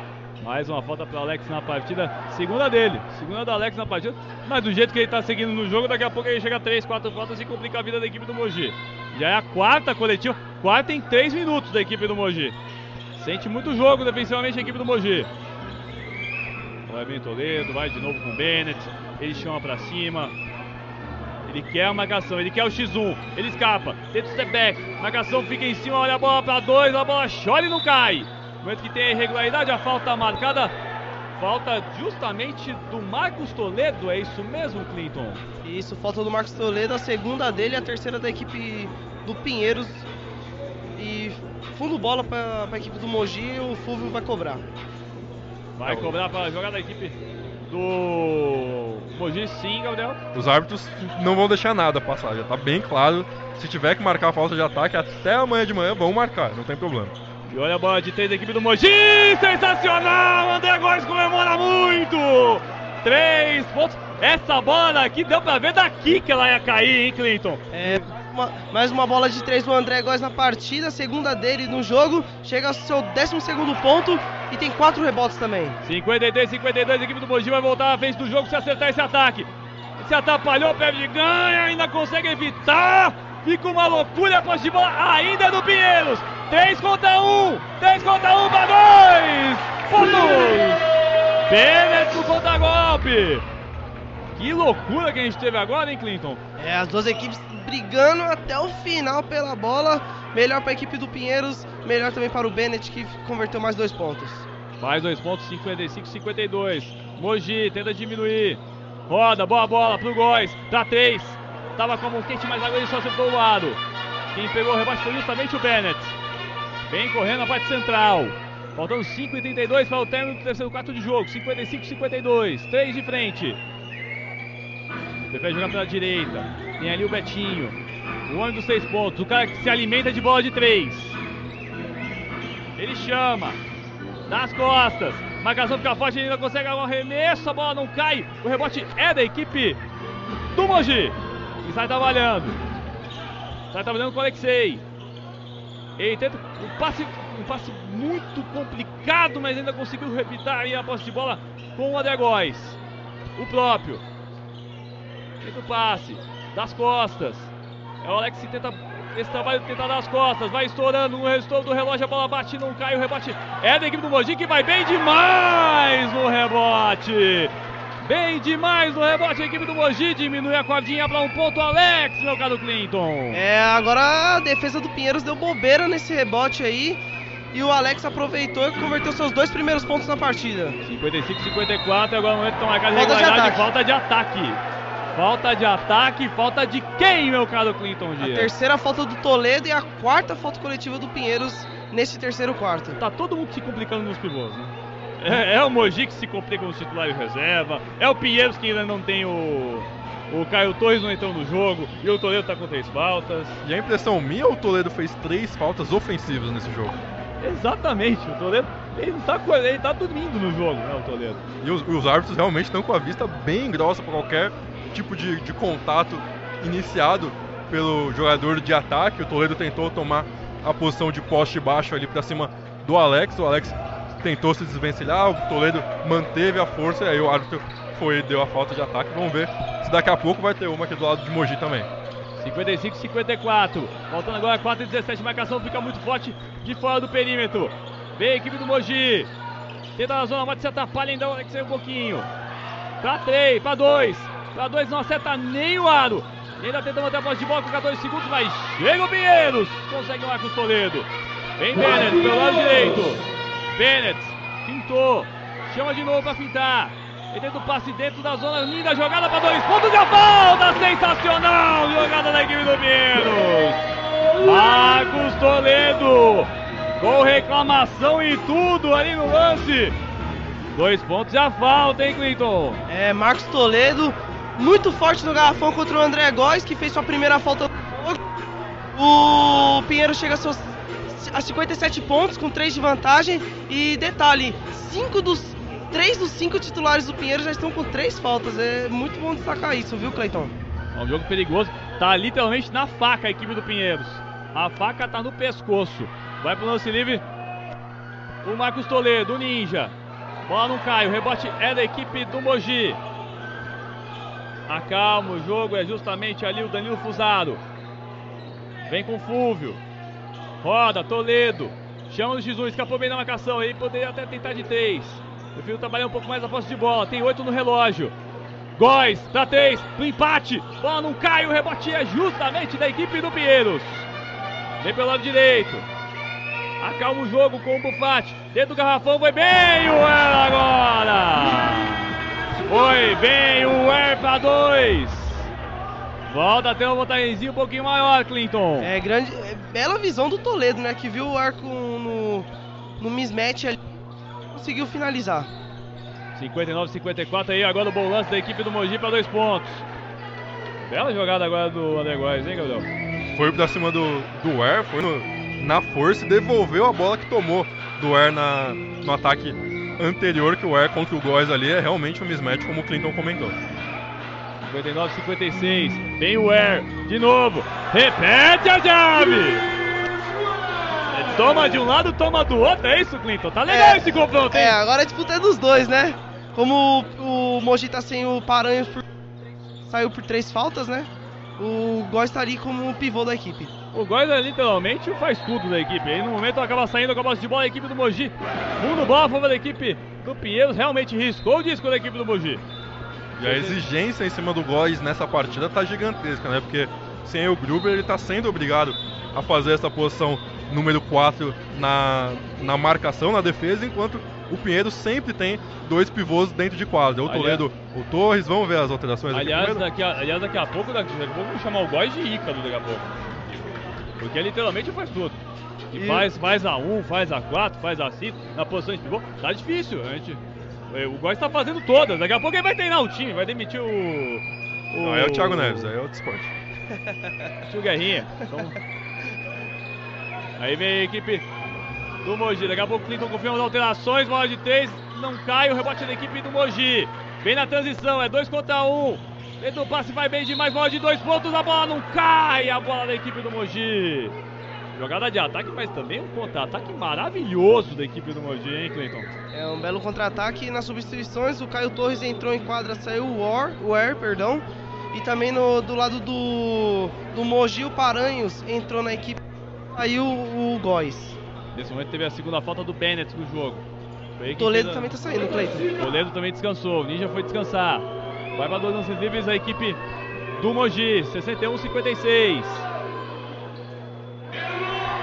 Mais uma falta para Alex na partida, segunda dele, segunda do Alex na partida. Mas do jeito que ele tá seguindo no jogo, daqui a pouco ele chega a 3, 4 faltas e complica a vida da equipe do Mogi. Já é a quarta coletiva, quarta em 3 minutos da equipe do Mogi. Sente muito jogo defensivamente a equipe do Mogi. Vai bem Toledo, vai de novo com o Bennett. Ele chama pra cima. Ele quer a marcação, ele quer o X1. Ele escapa, tenta o step back. Marcação fica em cima, olha a bola pra dois, a bola chora e não cai. Momento que tem a irregularidade, a falta marcada. Falta justamente do Marcos Toledo, é isso mesmo, Clinton? Isso, falta do Marcos Toledo, a segunda dele e a terceira da equipe do Pinheiros. E fundo bola para a equipe do Mogi, o Fulvio vai cobrar. Vai Tá cobrar para jogar da equipe do Mogi, sim, Gabriel. Os árbitros não vão deixar nada passar, já tá bem claro. Se tiver que marcar a falta de ataque, até amanhã de manhã vão marcar, não tem problema. E olha a bola de três da equipe do Mogi, sensacional! André Góes comemora muito! Três pontos. Essa bola aqui deu pra ver daqui que ela ia cair, hein, Clinton? É, uma- mais uma bola de três do André Góes na partida, segunda dele no jogo, chega ao seu 12 segundo ponto e tem quatro rebotes também. 53, 52, a equipe do Mogi vai voltar à frente do jogo se acertar esse ataque. Se atrapalhou, perde ganha, ainda consegue evitar. Fica uma loucura a posse de bola, ainda é do Pinheiros. 3 contra 1, 3 contra 1 para 2. Pontos. Bennett no contra-golpe. Que loucura que a gente teve agora, hein, Clinton? É, as duas equipes brigando até o final pela bola. Melhor para a equipe do Pinheiros, melhor também para o Bennett que converteu mais dois pontos. Mais dois pontos, 55, 52. Mogi tenta diminuir. Roda, boa bola pro Góis. Pra três. Tava como um quente, mas agora ele só acertou o lado. Quem pegou o rebote foi justamente o Bennett. Vem correndo na parte central. Faltando 5 e 32 para o término do terceiro quarto de jogo. 55, 52. 3 de frente. Prefere jogar pela direita. Tem ali o Betinho. O homem dos seis pontos. O cara que se alimenta de bola de três. Ele chama. Das costas. Marcação fica forte, ele ainda consegue um arremesso. A bola não cai. O rebote é da equipe do Mogi. E sai trabalhando. Sai trabalhando com o Alexei. Ele tenta um passe, um passe muito complicado, mas ainda conseguiu repitar aí a posse de bola com o André Góes. O próprio. Tenta o passe. Das costas. É o Alex que tenta esse trabalho de tentar das costas. Vai estourando no estouro do relógio. A bola bate, não cai. O rebote é da equipe do Mogi que vai bem demais no rebote. Bem demais no rebote. A equipe do Mogi diminui a cordinha para um ponto. Alex, meu caro Clinton. É, agora a defesa do Pinheiros deu bobeira nesse rebote aí. E o Alex aproveitou e converteu seus dois primeiros pontos na partida. 55, 54. Agora no momento estão marcados Falta de regularidade. Falta de ataque. Falta de ataque. Falta de quem, meu caro Clinton A Dias? terceira falta do Toledo e a quarta falta coletiva do Pinheiros nesse terceiro quarto. Tá todo mundo se complicando nos pivôs, né? É, é o Mogi que se complica com os titulares reserva. É o Pinheiros que ainda não tem o. O Caio Torres não entrou no jogo. E o Toledo tá com três faltas. E a impressão minha, o Toledo fez três faltas ofensivas nesse jogo. Exatamente, o Toledo. Ele tá, ele tá dormindo no jogo, né, o Toledo? E os, e os árbitros realmente estão com a vista bem grossa para qualquer tipo de, de contato iniciado pelo jogador de ataque. O Toledo tentou tomar a posição de poste baixo ali para cima do Alex. O Alex tentou se desvencilhar, o Toledo manteve a força e aí o árbitro foi deu a falta de ataque. Vamos ver se daqui a pouco vai ter uma aqui do lado de Mogi também. 55, 54. Faltando agora 4 e 17. Marcação fica muito forte de fora do perímetro. Vem a equipe do Mogi. Tenta na zona, mas se atrapalha ainda o Alex um pouquinho. Pra 3, pra 2. Pra 2 não acerta nem o aro. Ainda tenta manter a posse de bola com 14 segundos, mas chega o Pinheiros. Consegue o Marcos Toledo. Vem Bennett pelo lado direito. Bennett pintou. Chama de novo pra pintar. Ele tenta o passe dentro da zona. Linda jogada pra dois pontos. E a falta sensacional. Jogada da equipe do Pinheiros. Marcos Toledo. Com reclamação e tudo ali no lance. Dois pontos e a falta, hein, Clinton? É, Marcos Toledo, muito forte no garrafão contra o André Góes, que fez sua primeira falta. O Pinheiro chega ao seu a 57 pontos com 3 de vantagem. E detalhe, cinco dos três dos cinco titulares do Pinheiro já estão com três faltas. É muito bom destacar isso, viu, Cleiton? É um jogo perigoso. Tá literalmente na faca a equipe do Pinheiros. A faca tá no pescoço. Vai pro lance livre. O Marcos Toledo, o Ninja. Bola não cai. O rebote é da equipe do Mogi. Acalma o jogo. É justamente ali o Danilo Fusaro. Vem com o Fúvio. Roda, Toledo. Chama no X1. Escapou bem na marcação. Aí poderia até tentar de três. Prefiro trabalhar um pouco mais a posse de bola. Tem oito no relógio. Góis, pra três, pro empate. Bola não cai, o rebote é justamente da equipe do Pinheiros. Vem pelo lado direito. Acalma o jogo com o Bufate. Dentro do garrafão, foi bem o Er agora. Foi bem o Er pra dois. Volta a ter uma vantagemzinha um pouquinho maior, Clinton. É grande, é bela visão do Toledo, né? Que viu o arco no, no mismatch ali. Conseguiu finalizar. 59, 54 aí, agora o bom lance da equipe do Mogi para dois pontos. Bela jogada agora do André Góes, hein, Gabriel? Foi pra cima do, do Air, foi no, na força e devolveu a bola que tomou do Air na, no ataque anterior, que o Air contra o Góes ali é realmente um mismatch, como o Clinton comentou. 59, 56, vem o Air, de novo, repete a chave! Toma de um lado, toma do outro, é isso, Clinton? Tá legal É, esse confronto, hein? É, agora a disputa é dos dois, né? Como o, o Mogi tá sem o Paranhos por, saiu por três faltas, né? O Góes tá ali como o pivô da equipe. O Góis é literalmente faz tudo da equipe. Aí no momento acaba saindo com a posse de bola a equipe do Mogi. Fundo bola a favor da equipe do Pinheiros. Realmente riscou o disco da equipe do Mogi. E a exigência em cima do Góes nessa partida tá gigantesca, né? Porque sem o Gruber ele tá sendo obrigado a fazer essa posição número 4 na, na marcação, na defesa, enquanto o Pinheiro sempre tem dois pivôs dentro de quadra. O Toledo, o Torres, vamos ver as alterações aqui Aliás, primeiro? daqui a, aliás, daqui a pouco, daqui a pouco vamos chamar o Góis de Ícaro daqui a pouco. Porque literalmente faz tudo. E, E- faz, faz a 1, faz a 4, faz a 5, na posição de pivô. Tá difícil. A gente, o Góis tá fazendo todas. Daqui a pouco ele vai treinar o time, vai demitir o. o Não, é o Thiago Neves, é outro esporte. <laughs> Tio Guerrinha. Então... Aí vem a equipe do Mogi. Daqui a pouco o Clinton confirma as alterações. Bola de três. Não cai. O rebote da equipe do Mogi. Vem na transição. É dois contra um. Dentro do passe vai bem demais. Bola de dois pontos. A bola não cai. A bola da equipe do Mogi. Jogada de ataque, mas também um contra-ataque maravilhoso da equipe do Mogi, hein, Clinton? É um belo contra-ataque. E nas substituições, o Caio Torres entrou em quadra, saiu o War, o Air, perdão. E também no, do lado do, do Mogi, o Paranhos entrou na equipe, saiu o Góis. Nesse momento teve a segunda falta do Bennett no jogo. Toledo também tá saindo, Cleiton. Toledo também descansou. O Ninja foi descansar. Vai para dois lances livres a equipe do Mogi. 61-56.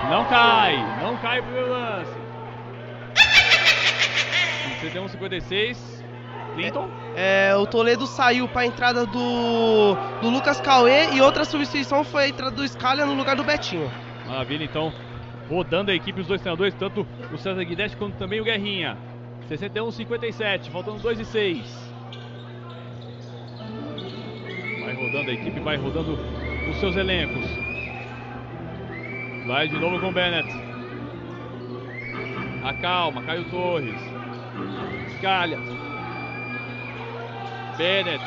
Não cai. Não cai o primeiro lance. <laughs> 61-56. Clinton. É, o Toledo saiu para a entrada do, do Lucas Cauê e outra substituição foi a entrada do Scalha no lugar do Betinho. Maravilha, então. Rodando a equipe, os dois treinadores, tanto o César Guidetti quanto também o Guerrinha. 61-57, faltando 2 e 6. Vai rodando a equipe, vai rodando os seus elencos. Vai de novo com o Bennett. Acalma, Caio Torres. Escalha. Bennett.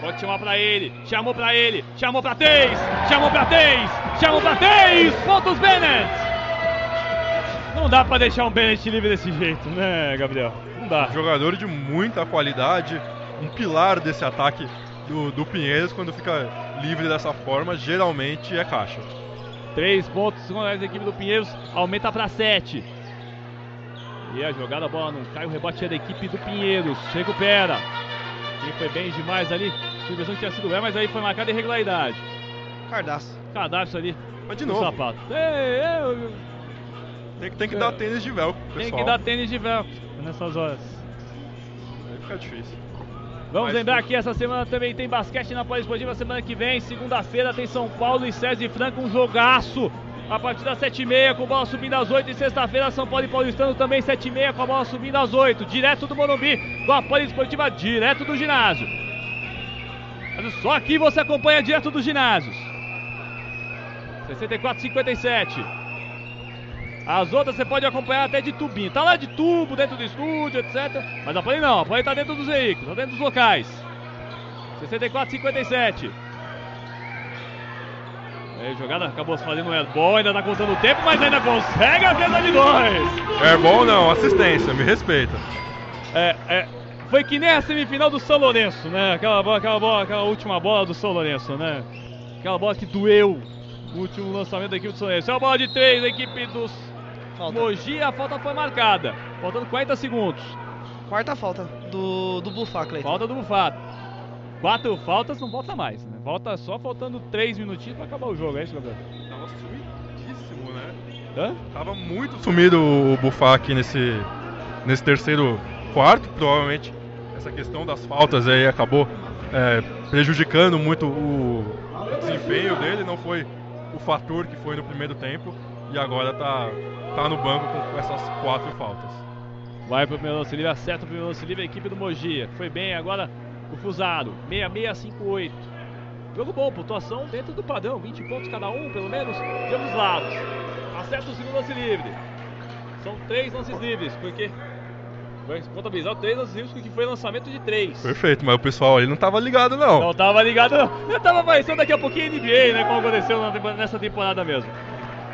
Pode chamar pra ele. Chamou pra ele. Chamou pra três. Chamou pra três. Chamou pra três. Pontos Bennett. Não dá pra deixar um Bennett livre desse jeito, né, Gabriel? Não dá. Jogador de muita qualidade, um pilar desse ataque do, do Pinheiros, quando fica livre dessa forma, geralmente é caixa. Três pontos com a equipe do Pinheiros. Aumenta pra sete. E a jogada, a bola não cai. O rebote é da equipe do Pinheiros. Recupera. E foi bem demais ali. A impressão que tinha sido é, mas aí foi marcada irregularidade. Cardaço. Cadastro ali Mas de no novo, sapato. Ei, tem, que- tem que dar tênis de velcro, pro Tem pessoal. que dar tênis de velcro nessas horas. Aí fica difícil. Vamos lembrar que essa semana também tem basquete na Poliesportiva. Semana que vem, segunda-feira, tem São Paulo e César e Franco, um jogaço. A partir das 7h30, com bola subindo às 8 E sexta-feira, São Paulo e Paulistano também 7h30, com a bola subindo às 8 Direto do Morumbi, com a Poliesportiva, direto do ginásio. Só aqui você acompanha direto dos ginásios. 64 57. As outras você pode acompanhar até de tubinho. Tá lá de tubo, dentro do estúdio, etc. Mas a Play não, a Play tá dentro dos veículos, tá dentro dos locais. 64 57. Aí, jogada acabou se fazendo um airball, ainda tá contando o tempo, mas ainda consegue a venda de dois. Airball não, assistência, me respeita. É, é, foi que nem a semifinal do São Lourenço, né? Aquela, bola, aquela, bola, aquela última bola do São Lourenço, né? Aquela bola que doeu. O último lançamento da equipe do São Lourenço. É uma bola de três da equipe dos Falta. Mogi. A falta foi marcada. Faltando 40 segundos. Quarta falta do, do Bufá, Cleiton. Falta do Bufato. Quatro faltas, não volta mais, né? Volta só faltando três minutinhos pra acabar o jogo, é isso, Gabriel? Tava sumidíssimo, né? Hã? Tava muito sumido o Bufá aqui nesse, nesse terceiro quarto. Provavelmente essa questão das faltas aí acabou é, prejudicando muito o desempenho dele. Não foi o fator que foi no primeiro tempo. E agora tá, tá no banco com essas quatro faltas. Vai pro primeiro lance livre, acerta o primeiro lance livre a equipe do Mogi. Foi bem agora o Fusaro, 6658. Jogo bom, pontuação dentro do padrão, 20 pontos cada um, pelo menos, de ambos lados. Acerta o segundo lance livre. São três lances livres, porque vai contabilizar três lances livres porque foi lançamento de três. Perfeito, mas o pessoal ali não tava ligado não. Não tava ligado, não. Eu tava parecendo daqui a pouquinho NBA, né? Como aconteceu nessa temporada mesmo.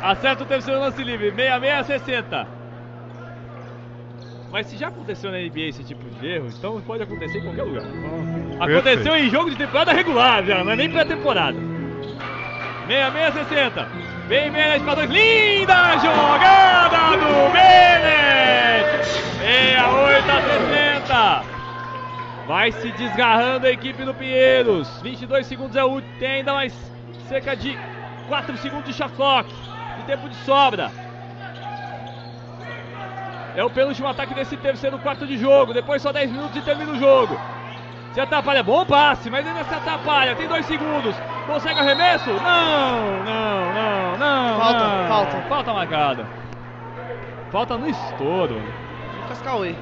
Acerta o terceiro lance livre, 6660. Mas se já aconteceu na NBA esse tipo de erro, então pode acontecer em qualquer lugar. Aconteceu em jogo de temporada regular já, não é nem pré-temporada. 6660. Vem Bennett para dois. Linda jogada do Bennett! 68 a 60. Vai se desgarrando a equipe do Pinheiros. 22 segundos é o tem ainda mais cerca de 4 segundos de shot clock. Tempo de sobra. É o penúltimo ataque desse terceiro quarto de jogo. Depois só 10 minutos e termina o jogo. Se atrapalha, bom passe, mas ainda se atrapalha. Tem dois segundos. Consegue arremesso? Não, não, não, não. Falta, não. falta. Falta marcada. Falta no estouro. Lucas Cauê.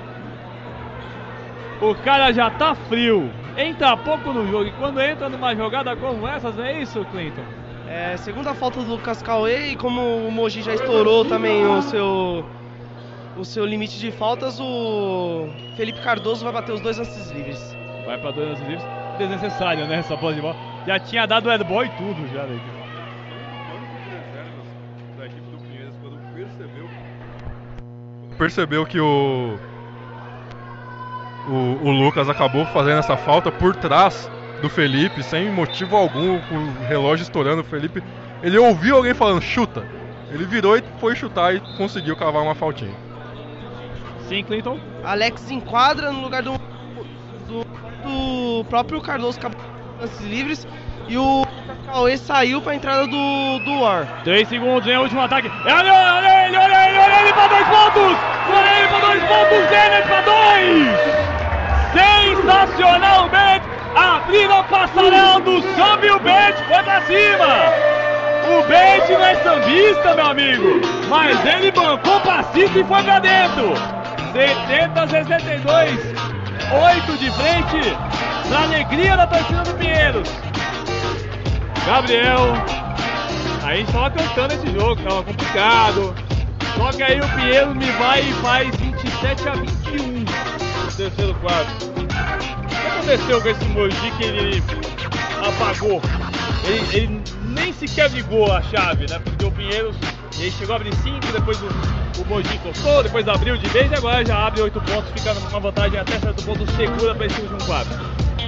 O cara já tá frio. Entra pouco no jogo. E quando entra numa jogada como essas, não é isso, Clinton? É, segunda falta do Lucas Cauê e como o Mogi já estourou também o seu o seu limite de faltas, o Felipe Cardoso vai bater os dois lances livres. Vai pra dois lances livres. Desnecessário, né? Essa bola de bola. Já tinha dado o airball e tudo já, né? da equipe do Pinheiros quando percebeu percebeu que o, o o Lucas acabou fazendo essa falta por trás do Felipe sem motivo algum, com o relógio estourando, o Felipe ele ouviu alguém falando chuta. Ele virou e foi chutar e conseguiu cavar uma faltinha. Sim, Clinton. Alex enquadra no lugar do, do, do próprio Cardoso que acabou com lances livres e o Cauê saiu para a entrada do, do War. 3 segundos, vem o último ataque. É olha, olha ele, olha ele, olha ele pra dois pontos! Olha ele pra dois pontos, Bennett pra dois! Sensacional, Bennett! Abrindo a passarela do samba e o Bennett foi pra cima! O Bennett não é sambista, meu amigo, mas ele bancou passista e foi pra dentro! 70 a 62, 8 de frente, pra alegria da torcida do Pinheiros. Gabriel, a gente tava cantando esse jogo, tava complicado. Só que aí o Pinheiro me vai e faz 27 a 21 no terceiro quarto. Aconteceu com esse Mogi que ele apagou? Ele, ele nem sequer ligou a chave, né? Porque o Pinheiros ele chegou a abrir 5, depois o, o Mogi encostou, depois abriu de vez e agora já abre 8 pontos, fica numa vantagem até certo ponto segura para esse último quarto.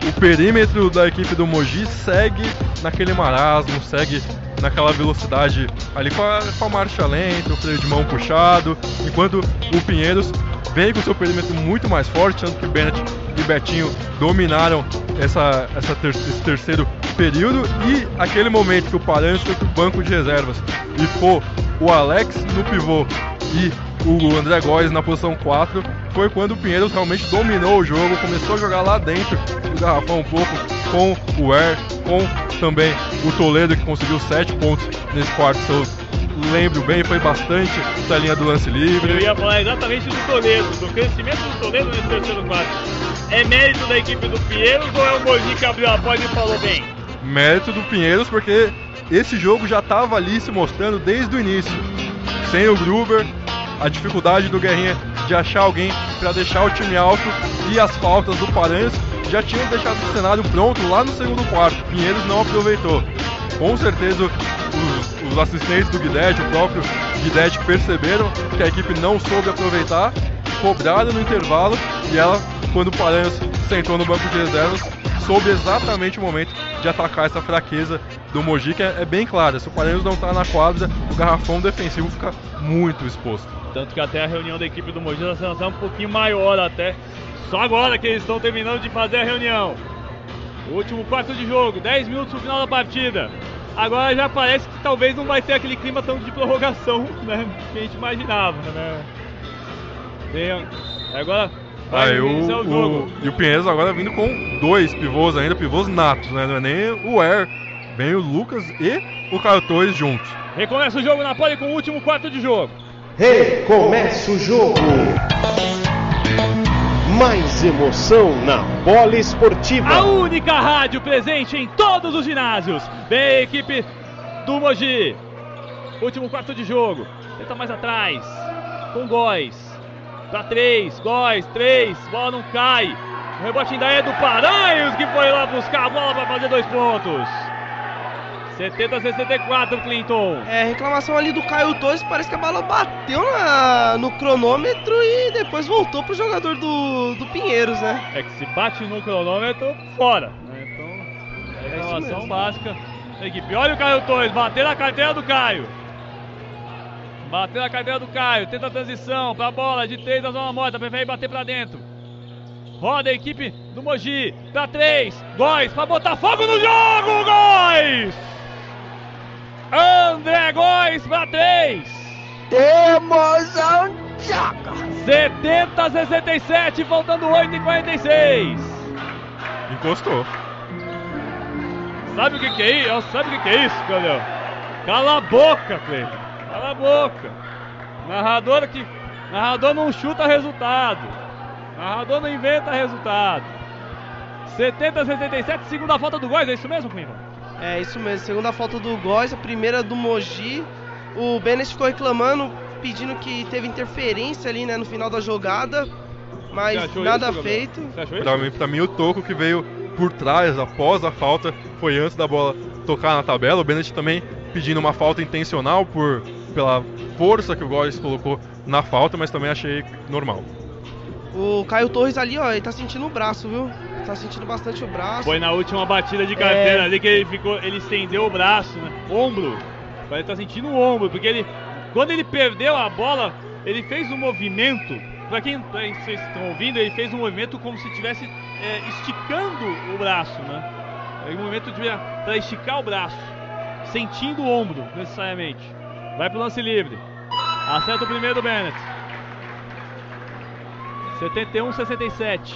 O perímetro da equipe do Mogi segue naquele marasmo, segue naquela velocidade ali com a, com a marcha lenta, o freio de mão puxado, enquanto o Pinheiros vem com seu perímetro muito mais forte, tanto que Bennett e Betinho dominaram essa, essa ter- esse terceiro período e aquele momento que o Paranhos foi pro banco de reservas e ficou o Alex no pivô e o André Góes na posição 4 foi quando o Pinheiros realmente dominou o jogo, começou a jogar lá dentro do garrafão um pouco com o Air, com também o Toledo que conseguiu 7 pontos nesse quarto, se eu lembro bem, foi bastante da linha do lance Eu livre. ia falar exatamente do Toledo, do crescimento do Toledo nesse terceiro quarto. É mérito da equipe do Pinheiros ou é o Mogi que abriu a porta e falou bem? Mérito do Pinheiros porque esse jogo já estava ali se mostrando desde o início. Sem o Gruber, a dificuldade do Guerrinha de achar alguém para deixar o time alto e as faltas do Paranhos já tinham deixado o cenário pronto lá no segundo quarto. Pinheiros não aproveitou. Com certeza os, os assistentes do Guidetti, o próprio Guidetti perceberam que a equipe não soube aproveitar, cobraram no intervalo e ela, quando o Paranhos sentou no banco de reservas, soube exatamente o momento de atacar essa fraqueza do Mogi, que é, é bem clara. Se o Paranhos não está na quadra, o garrafão defensivo fica muito exposto. Tanto que até a reunião da equipe do Mogi está sendo um pouquinho maior até. Só agora que eles estão terminando de fazer a reunião. Último quarto de jogo, 10 minutos no final da partida. Agora já parece que talvez não vai ter aquele clima tão de prorrogação, <laughs> né? Que a gente imaginava, né? Tem, agora vai ah, o. O, e o Pinheiros agora vindo com dois pivôs ainda, pivôs natos, né? Não é nem o Air, bem o Lucas e o Caio Torres juntos. Recomeça o jogo na pole com o último quarto de jogo. Recomeça o jogo. Mais emoção na bola esportiva. A única rádio presente em todos os ginásios. Bem, equipe do Mogi. Último quarto de jogo. Tenta mais atrás. Com Góis. Pra três. Góis, três. Bola não cai. O rebote ainda é do Paranhos que foi lá buscar a bola para fazer dois pontos. 70 a 64, Clinton. É, reclamação ali do Caio Torres, parece que a bola bateu na, no cronômetro e depois voltou pro jogador do, do Pinheiros, né? É que se bate no cronômetro, fora. Né? Então, é reclamação é básica da equipe. Olha o Caio Torres, bater na carteira do Caio. Bateu na carteira do Caio, tenta a transição pra bola de três na zona morta, prefere bater pra dentro. Roda a equipe do Mogi, pra três, Góis, pra botar fogo no jogo, Góis! André Góes para 3. Temos Chaca. 70 a 67, faltando 8 e 46. Encostou. Sabe o que, que é isso? Sabe o que, que é isso, Gabriel? Cala a boca, Cleiton. Cala a boca. Narrador que. Narrador não chuta resultado. Narrador não inventa resultado. 70 a 67, segunda falta do Góes, é isso mesmo, Cleiton? É isso mesmo, segunda falta do Góis, a primeira do Mogi. O Bennett ficou reclamando, pedindo que teve interferência ali né, no final da jogada, mas nada isso, feito. Pra mim, pra mim, o toco que veio por trás, após a falta, foi antes da bola tocar na tabela. O Bennett também pedindo uma falta intencional por, pela força que o Góis colocou na falta, mas também achei normal. O Caio Torres ali, ó, ele tá sentindo o braço, viu? Tá sentindo bastante o braço. Foi na última batida de carteira é... ali que ele ficou, ele estendeu o braço, né? Ombro. Ele tá sentindo o ombro, porque ele quando ele perdeu a bola, ele fez um movimento. Para quem vocês estão ouvindo, ele fez um movimento como se estivesse é, esticando o braço, né? É um movimento para esticar o braço, sentindo o ombro necessariamente. Vai pro lance livre. Acerta o primeiro Bennett. 71 67.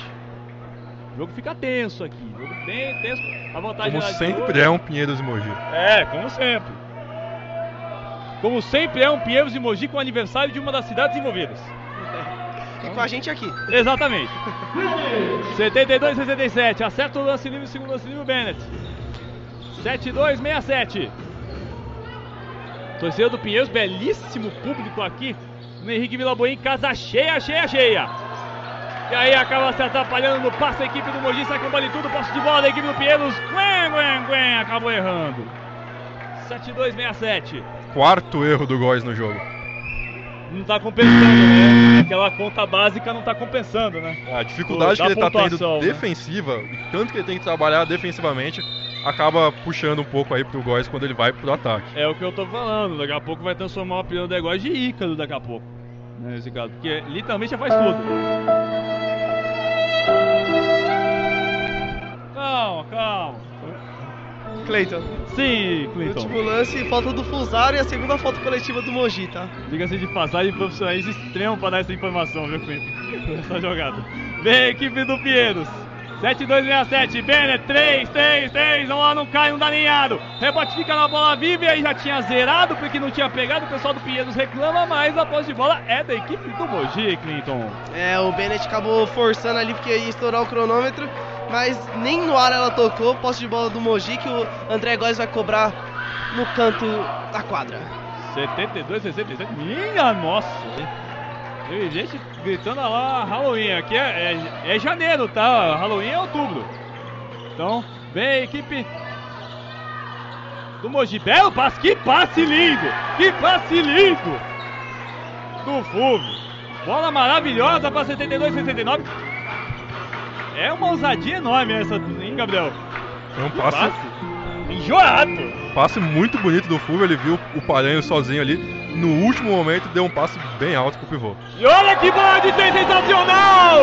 O jogo fica tenso aqui. O jogo bem tenso. A vantagem como sempre é um Pinheiros e Mogi. É, como sempre. Como sempre é um Pinheiros e Mogi com o aniversário de uma das cidades envolvidas. E com a gente aqui. Exatamente. 72 67. Acerta o lance livre, segundo lance livre, o Bennett. 72 67. Torcedor do Pinheiros, belíssimo público aqui no Henrique Vilaboim, casa cheia, cheia, cheia. E aí acaba se atrapalhando no passe a equipe do Mogi, sai com e tudo, posse de bola da equipe do Pinheiros. Gwen, Gwen, Gwen, acabou errando. 7-2-6-7. Quarto erro do Góis no jogo. Não tá compensando, né? Aquela conta básica não tá compensando, né? A dificuldade que ele tá tendo né? defensiva, né? tanto que ele tem que trabalhar defensivamente, acaba puxando um pouco aí pro Góis quando ele vai pro ataque. É o que eu tô falando, daqui a pouco vai transformar o apelido do Góis de Ícaro daqui a pouco. Né, esse caso, porque literalmente já faz tudo. Calma, calma. Cleiton. Sim, Cleiton. Último lance, falta do Fusaro e a segunda falta coletiva do Mogi, tá? Diga-se de passagem, profissionais extremo para dar essa informação, viu, Cleiton? Essa jogada. Vem, equipe do Pinheiros. 7-2-6-7, Bennett, 3, 3, 3, vamos lá, não cai, não dá alinhado. Rebote fica na bola viva e aí já tinha zerado porque não tinha pegado. O pessoal do Pinheiros reclama, mas a posse de bola é da equipe do Mogi, Clinton. É, o Bennett acabou forçando ali porque ia estourar o cronômetro, mas nem no ar ela tocou. Posse de bola do Mogi que o André Góes vai cobrar no canto da quadra. 72, 67. Minha nossa! Teve gente gritando lá Halloween. Aqui é, é, é janeiro, tá? Halloween é outubro. Então, vem a equipe do Mogi. Belo passe, que passe lindo! Que passe lindo! Do Fulvio. Bola maravilhosa para 72, 69. É uma ousadia enorme essa, hein, Gabriel? É um passe, passe enjoado. Passe muito bonito do Fulvio, ele viu o Paranho sozinho ali. No último momento deu um passe bem alto pro pivô. E olha que bola de três sensacional!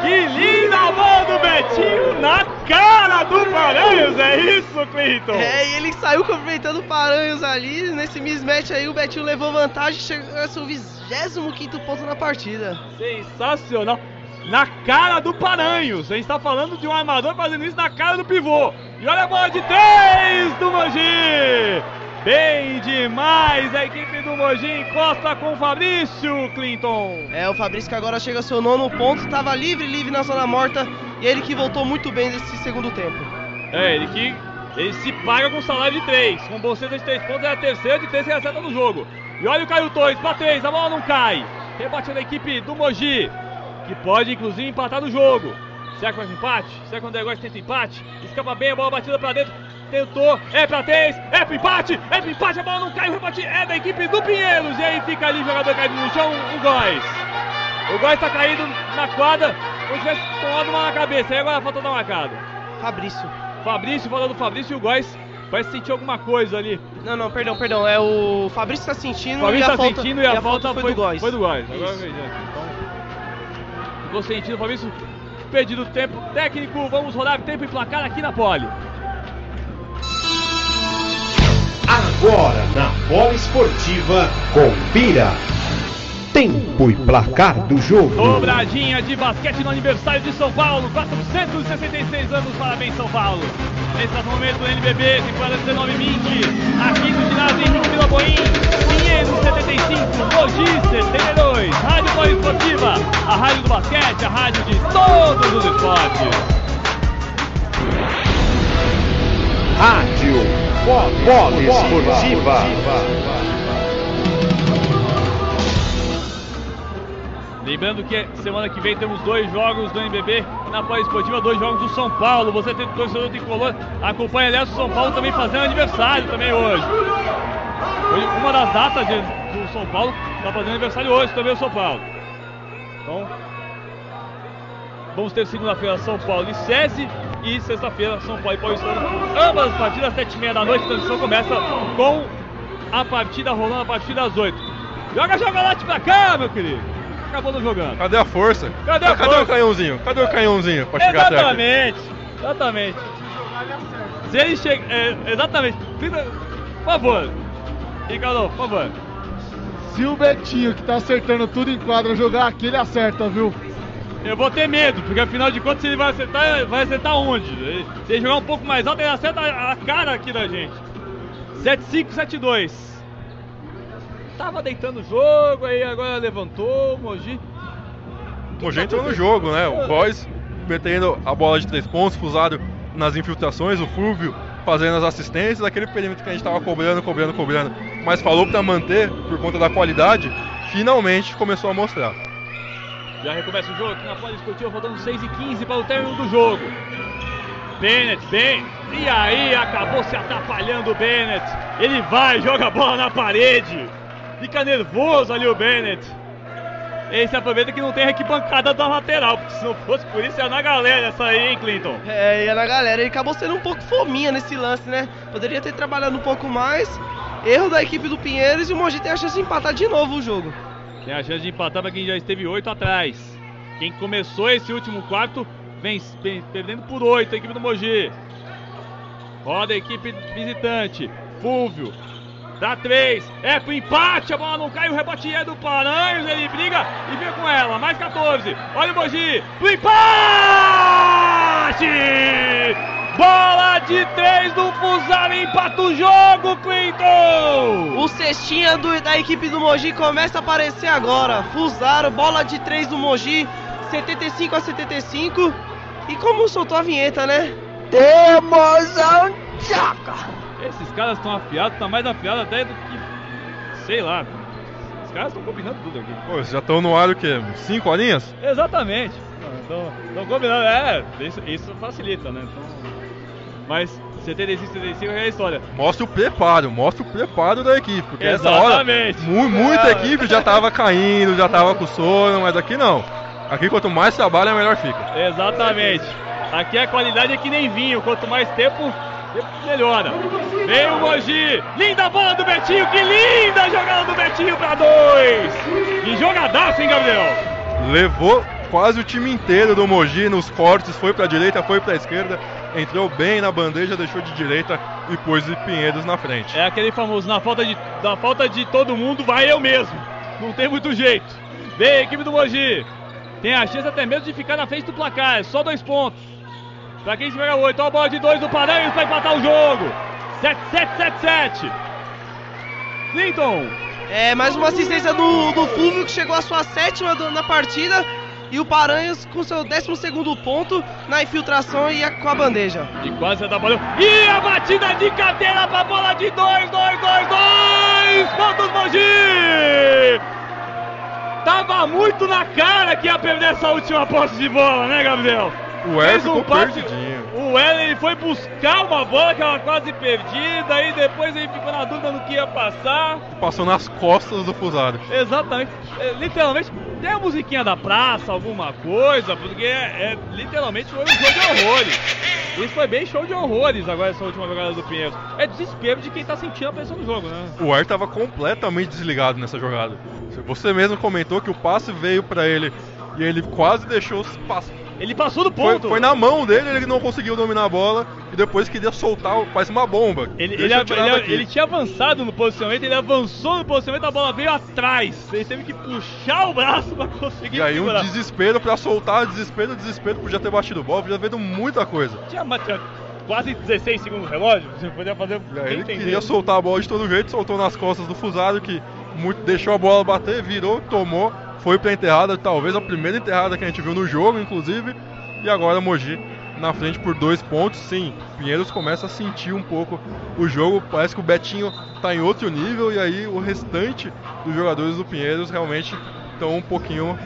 Que linda a bola do Betinho na cara do Paranhos, é isso, Clinton? É, e ele saiu cumprimentando o Paranhos ali, nesse mismatch aí o Betinho levou vantagem, chegou a seu 25 ponto na partida. Sensacional! Na cara do Paranhos, a gente está falando de um armador fazendo isso na cara do pivô. E olha a bola de três do Mogi! Bem demais a equipe do Mogi encosta com o Fabrício Clinton. É, o Fabrício que agora chega ao seu nono ponto, estava livre, livre na zona morta e ele que voltou muito bem nesse segundo tempo. É, ele que ele se paga com salário de três. Com bolseta de três pontos é a terceira de três que acerta no jogo. E olha o Caio Torres para três, a bola não cai. Rebate da equipe do Mogi, que pode inclusive empatar no jogo. Será que vai empate? Será que o André Góes tenta empate? Escapa bem, a bola batida pra dentro. Tentou, é pra três, é pro empate, é pro empate, a bola não cai, o rebate é da equipe do Pinheiros. E aí fica ali o jogador caído no chão, o Góes. O Góes tá caído na quadra, como se tivesse tomado uma na cabeça. Aí agora falta dar marcado. Fabrício. Fabrício, falando do Fabrício e o Góes parece sentir alguma coisa ali. Não, não, perdão, perdão. É o Fabrício tá sentindo Fabrício e tá falta, sentindo e a, e a falta, foi, foi, do Góes. Foi do Góes. Agora. Então, ficou sentindo o Fabrício. Perdido o tempo técnico, vamos rodar tempo e placar aqui na pole. Agora na Bola Esportiva, confira. Tempo e placar do jogo. Dobradinha de basquete no aniversário de São Paulo, 466 anos, parabéns São Paulo. Nesse momento do NBB, temporada 19-20, aqui no ginásio Henrique Vilaboim, Pinheiros 75, Mogi 72, Rádio Bola Esportiva, a rádio do basquete, a rádio de todos os esportes. Rádio Bola Esportiva. Lembrando que semana que vem temos dois jogos do NBB na Pós Esportiva, dois jogos do São Paulo. Você tem torcedor tricolor, acompanha aliás o São Paulo também fazendo aniversário também hoje. Hoje, uma das datas de- do São Paulo está fazendo aniversário hoje também o São Paulo. Então, vamos ter segunda-feira São Paulo e SESI e sexta-feira São Paulo e Paulistano. Ambas as partidas sete e meia da noite, a transmissão começa com a partida rolando a partir das 8. Joga chocolate pra cá, meu querido. Acabou não jogando. Cadê a força? Cadê a Cadê força? o canhãozinho? Cadê o canhãozinho pra chegar até? Exatamente, exatamente. Se ele chega. É, exatamente. Por favor. Ricardo, por favor. Se o Betinho, que tá acertando tudo em quadra, jogar aqui, ele acerta, viu? Eu vou ter medo, porque afinal de contas ele vai acertar, vai acertar onde? Se ele jogar um pouco mais alto, ele acerta a a cara aqui da gente. 7-5, 7-2. Tava deitando o jogo, aí agora levantou, o Mogi. O Mogi entrou no jogo, né? O Góis metendo a bola de três pontos, fusado nas infiltrações, o Fulvio fazendo as assistências, aquele perímetro que a gente tava cobrando, cobrando, cobrando, mas falou pra manter por conta da qualidade, finalmente começou a mostrar. Já recomeça o jogo aqui na Poli Esportiva, faltando 6 e 15 para o término do jogo. Bennett, bem. E aí acabou se atrapalhando o Bennett. Ele vai, joga a bola na parede. Fica nervoso ali o Bennett. Ele se aproveita que não tem arquibancada da lateral, porque se não fosse por isso era na galera essa aí, hein, Clinton? É, ia na galera. Ele acabou sendo um pouco fominha nesse lance, né? Poderia ter trabalhado um pouco mais. Erro da equipe do Pinheiros e o Mogi tem a chance de empatar de novo o jogo. Tem a chance de empatar para quem já esteve 8 atrás. Quem começou esse último quarto vem, perdendo por 8, a equipe do Mogi. Roda a equipe visitante. Fulvio. Dá 3. É pro empate. A bola não cai. O rebote é do Paranhos. Ele briga e vem com ela. Mais 14. Olha o Mogi. Pro empate! Bola de 3 do Fusaro. Empata o jogo, Clinton! O cestinha do- da equipe do Mogi começa a aparecer agora. Fusaro, bola de 3 do Mogi, 75 a 75. E como soltou a vinheta, né? Temos um Tchaca! Esses caras estão afiados, tá mais afiado até do que sei lá. Os caras estão combinando tudo aqui. Pô, já estão no ar o quê? Cinco horinhas? Exatamente. Estão combinando. É, isso, isso facilita, né? Então, mas 75, 75 é a história. Mostra o preparo, mostra o preparo da equipe. Porque essa hora, Exatamente. mu- muita É. equipe já tava caindo, já tava com sono, mas aqui não. Aqui quanto mais trabalha, melhor fica. Exatamente. Aqui a qualidade é que nem vinho. Quanto mais tempo melhora. Vem o Mogi. Linda bola do Betinho. Que linda jogada do Betinho pra dois. Que jogadaço, hein, Gabriel? Levou quase o time inteiro do Mogi nos cortes, foi pra direita, foi pra esquerda, entrou bem na bandeja, deixou de direita e pôs o Pinheiros na frente. É aquele famoso, na falta de, na falta de todo mundo, vai eu mesmo. Não tem muito jeito. Vem a equipe do Mogi. Tem a chance até mesmo de ficar na frente do placar. É só dois pontos. Pra quem tiver oito. Olha a bola de dois do Paranhos pra empatar o jogo. 7, 7, 7, 7. Clinton. É, mais uma assistência do, do Fulvio que chegou à sua sétima do- na partida. E o Paranhos com seu 12 ponto na infiltração e a- com a bandeja. E quase bola. E a batida de carteira pra bola de dois, dois, dois, dois. Pontos Mogi. Tava muito na cara que ia perder essa última posse de bola, né, Gabriel? O um ficou passe- perdidinho. O ele foi buscar uma bola que era quase perdida, e depois ele ficou na dúvida no que ia passar. Passou nas costas do Fusaro. Exatamente, é, literalmente, tem a musiquinha da praça, alguma coisa, porque é, é- literalmente foi um show de horrores. Isso foi bem show de horrores agora, essa última jogada do Pinheiros. É desespero de quem tá sentindo a pressão do jogo, né? O Hélio tava completamente desligado nessa jogada. Você mesmo comentou que o passe veio pra ele e ele quase deixou os passos. Ele passou do Foi, ponto. foi na mão dele, ele não conseguiu dominar a bola e depois queria soltar, parece uma bomba. Ele, ele, ele- ele tinha avançado no posicionamento, ele avançou no posicionamento, a bola veio atrás. Ele teve que puxar o braço pra conseguir E aí um segurar. desespero pra soltar, desespero, desespero, podia ter batido bola, podia ter feito muita coisa. Tinha, quase 16 segundos relógio, você podia fazer ele entender. queria soltar a bola de todo jeito, soltou nas costas do Fusaro, que muito, deixou a bola bater, virou, tomou, foi pra enterrada, talvez a primeira enterrada que a gente viu no jogo, inclusive. E agora Mogi na frente por dois pontos. Sim, Pinheiros começa a sentir um pouco o jogo. Parece que o Betinho tá em outro nível e aí o restante dos jogadores do Pinheiros realmente estão um pouquinho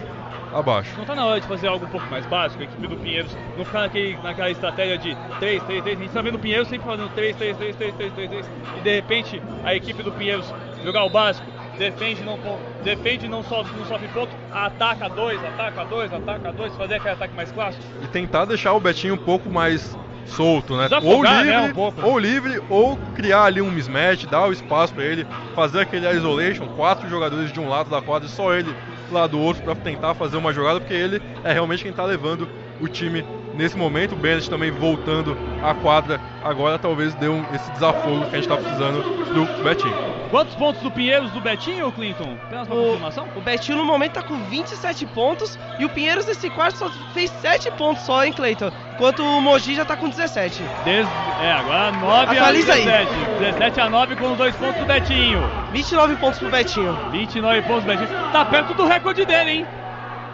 abaixo. Não tá na hora de fazer algo um pouco mais básico, a equipe do Pinheiros não ficar naquele, naquela estratégia de 3, 3, 3. A gente tá vendo o Pinheiros sempre fazendo 3, 3, 3, 3, 3, 3, 3. E de repente a equipe do Pinheiros jogar o básico, defende, não, defende, não sofre, não sofre ponto, ataca dois, ataca dois, ataca dois, fazer aquele ataque mais clássico. E tentar deixar o Betinho um pouco mais solto, né? Ou Desafogar, livre, né, um pouco. ou livre, ou criar ali um mismatch, dar o espaço pra ele, fazer aquele isolation, quatro jogadores de um lado da quadra e só ele lá do outro pra tentar fazer uma jogada, porque ele é realmente quem tá levando o time nesse momento. O Bennett também voltando à quadra agora talvez dê um, esse desafogo que a gente tá precisando do Betinho. Quantos pontos do Pinheiros do Betinho, Clinton? Apenas uma O, confirmação? o Betinho no momento tá com 27 pontos e o Pinheiros nesse quarto só fez 7 pontos só, hein, Cleiton? Enquanto o Mogi já tá com 17. Des- É, agora 9 a Atualiza aí. 17. 17 a 9 com os dois pontos do Betinho. 29 pontos pro Betinho. 29 pontos do Betinho. Tá perto do recorde dele, hein?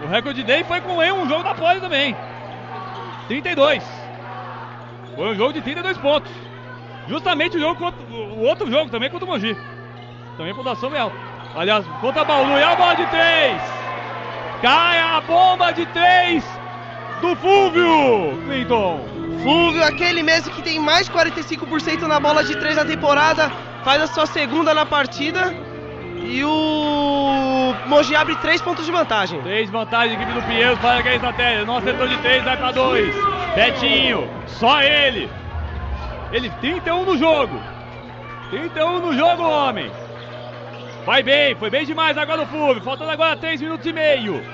O recorde dele foi com ele um jogo da pole também. 32. Foi um jogo de 32 pontos. Justamente o jogo contra, o outro jogo também contra o Mogi. Também Fundação Leal. Aliás, contra a Bauru. E a bola de 3. Cai a bomba de 3 do Fúvio, Clinton. Fulvio, aquele mesmo que tem mais de 45% na bola de 3 na temporada, faz a sua segunda na partida. E o Mogi abre 3 pontos de vantagem. 3 vantagem, equipe do Pinheiros, para que a estratégia. Não acertou de 3, vai para 2. Betinho, só ele. Ele 31 no jogo. 31 no jogo, homem. Vai bem, foi bem demais agora o Fúvio. Faltando agora 3 minutos e meio.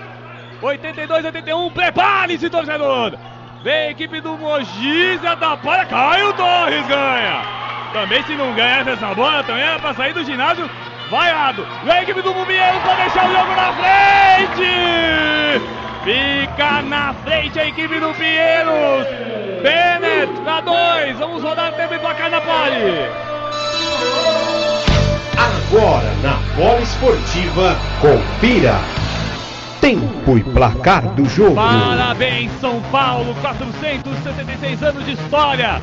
82, 81, prepare-se, torcedor. Vem a equipe do Mogi, se atrapalha, Caio Torres ganha. Também se não ganha essa bola, também era pra sair do ginásio vaiado. Vem a equipe do Pinheiros pra deixar o jogo na frente. Fica na frente a equipe do Pinheiros. Bennett pra dois. Vamos rodar o tempo e placar na pole. Agora na bola esportiva, confira. Tempo e placar do jogo. Parabéns, São Paulo, 466 anos de história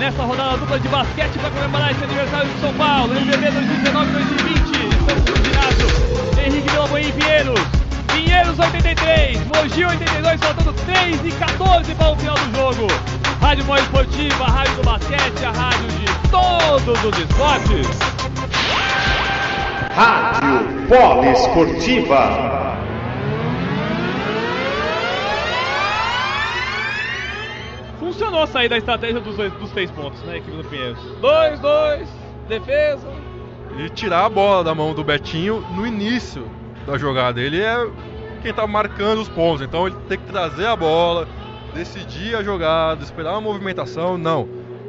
nessa rodada dupla de basquete para comemorar esse aniversário de São Paulo, NBB 2019-2020. Estamos com o ginásio Henrique Villaboim Pinheiros, Pinheiros 83, Mogi 82, faltando 3 e 14 para o final do jogo. Rádio Mó Esportiva, rádio do basquete, a rádio de todos os esportes. Rádio Polo Esportiva. Funcionou sair da estratégia dos, dois, dos três pontos, né, equipe do Pinheiros? 2, 2, defesa. E tirar a bola da mão do Betinho no início da jogada. Ele é quem tá marcando os pontos, então ele tem que trazer a bola, decidir a jogada, esperar uma movimentação. Não.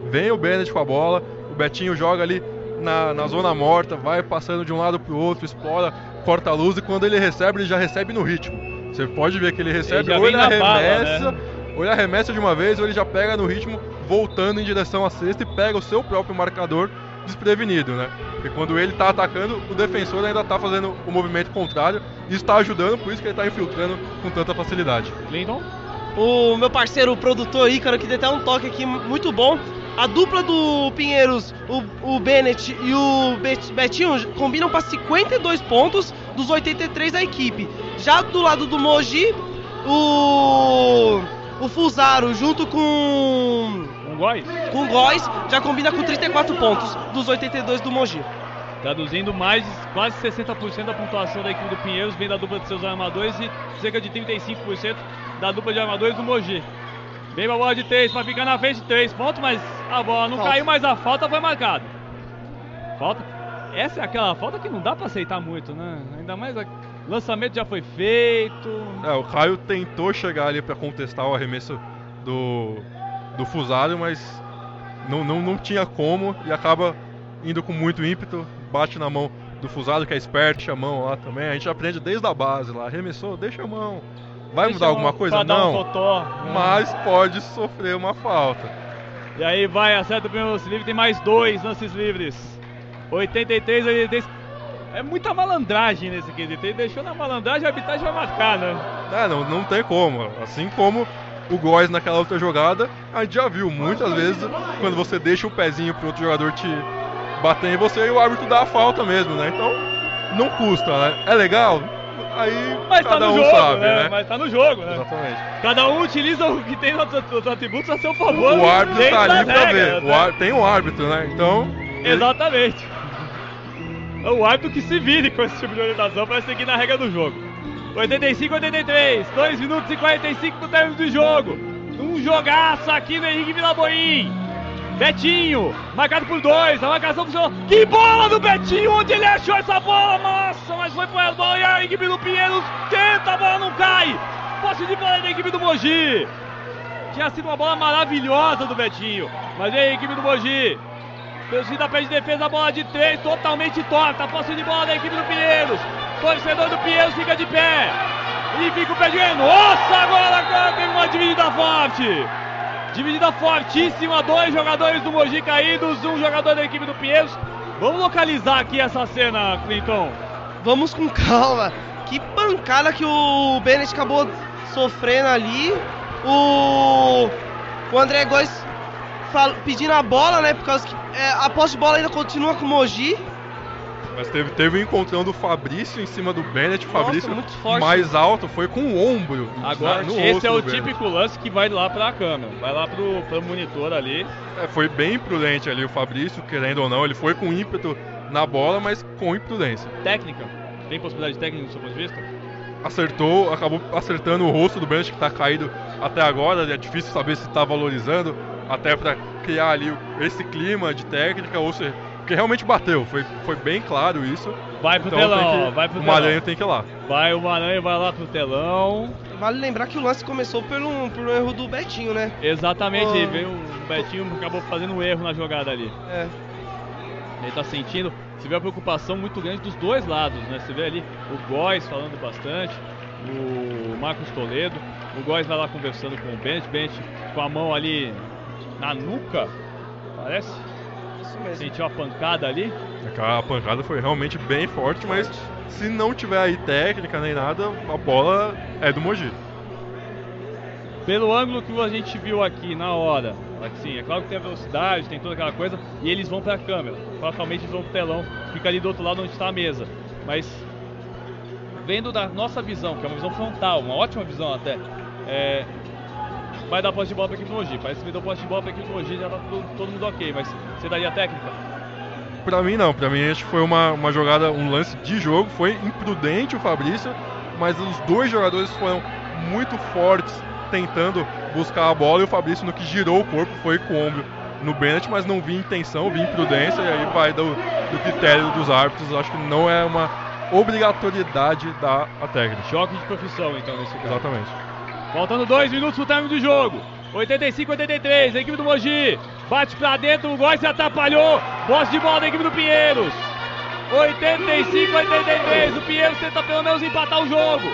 Vem o Bennett com a bola, o Betinho joga ali na, na zona morta, vai passando de um lado pro outro, explora, corta a luz e quando ele recebe, ele já recebe no ritmo. Você pode ver que ele recebe, Ele ou ele na bala, arremessa, né? Ou ele arremessa de uma vez, ou ele já pega no ritmo, voltando em direção à cesta e pega o seu próprio marcador desprevenido, né? Porque quando ele tá atacando, o defensor ainda tá fazendo o movimento contrário e está ajudando, por isso que ele tá infiltrando com tanta facilidade. Clinton? O meu parceiro, o produtor Ícaro, que deu até um toque aqui muito bom. A dupla do Pinheiros, o, o Bennett e o Bet- Betinho, combinam para 52 pontos dos 83 da equipe. Já do lado do Mogi, o, o Fusaro, junto com, Um góis? com o Góis, já combina com 34 pontos dos 82 do Mogi. Traduzindo, mais quase 60% da pontuação da equipe do Pinheiros vem da dupla de seus armadores e cerca de 35% da dupla de armadores do Mogi. Vem pra bola de 3 para ficar na frente de 3 pontos, mas a bola não Falta. caiu, mas a falta foi marcada. Falta. Essa é aquela falta que não dá pra aceitar muito, né? Ainda mais o lançamento já foi feito. É, o Caio tentou chegar ali para contestar o arremesso do, do Fusaro, mas não, não, não tinha como e acaba indo com muito ímpeto, bate na mão do Fusaro, que é esperto, a mão lá também. A gente aprende desde a base lá, arremessou, deixa a mão. Vai Deixa mudar alguma coisa? dar um Não, totó, né? mas pode sofrer uma falta. E aí vai, acerta o primeiro lance livre, tem mais dois lances livres. 83, 83. É muita malandragem nesse quesito. Ele deixou na malandragem, a arbitragem vai marcar, né? É, não, não tem como. Assim como o Góis naquela outra jogada, a gente já viu muitas vezes quando você deixa o pezinho pro outro jogador te bater em você e o árbitro dá a falta mesmo, né? Então, não custa, né? É legal? Aí Mas tá cada no um jogo, sabe, né? né? Mas tá no jogo, né? Exatamente. Cada um utiliza o que tem nos atributos a seu favor. O árbitro tá ali pra regras, ver. né? O ar- Tem um árbitro, né? Então. ele- Exatamente. É o árbitro que se vire com esse tipo de orientação para seguir na regra do jogo. 85 83, 2 minutos e 45 pro término do jogo. Um jogaço aqui no Henrique Vilaboim. Betinho, marcado por dois, a marcação funcionou. Que bola do Betinho, onde ele achou essa bola? Nossa, mas foi a bola e a equipe do Pinheiros tenta, a bola não cai. Posse de bola da equipe do Mogi. Tinha sido uma bola maravilhosa do Betinho, mas aí a equipe do Mogi Torcida pede defesa, bola de três, totalmente torta. Posse de bola da equipe do Pinheiros. Torcedor do Pinheiros fica de pé. E fica o pé de. Nossa, agora, agora tem uma dividida forte. Dividida fortíssima. Dois jogadores do Mogi caídos, um jogador da equipe do Pinheiros. Vamos localizar aqui essa cena, Clinton. Vamos com calma. Que pancada que o Bennett acabou sofrendo ali. O, o André Góes fal- pedindo a bola, né? Por causa que é, a posse de bola ainda continua com o Mogi. Mas teve, teve o encontrão do Fabrício em cima do Bennett. O Nossa, Fabrício muito forte. mais alto foi com o ombro. Agora, na- no esse rosto é o do Bennett. típico lance que vai lá pra câmera. Vai lá pro, pro monitor ali. É, foi bem imprudente ali o Fabrício, querendo ou não. Ele foi com ímpeto na bola, mas com imprudência. Técnica. Tem possibilidade técnica do seu ponto de vista? Acertou, acabou acertando o rosto do Bennett que tá caído até agora. É difícil saber se tá valorizando, até para criar ali o- esse clima de técnica, ou se. Porque realmente bateu, foi, foi bem claro isso. Vai pro Então telão, que, vai pro o telão. Maranhão tem que ir lá. Vai o Maranhão, vai lá pro telão. Vale lembrar que o lance começou por um, por um erro do Betinho, né? Exatamente, Oh. veio o Betinho acabou fazendo um erro na jogada ali. É. Ele tá sentindo, você vê a preocupação muito grande dos dois lados, né? Você vê ali o Góis falando bastante, o Marcos Toledo. O Góis vai lá conversando com o Bennett, Bennett com a mão ali na nuca, parece. Isso mesmo. Sentiu a pancada ali. Aquela pancada foi realmente bem forte, mas se não tiver aí técnica nem nada, a bola é do Mogi. Pelo ângulo que a gente viu aqui na hora, assim, é claro que tem a velocidade, tem toda aquela coisa, e eles vão pra câmera. Fatalmente eles vão pro telão, fica ali do outro lado onde está a mesa. Mas vendo da nossa visão, que é uma visão frontal, uma ótima visão até, é, vai dar posse de bola para a equipe do Mogi. Parece que me deu posse de bola para a equipe do Mogi, já tá todo, todo mundo ok, mas você daria técnica? Pra mim não, pra mim acho que foi uma, uma jogada, um lance de jogo, foi imprudente o Fabrício, mas os dois jogadores foram muito fortes tentando buscar a bola e o Fabrício no que girou o corpo foi com o ombro no Bennett, mas não vi intenção, vi imprudência e aí vai do, do critério dos árbitros, acho que não é uma obrigatoriedade da a técnica. Choque de profissão então nesse caso. Exatamente. Faltando dois minutos pro término do jogo. 85 83, a equipe do Mogi bate pra dentro, o Góis se atrapalhou. Bosta de bola da equipe do Pinheiros. 85 83, o Pinheiros tenta pelo menos empatar o jogo.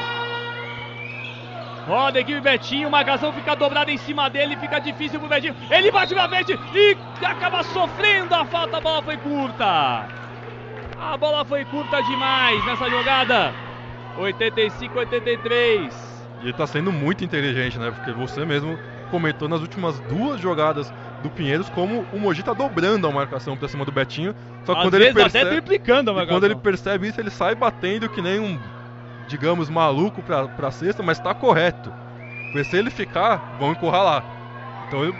Roda a equipe Betinho, marcação fica dobrada em cima dele, fica difícil pro Betinho. Ele bate pra frente e acaba sofrendo a falta, a bola foi curta. A bola foi curta demais nessa jogada. 85 83. E ele tá sendo muito inteligente, né? Porque você mesmo comentou nas últimas duas jogadas do Pinheiros como o Mogi tá dobrando a marcação pra cima do Betinho. Só que Às quando ele vezes até percebe, triplicando a marcação. quando ele percebe isso, ele sai batendo que nem um, digamos, maluco pra, pra cesta, mas tá correto. Porque se ele ficar, vão encurralar. Então, ele-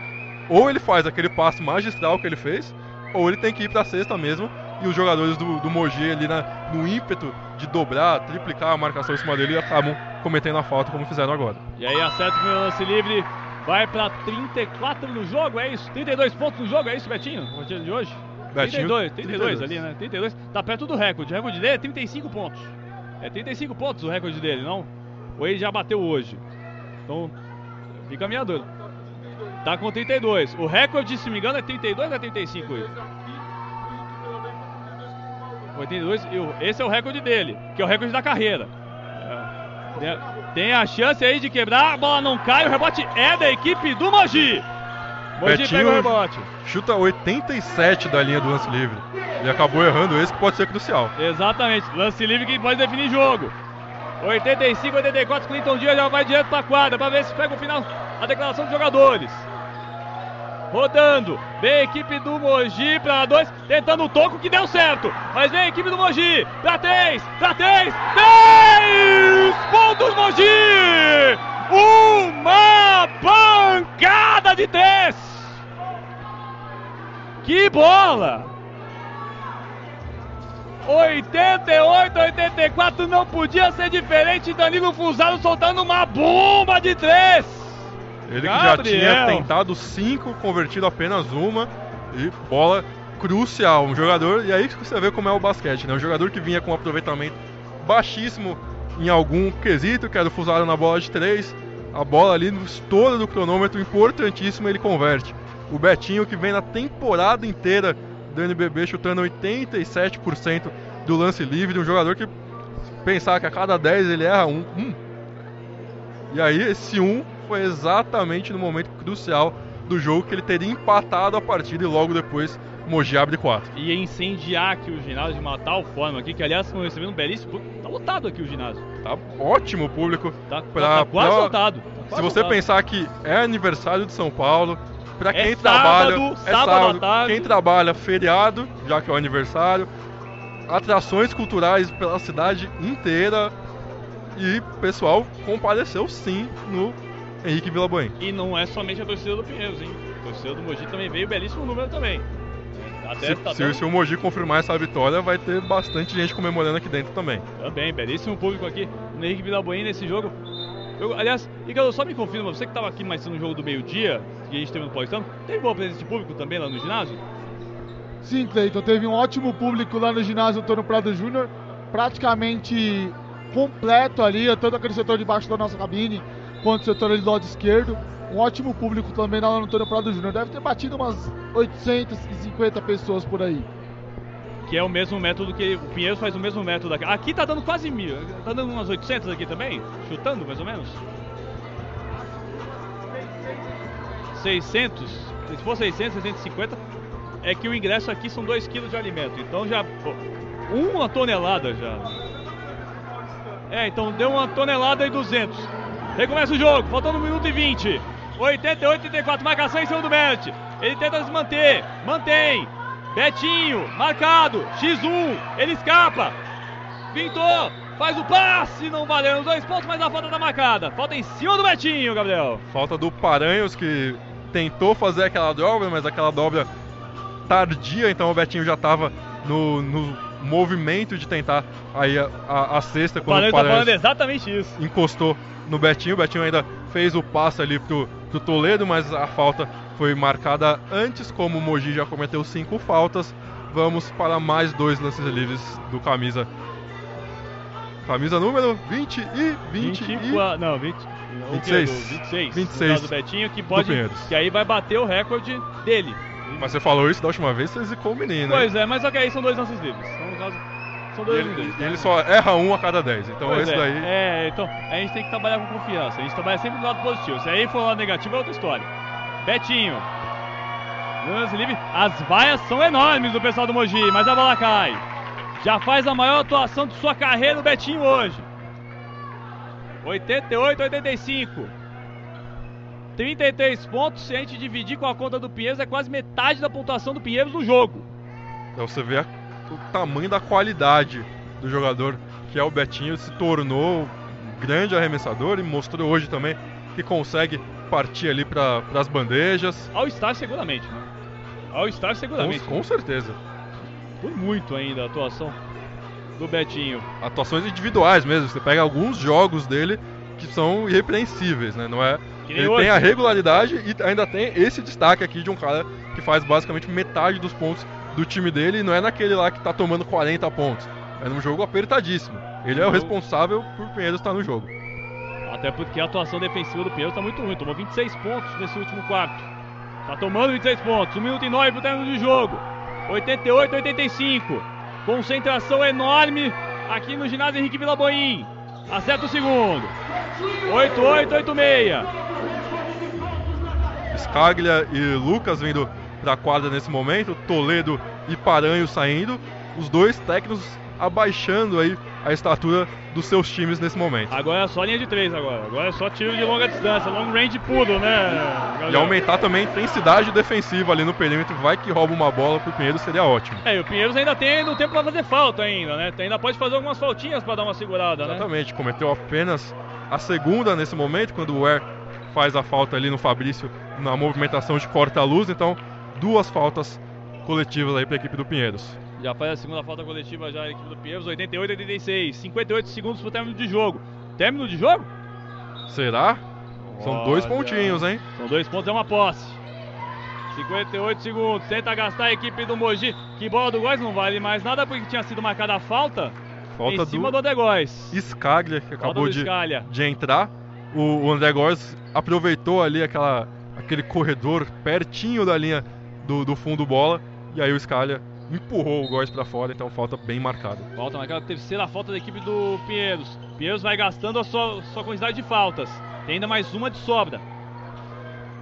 ou ele faz aquele passo magistral que ele fez, ou ele tem que ir pra cesta mesmo. E os jogadores do, do Mogi ali na- no ímpeto de dobrar, triplicar a marcação em cima dele, acabam cometendo a falta como fizeram agora. E aí acerta o primeiro lance livre. Vai pra 34 no jogo, é isso? 32 pontos no jogo, é isso, Betinho? O dia de hoje? Betinho, 32, 32 32. ali, né? 32. Tá perto do recorde. O recorde dele é 35 pontos. É 35 pontos o recorde dele, não? Ou ele já bateu hoje? Então, fica a minha dúvida. Tá com 32. O recorde, se não me engano, é 32 ou é 35 isso? 82, e o- esse é o recorde dele, que é o recorde da carreira. Tem- a chance aí de quebrar, a bola não cai, o rebote é da equipe do Mogi. Mogi Betinho- pega o rebote. Chuta 87 da linha do lance livre. E acabou errando esse que pode ser crucial. Exatamente, lance livre que pode definir jogo. 85, 84, Clinton Dias já vai direto pra quadra pra ver se pega o final, a declaração dos jogadores. Rodando, vem a equipe do Mogi pra dois, tentando o toco que deu certo. Mas vem a equipe do Mogi pra três, pra três, três pontos Mogi! Uma pancada de três! Que bola! 88, 84 não podia ser diferente. Danilo Fusaro soltando uma bomba de três. Ele que já tinha tentado 5, convertido apenas uma. E bola crucial. Um jogador, e aí você vê como é o basquete, né? Um jogador que vinha com um aproveitamento baixíssimo em algum quesito, que era o Fusaro na bola de 3. A bola ali no estouro do cronômetro, importantíssimo, ele converte. O Betinho, que vem na temporada inteira do NBB chutando 87% do lance livre, um jogador que pensar que a cada 10 ele erra um, um e aí, esse 1 foi exatamente no momento crucial do jogo que ele teria empatado a partida e logo depois Mogi abre 4. Ia incendiar aqui o ginásio de uma tal forma aqui, que aliás estão recebendo um belíssimo. público. Tá lotado aqui o ginásio. Tá ótimo o público. Tá, Pra- tá quase pra- lotado. Tá Se quase você lotado. pensar que é aniversário de São Paulo, pra É quem sábado, trabalha, é sábado tarde. Quem trabalha feriado, já que é o aniversário, atrações culturais pela cidade inteira e pessoal compareceu sim no Henrique Villaboen. E não é somente a torcida do Pinheiros, hein? A torcida do Mogi também veio, belíssimo número também. Até Se, tá se- dando- se o Mogi confirmar essa vitória, vai ter bastante gente comemorando aqui dentro também. Também, belíssimo público aqui no Henrique Vilaboim nesse jogo. Eu, aliás, Ricardo, só me confirma, você que estava aqui mais no jogo do meio-dia, que a gente teve no Paulistano, teve boa presença de público também lá no ginásio? Sim, Cleiton, teve um ótimo público lá no ginásio Antônio Prado Júnior, praticamente completo ali, tanto aquele setor de baixo da nossa cabine, quanto o setor ali do lado esquerdo. Um ótimo público também no Antônio Prado Júnior. Deve ter batido umas 850 pessoas por aí. Que é o mesmo método que o Pinheiros faz o mesmo método aqui. Aqui tá dando quase mil, tá dando umas 800 aqui também, chutando mais ou menos. 600, se for 600, 650, é que o ingresso aqui são 2 kg de alimento, então já, uma tonelada já. É, então deu uma tonelada e 200. Recomeça o jogo, faltando 1 minuto e 20. 88, 84, marcação em cima do Bert. Ele tenta se manter, mantém. Betinho, marcado, X1, ele escapa. Pintou, Faz o passe, não valeu os dois pontos, mas a falta tá marcada. Falta em cima do Betinho, Gabriel. Falta do Paranhos que tentou fazer aquela dobra, mas aquela dobra tardia, então o Betinho já estava no, no, movimento de tentar aí a, a, a cesta quando o, o Paranhos tá falando exatamente isso. encostou no Betinho. O Betinho ainda fez o passe ali pro, pro Toledo, mas a falta foi marcada antes, como o Mogi já cometeu cinco faltas. Vamos para mais dois lances livres do camisa. Camisa número 20 e 20 25, e... Não, 20, 26. 26. 26. do Betinho, que pode. Que aí vai bater o recorde dele. Mas você falou isso da última vez, você zicou o menino. Pois é, mas ok, são dois lances livres. São, são dois ele, ele só erra um a cada 10. Então pois esse é, daí. É, então a gente tem que trabalhar com confiança. A gente trabalha sempre do lado positivo. Se aí for lado negativo, é outra história. Betinho. Lance livre. As vaias são enormes do pessoal do Mogi, mas a bola cai. Já faz a maior atuação de sua carreira o Betinho hoje. 88, 85. 33 pontos, se a gente dividir com a conta do Pinheiros, é quase metade da pontuação do Pinheiros no jogo. Então você vê o tamanho da qualidade do jogador que é o Betinho, se tornou um grande arremessador e mostrou hoje também que consegue partir ali para as bandejas. All Star seguramente, né? All Star seguramente. Com, com certeza. Por muito ainda a atuação do Betinho. Atuações individuais mesmo. Você pega alguns jogos dele que são irrepreensíveis, né? Não é ele hoje. tem a regularidade e ainda tem esse destaque aqui de um cara que faz basicamente metade dos pontos do time dele não é naquele lá que tá tomando 40 pontos. É num jogo apertadíssimo. Ele é o responsável por Pinheiros estar no jogo. Até porque a atuação defensiva do Pinheiros tá muito ruim. Tomou 26 pontos nesse último quarto. Tá tomando 26 pontos. 1 minuto e 9 pro término do jogo. 88, 85. Concentração enorme aqui no ginásio Henrique Vilaboim. Acerta o segundo. 8, 8, 8, 6. Scaglia e Lucas vindo para a quadra nesse momento, Toledo e Paranho saindo, os dois técnicos abaixando aí a estatura dos seus times nesse momento. Agora é só linha de três agora, agora é só tiro de longa distância, long range puro, né? Galera? E aumentar também a intensidade defensiva ali no perímetro, vai que rouba uma bola pro Pinheiros seria ótimo. É, e o Pinheiros ainda tem no tempo para fazer falta ainda, né? Ainda pode fazer algumas faltinhas para dar uma segurada, Exatamente, né? Exatamente, cometeu apenas a segunda nesse momento, quando o Ware faz a falta ali no Fabrício na movimentação de corta-luz. Então, duas faltas coletivas aí para a equipe do Pinheiros. Já faz a segunda falta coletiva já a equipe do Pinheiros, 88 86, 58 segundos para o término de jogo. Término de jogo? Será? São Olha, dois pontinhos, hein? São dois pontos, é uma posse. 58 segundos, tenta gastar a equipe do Mogi. Que bola do Góis não vale mais nada porque tinha sido marcada a falta. Falta em cima do, do Adegóis. Scaglia, que acabou de, de entrar o, o André Góes aproveitou ali aquela, aquele corredor pertinho da linha do, do fundo bola e aí o Scalia empurrou o Góes para fora, então falta bem marcada. Falta marcada, terceira falta da equipe do Pinheiros. Pinheiros vai gastando a sua, sua quantidade de faltas. Tem ainda mais uma de sobra.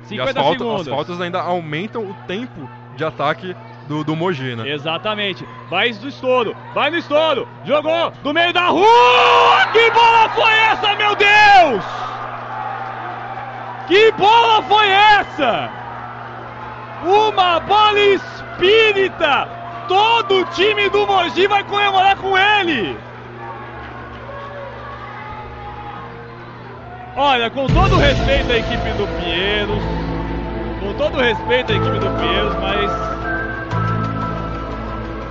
50 e as, falta, as faltas ainda aumentam o tempo de ataque do, do Mogi, né? Exatamente. Vai do estouro, vai no estouro, jogou do meio da rua! Que bola foi essa, meu Deus! Que bola foi essa? Uma bola espírita! Todo o time do Mogi vai comemorar com ele! Olha, com todo respeito à equipe do Pinheiros, com todo respeito à equipe do Pinheiros, mas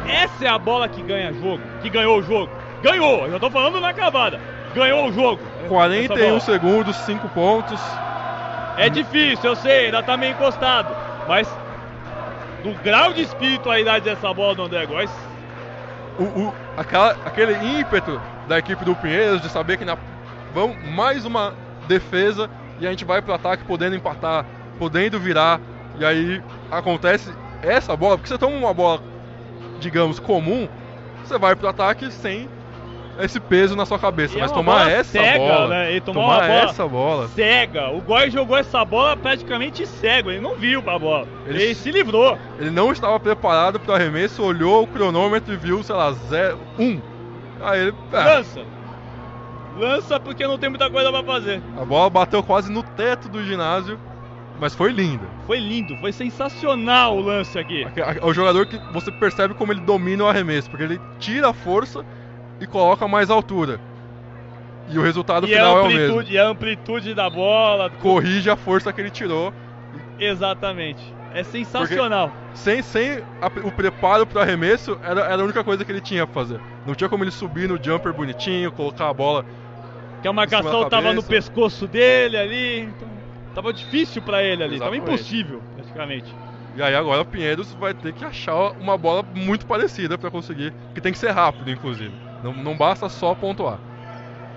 essa é a bola que ganha jogo, que ganhou o jogo. Ganhou, eu já tô falando na acabada. Ganhou o jogo. 41 segundos, 5 pontos. É difícil, eu sei, ainda tá meio encostado. Mas do grau de espiritualidade dessa bola do André Góes. O, o, aquela, aquele ímpeto da equipe do Pinheiros de saber que na, vão mais uma defesa e a gente vai pro ataque podendo empatar, podendo virar. E aí acontece essa bola, porque você toma uma bola, digamos, comum, você vai pro ataque sem esse peso na sua cabeça. E mas é tomar essa cega, bola. Né? tomar bola essa bola. Cega. O Góis jogou essa bola praticamente cego. Ele não viu a bola. Ele, ele se livrou. Ele não estava preparado para o arremesso, olhou o cronômetro e viu, sei lá, 0, 1. Um. Aí ele. É. Lança. Lança porque não tem muita coisa para fazer. A bola bateu quase no teto do ginásio. Mas foi linda. Foi lindo, foi sensacional o lance aqui. O jogador que você percebe como ele domina o arremesso, porque ele tira a força e coloca mais altura. E o resultado e final é o mesmo. e a amplitude da bola. Corrige a força que ele tirou. Exatamente. É sensacional. Sem, sem a- o preparo pro arremesso, era, era a única coisa que ele tinha pra fazer. Não tinha como ele subir no jumper bonitinho, colocar a bola. Que a marcação cima da tava no pescoço dele ali. Então, tava difícil pra ele ali. Tava Exatamente. impossível, praticamente. E aí agora o Pinheiros vai ter que achar uma bola muito parecida pra conseguir. Que tem que ser rápido, inclusive. Não, não basta só pontuar.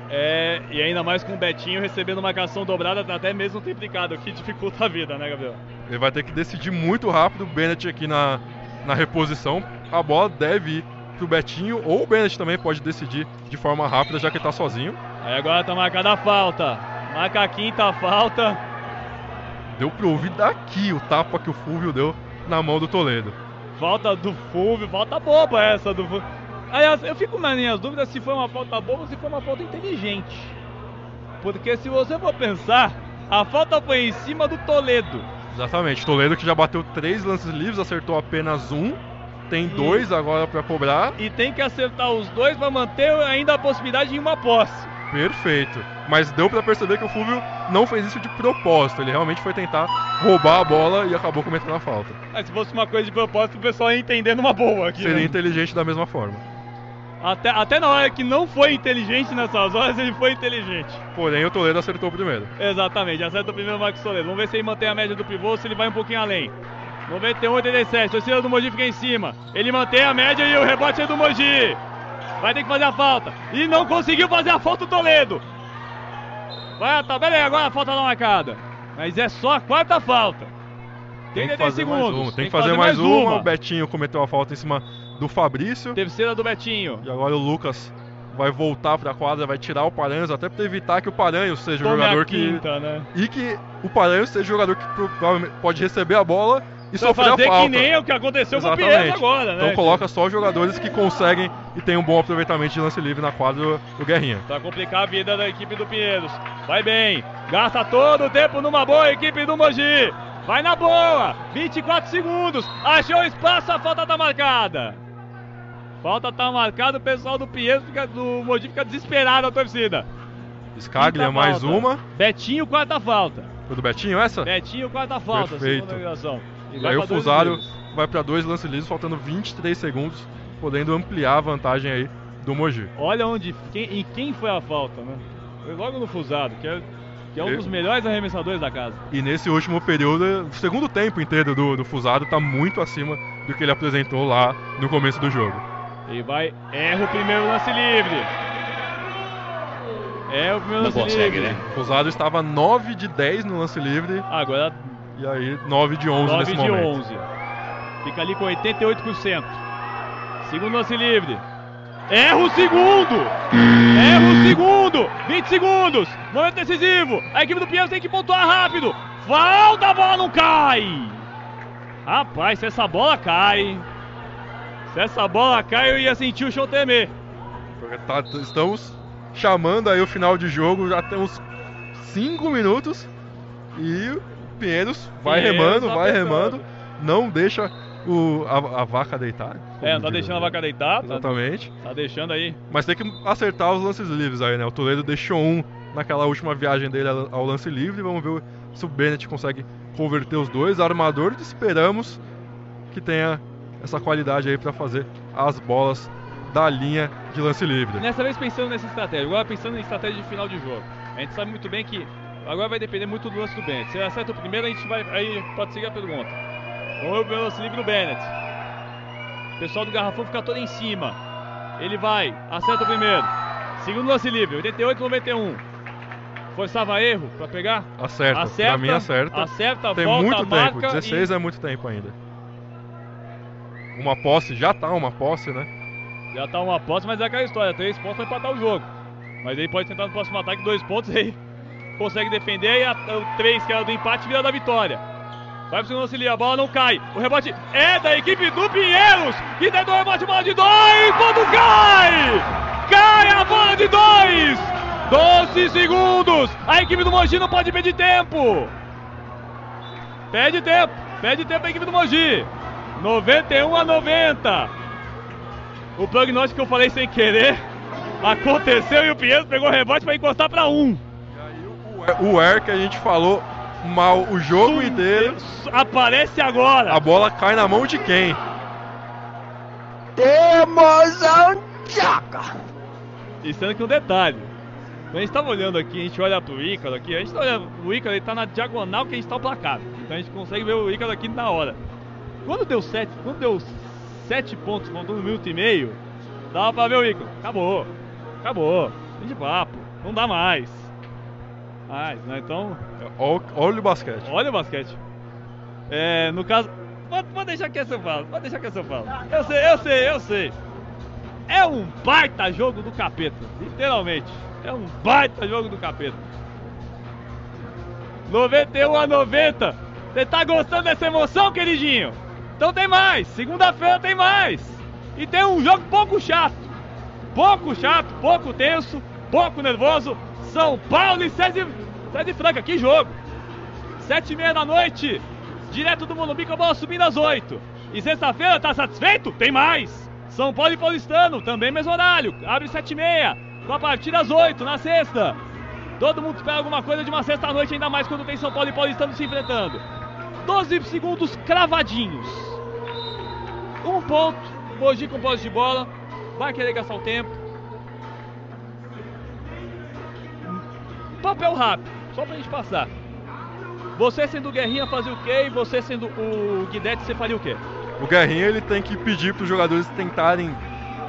É, e ainda mais com o Betinho recebendo marcação dobrada, até mesmo triplicado, que dificulta a vida, né, Gabriel? Ele vai ter que decidir muito rápido. O Bennett aqui na, na reposição. A bola deve ir pro Betinho. Ou o Bennett também pode decidir de forma rápida, já que ele tá sozinho. Aí agora tá marcada a falta. Marca a quinta falta. Deu pra ouvir daqui o tapa que o Fulvio deu na mão do Toledo. Falta do Fulvio, falta boba essa do Fulvio. Aliás, eu fico nas minhas dúvidas se foi uma falta boba ou se foi uma falta inteligente. Porque se você for pensar, a falta foi em cima do Toledo. Exatamente. Toledo que já bateu três lances livres, acertou apenas um. Tem dois agora pra cobrar. E tem que acertar os dois para manter ainda a possibilidade de uma posse. Perfeito. Mas deu pra perceber que o Fulvio não fez isso de propósito. Ele realmente foi tentar roubar a bola e acabou cometendo a falta. Mas se fosse uma coisa de propósito, o pessoal ia entender numa boa aqui. Seria né? inteligente da mesma forma. Até, até na hora que não foi inteligente nessas horas, ele foi inteligente. Porém, o Toledo acertou primeiro. Exatamente, acerta o primeiro Marcos Toledo. Vamos ver se ele mantém a média do pivô ou se ele vai um pouquinho além. 91, 87, torcida do Mogi fica em cima. Ele mantém a média e o rebote é do Mogi. Vai ter que fazer a falta. E não conseguiu fazer a falta o Toledo. Vai a tabela e agora a falta não marcada. Mas é só a quarta falta. Tem que 33 fazer mais segundos. uma. Tem que fazer mais uma. O Betinho cometeu a falta em cima do Fabrício. Terceira do Betinho. E agora o Lucas vai voltar pra quadra, vai tirar o Paranhos, até pra evitar que o Paranhos seja o Tome jogador a que. quinta, né? E que o Paranhos seja o jogador que pode receber a bola e sofrer a fazer falta. que nem o que aconteceu com o Pinheiro Exatamente. agora, né? Então coloca só os jogadores que conseguem e tem um bom aproveitamento de lance livre na quadra do, do Guerrinha. Pra complicar a vida da equipe do Pinheiros. Vai bem. Gasta todo o tempo numa boa equipe do Mogi. Vai na boa. 24 segundos. Achou espaço, a falta tá marcada. Falta tá marcada, o pessoal do Pinheiros fica, do Mogi fica desesperado a torcida. Scaglia mais falta. uma. Betinho, quarta falta. Foi do Betinho essa? Betinho, quarta falta, Perfeito. E aí o Fusário vai pra dois lances livres, faltando 23 segundos, podendo ampliar a vantagem aí do Mogi. Olha onde, quem, em quem foi a falta, né? Foi logo no Fusado, que é, que é um Eu- dos melhores arremessadores da casa. E nesse último período, o segundo tempo inteiro do, do Fusado tá muito acima do que ele apresentou lá no começo do jogo. E vai, erra o primeiro lance livre. Erra o primeiro Não lance consegue, livre. né? O Fusado estava 9 de 10 no lance livre Agora e aí 9 de 11 9 nesse de momento. 11. Fica ali com 88%. Segundo lance livre. Erra o segundo! Erra o segundo! 20 segundos! Momento decisivo! A equipe do Pinheiros tem que pontuar rápido! Falta, a bola não cai! Rapaz, se essa bola cai. Se essa bola cai, eu ia sentir o chão tremer. Porque tá- estamos chamando aí o final de jogo, já temos 5 minutos e o Pinheiros vai Pinheiros remando, vai apertando. remando, não deixa o, a, a vaca deitar. É, não tá deixando a vaca deitar, tá, Exatamente. tá deixando aí. Mas tem que acertar os lances livres aí, né? O Toledo deixou um naquela última viagem dele ao ao lance livre. Vamos ver se o Bennett consegue converter os dois. Armador, esperamos que tenha essa qualidade aí pra fazer as bolas da linha de lance livre. Nessa vez pensando nessa estratégia, agora pensando em estratégia de final de jogo. A gente sabe muito bem que agora vai depender muito do lance do Bennett. Se ele acerta o primeiro, a gente vai. Aí pode seguir a pergunta. Vamos ver o lance livre do Bennett. O pessoal do Garrafão fica todo em cima. Ele vai, acerta o primeiro. Segundo lance livre, 88 91. Forçava erro pra pegar? Acerta, Acerta, pra mim acerta. acerta, Tem volta, muito tempo, marca 16 é muito tempo ainda. Uma posse, já tá uma posse, né? Já tá uma posse, mas é aquela história. Três pontos vai empatar o jogo. Mas ele pode tentar no próximo ataque dois pontos <laughs> aí. Consegue defender e a, o três, que era do empate, vira da vitória. Vai pro segundo auxiliar, a bola não cai. O rebote é da equipe do Pinheiros. Que tentou o rebote, bola de dois. Quando cai! Cai a bola de dois! 12 segundos! A equipe do Mogi não pode perder tempo! Perde tempo! Perde tempo a equipe do Mogi! 91 a 90! O prognóstico que eu falei sem querer Aconteceu e o Pinheiros pegou o rebote pra encostar pra um. E aí o, Air que a gente falou mal o jogo inteiro, Aparece agora. a bola cai na mão de quem? Temos Chaka. E sendo que um detalhe. Quando a gente tava olhando aqui, a gente olha pro Ícaro aqui, a gente tá olhando o Ícaro, ele tá na diagonal que a gente tá o placar. Então a gente consegue ver o Ícaro aqui na hora. Quando deu sete, quando deu sete pontos, faltando um minuto e meio, dava pra ver o Ícaro. Acabou. Acabou. Fim de papo. Não dá mais. Mais, né? Então, Olha, olha o basquete. olha o basquete. É, no caso. Pode, pode deixar que essa eu falo, pode deixar que essa eu falo. Eu sei, eu sei, eu sei. É um baita jogo do capeta, literalmente. É um baita jogo do capeta. 91 a 90. Você tá gostando dessa emoção, queridinho? Então tem mais. Segunda-feira tem mais. E tem um jogo pouco chato. Pouco chato, pouco tenso, pouco nervoso. São Paulo e Sede, Sede Franca. Que jogo! Sete e meia da noite. Direto do Morumbi com a bola subindo às oito. E sexta-feira, tá satisfeito? Tem mais. São Paulo e Paulistano, também mesmo horário. Abre sete e meia. Com a partida às oito, na sexta. Todo mundo espera alguma coisa de uma sexta-noite, ainda mais quando tem São Paulo e Paulistano se enfrentando. 12 segundos cravadinhos. Um ponto. Mogi com posse de bola. Vai querer gastar o tempo. Papel rápido, só pra gente passar. Você sendo o Guerrinha fazia o quê? E você sendo o Guidetti, você faria o quê? O Guerrinha ele tem que pedir para os jogadores tentarem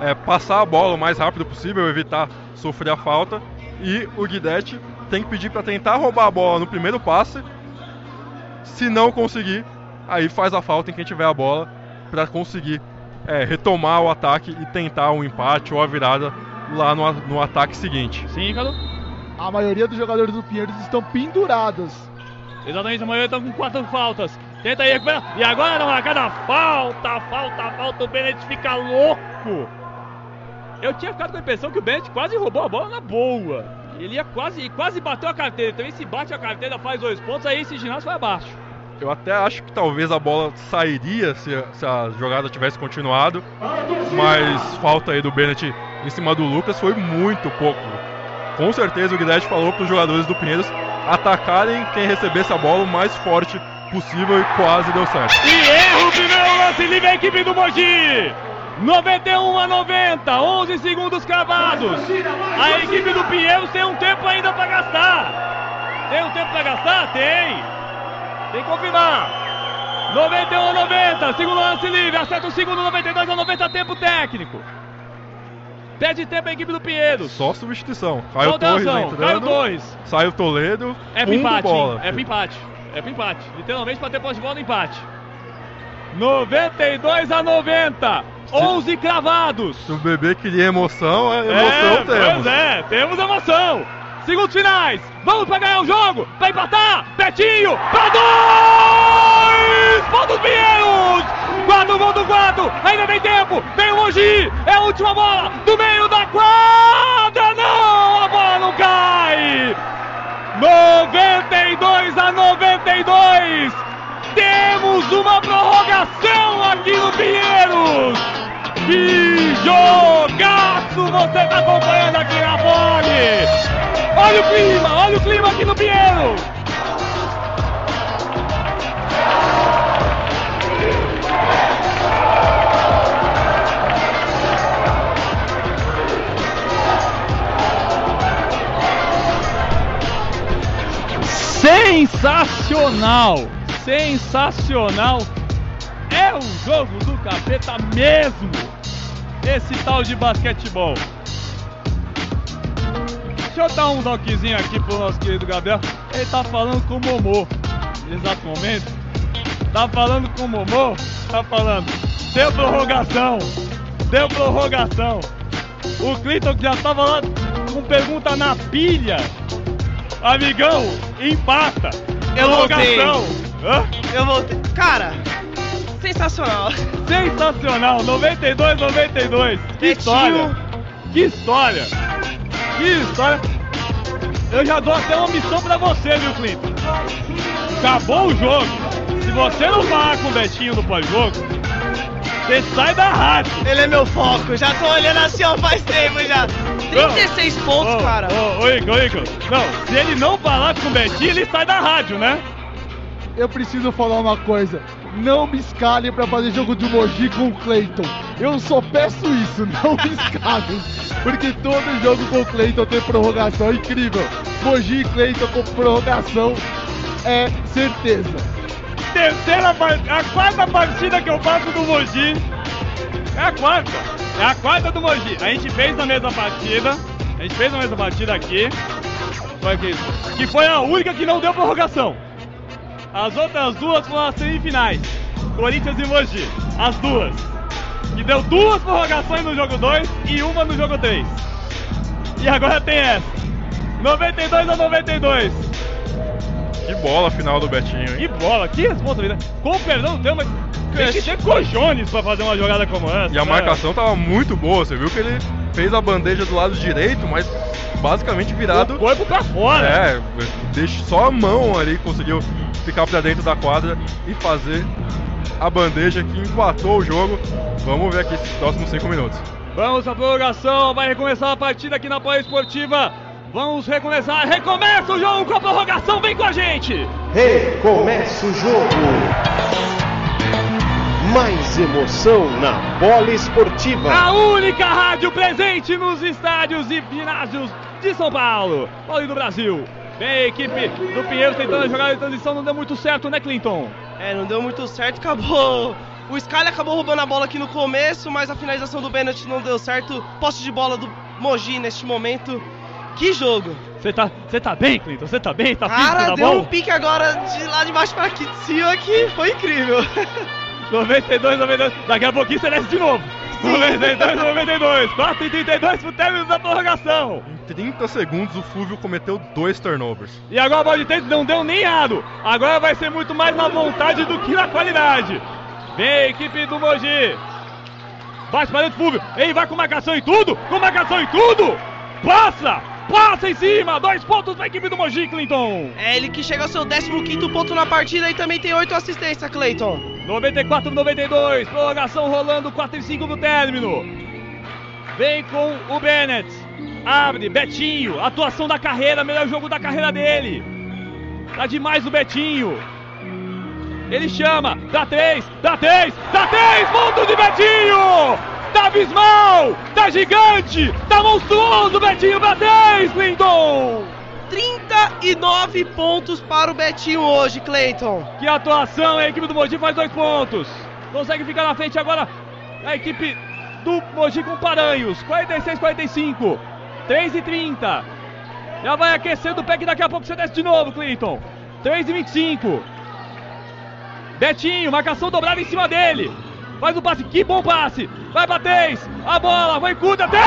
é, passar a bola o mais rápido possível, evitar sofrer a falta. E o Guidetti tem que pedir para tentar roubar a bola no primeiro passe. Se não conseguir, aí faz a falta em quem tiver a bola para conseguir é, retomar o ataque e tentar um empate ou a virada lá no, no ataque seguinte. Sim, Cadu? A maioria dos jogadores do Pinheiros estão pendurados. Exatamente, a maioria estão com quatro faltas. Tenta aí recuperar. E agora na marcada, falta, falta, falta. O Bennett fica louco. Eu tinha ficado com a impressão que o Bennett quase roubou a bola na boa. Ele ia quase, e quase bateu a carteira. Também se bate a carteira, faz dois pontos, aí esse ginásio vai abaixo. Eu até acho que talvez a bola sairia se, se a jogada tivesse continuado, mas falta aí do Bennett em cima do Lucas foi muito pouco. Com certeza o Guilherme falou para os jogadores do Pinheiros atacarem quem recebesse a bola o mais forte possível e quase deu certo. E erra o primeiro lance livre a equipe do Mogi. 91 a 90, 11 segundos cravados. A equipe do Pinheiros tem um tempo ainda para gastar. Tem um tempo para gastar? Tem. Tem que confirmar. 91 a 90, segundo lance livre, acerta o segundo 92 a 90, tempo técnico. Perde tempo a equipe do Pinheiros. Só substituição. Caio Torres Alteração, Caio entrando, Torres. sai o Toledo, É pro empate, bola. é pro empate. É pro empate. Literalmente pra ter posse de bola no empate. 92 a 90. 11 cravados. Se o bebê queria emoção, é emoção é, temos. Pois é, temos emoção. Segundos finais. Vamos pra ganhar o jogo. Pra empatar. Betinho. Pra dois. Pontos Pinheiros. Quatro ponto quatro. Ainda tem tempo. Vem o Mogi. É a última bola. Do meio da quadra. Não. A bola não cai. 92 a 92. Temos uma prorrogação aqui no Pinheiros. Que jogaço você está acompanhando aqui na Pole. Olha o clima, olha o clima aqui no Pinheiros. Sensacional! Sensacional! É um jogo do capeta mesmo! Esse tal de basquetebol. Deixa eu dar um toquezinho aqui pro nosso querido Gabriel. Ele tá falando com o Momô. Exato momento. Tá falando com o Momô. Tá falando. Deu prorrogação. Deu prorrogação. O Clinton que já tava lá com pergunta na pilha. Amigão, empata. Eu voltei. Hã? Eu voltei. Cara, sensacional. Sensacional, 92, 92. Que Betinho. história! Que história! Que história! Eu já dou até uma missão pra você, viu, Clinton? Acabou o jogo. Se você não falar com o Betinho no pós-jogo, você sai da rádio. Ele é meu foco. Já tô olhando assim, ó, faz tempo já. 36 pontos, Ô, cara. Ô, ô, Igor, ô, Igor. Não, se ele não falar com o Betinho, ele sai da rádio, né? Eu preciso falar uma coisa. Não me escalem pra fazer jogo de Mogi com o Clayton. Eu só peço isso, <laughs> não me escalem. Porque todo jogo com o Clayton tem prorrogação. É incrível. Mogi e Clayton com prorrogação é certeza. Terceira a quarta partida que eu faço do Mogi. É a quarta. É a quarta do Mogi. A gente fez na mesma partida. A gente fez na mesma partida aqui. Foi aqui. Que foi a única que não deu prorrogação. As outras duas foram as semifinais. Corinthians e Mogi. As duas. Que deu duas prorrogações no jogo 2 e uma no jogo 3. E agora tem essa. 92 a 92. Que bola final do Betinho, hein? Que bola, que responsabilidade. Com o perdão do tema, tem que ter cojones pra fazer uma jogada como essa. E a né? marcação tava muito boa, você viu que ele fez a bandeja do lado direito, mas basicamente virado. O corpo pra fora. É, deixa só a mão ali, conseguiu ficar pra dentro da quadra e fazer a bandeja que empatou o jogo. Vamos ver aqui esses próximos 5 minutos. Vamos pra prorrogação, vai recomeçar a partida aqui na Poliesportiva. Vamos recomeçar, recomeça o jogo com a prorrogação, vem com a gente! Recomeça o jogo. Mais emoção na bola esportiva. A única rádio presente nos estádios e ginásios de São Paulo, Paulo e do Brasil. Vem a equipe do Pinheiros tentando a jogada de transição, não deu muito certo, né, Clinton? É, não deu muito certo, acabou. O Sky acabou roubando a bola aqui no começo, mas a finalização do Bennett não deu certo. Posse de bola do Mogi neste momento. Que jogo! Você tá, você tá bem, Clinton? Você tá bem? Tá físico, Cara, tá deu bom? um pique agora de lá de baixo pra aqui de cima que foi incrível. <laughs> 92, 92. Daqui a pouquinho você desce de novo. 92, 92. 4 e 32 pro término da prorrogação. Em 30 segundos o Fúvio cometeu dois turnovers. E agora a bola de dentro não deu nem aro. Agora vai ser muito mais na vontade do que na qualidade. Vem a equipe do Mogi. Bate para dentro, Fúvio. Ele vai com marcação e tudo. Com marcação e tudo. Passa. Passa em cima. Dois pontos para a equipe do Mogi, Clinton. É ele que chega ao seu 15 ponto na partida e também tem 8 assistências, Clayton. 94 92, prorrogação rolando, 4 e 5 no término. Vem com o Bennett. Abre, Betinho, atuação da carreira, melhor jogo da carreira dele. Tá demais o Betinho. Ele chama, dá três, dá três, dá três, pontos de Betinho! Tá abismal, tá gigante, tá monstruoso Betinho pra três, Clinton! 39 pontos para o Betinho hoje, Clayton. Que atuação, a equipe do Mogi faz dois pontos. Consegue ficar na frente agora a equipe do Mogi com Paranhos. 46, 45. 3 e 30. Já vai aquecendo o pé que daqui a pouco você desce de novo, Clinton. 3 e 25. Betinho, marcação dobrada em cima dele. Faz o passe, que bom passe. Vai pra 3. A bola, vai curta. 3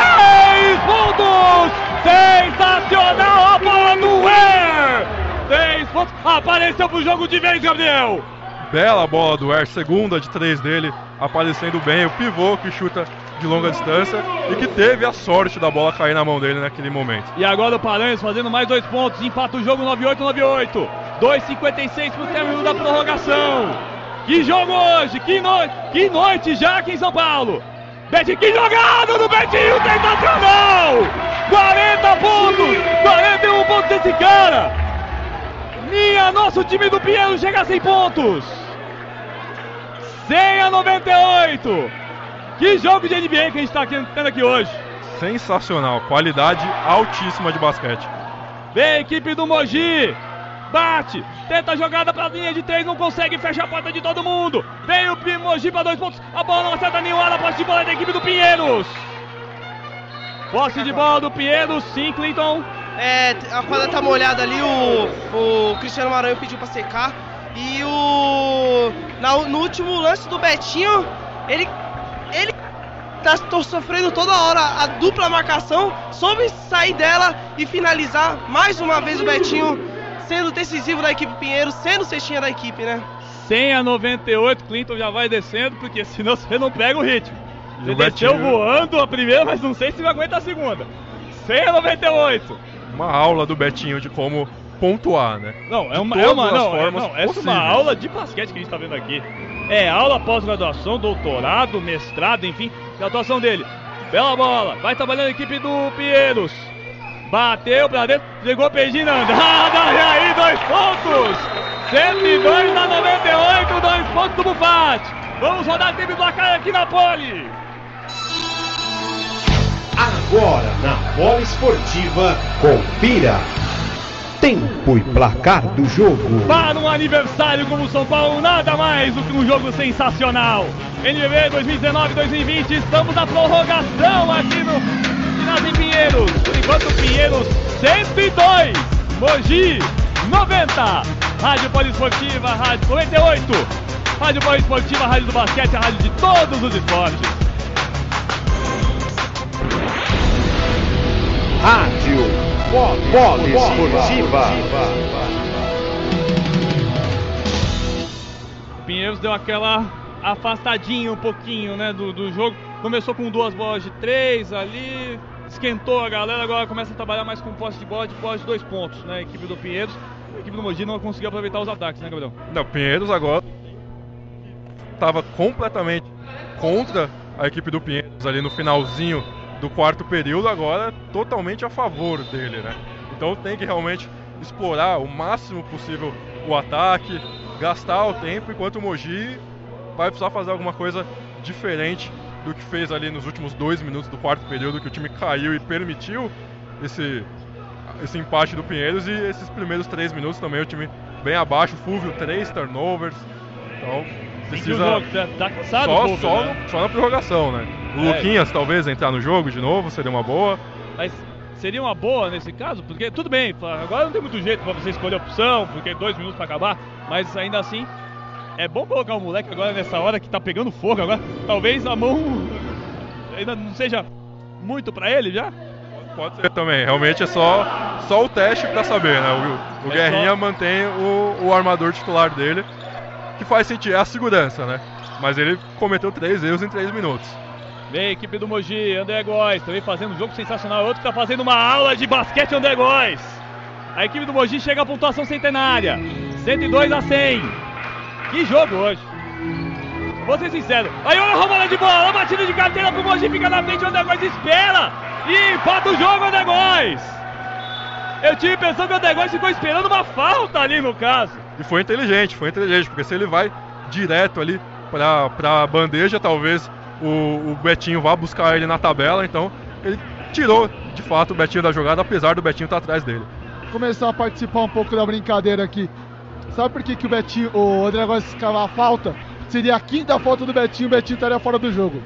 pontos. Sensacional a bola do Air. 3 pontos. Apareceu pro jogo de vez, Gabriel. Bela bola do Air, segunda de três dele, aparecendo bem. O pivô que chuta de longa distância e que teve a sorte da bola cair na mão dele naquele momento. E agora o Paranhos fazendo mais dois pontos. Empata o jogo 98-98. 2,56 pro término da prorrogação. Que jogo hoje! Que, no... que noite já aqui em São Paulo! Betinho, que jogada do Betinho! Sensacional! 40 pontos! 41 pontos desse cara! Minha, nosso time do Pinheiro chega a 100 pontos! 100 a 98! Que jogo de NBA que a gente tá tendo aqui hoje! Sensacional, qualidade altíssima de basquete. Vem a equipe do Mogi! Bate, tenta a jogada pra linha de três, não consegue, fecha a porta de todo mundo. Vem o Mogi pra dois pontos, a bola não acerta nenhuma, a posse de bola é da equipe do Pinheiros. Posse de bola do Pinheiros, sim, Clinton. É, a quadra tá molhada ali, o, o Cristiano Maranhão pediu pra secar. E o. Na, no último lance do Betinho, ele. Ele tá sofrendo toda hora a dupla marcação, soube sair dela e finalizar mais uma vez o Betinho sendo decisivo da equipe Pinheiro, sendo cestinha da equipe, né? 100 a 98, Clinton já vai descendo, porque <laughs> senão você não pega o ritmo. E Você o desceu Betinho- voando a primeira, mas não sei se vai aguentar a segunda. 100 a 98. Uma aula do Betinho de como pontuar, né? Não, é uma, é uma, não, é, não, essa é uma aula de basquete que a gente tá vendo aqui. É aula pós-graduação, doutorado, mestrado, enfim, da atuação dele. Bela bola. Vai trabalhando a equipe do Pinheiros. Bateu pra dentro. Chegou pedindo andada. E aí, dois pontos. 102 na 98. Dois pontos do Bufat. Vamos rodar tempo do placar aqui na Pole. Agora na Bola Esportiva, confira. Tempo e placar do jogo. Para um aniversário como o São Paulo, nada mais do que um jogo sensacional. NBB 2019-2020, estamos na prorrogação aqui no ginásio em Pinheiros. Por enquanto, Pinheiros 102, Mogi 90. Rádio Poliesportiva, Rádio 98. Rádio Poliesportiva, Rádio do Basquete, a rádio de todos os esportes. Rádio Bola Esportiva. Pinheiros deu aquela afastadinha um pouquinho, né, do, do jogo. Começou com duas bolas de três ali, esquentou a galera, agora começa a trabalhar mais com posse de bola, de bola de dois pontos, né, a equipe do Pinheiros. A equipe do Mogi não conseguiu aproveitar os ataques, né, Gabriel? Não, Pinheiros agora estava completamente contra a equipe do Pinheiros ali no finalzinho do quarto período, agora totalmente a favor dele, né? Então tem que realmente explorar o máximo possível o ataque, gastar o tempo, enquanto o Mogi vai precisar fazer alguma coisa diferente do que fez ali nos últimos dois minutos do quarto período, que o time caiu e permitiu esse, esse empate do Pinheiros e esses primeiros três minutos também o time bem abaixo, Fúvio três turnovers, então precisa jogo, tá, cansado só, só, né? só na prorrogação, né? O É. Luquinhas talvez entrar no jogo de novo, seria uma boa. Mas seria uma boa nesse caso, porque tudo bem, agora não tem muito jeito pra você escolher a opção, porque dois minutos pra acabar, mas ainda assim é bom colocar o moleque agora nessa hora que tá pegando fogo agora. Talvez a mão ainda não seja muito pra ele já. Pode ser também, realmente é só, só o teste pra saber, né? O, o É Guerrinha só- mantém o, o armador titular dele, que faz sentido, é a segurança, né? Mas ele cometeu três erros em três minutos. Vem a equipe do Mogi, André Góes, também fazendo um jogo sensacional. Outro que tá fazendo uma aula de basquete, André Góes. A equipe do Mogi chega à pontuação centenária. 102 a 100. Que jogo hoje. Vou ser sincero. Aí olha a roubada de bola, a batida de carteira pro Mogi, fica na frente, o André Góes espera. E empata o jogo, André Góes. Eu tive a impressão que o André Góes ficou esperando uma falta ali no caso. E foi inteligente, foi inteligente, porque se ele vai direto ali pra, pra bandeja, talvez o, o Betinho vá buscar ele na tabela, então ele tirou de fato o Betinho da jogada, apesar do Betinho estar atrás dele. Começar a participar um pouco da brincadeira aqui. Sabe por que, que o Betinho, o André de escavar a falta? Seria a quinta falta do Betinho, o Betinho estaria fora do jogo.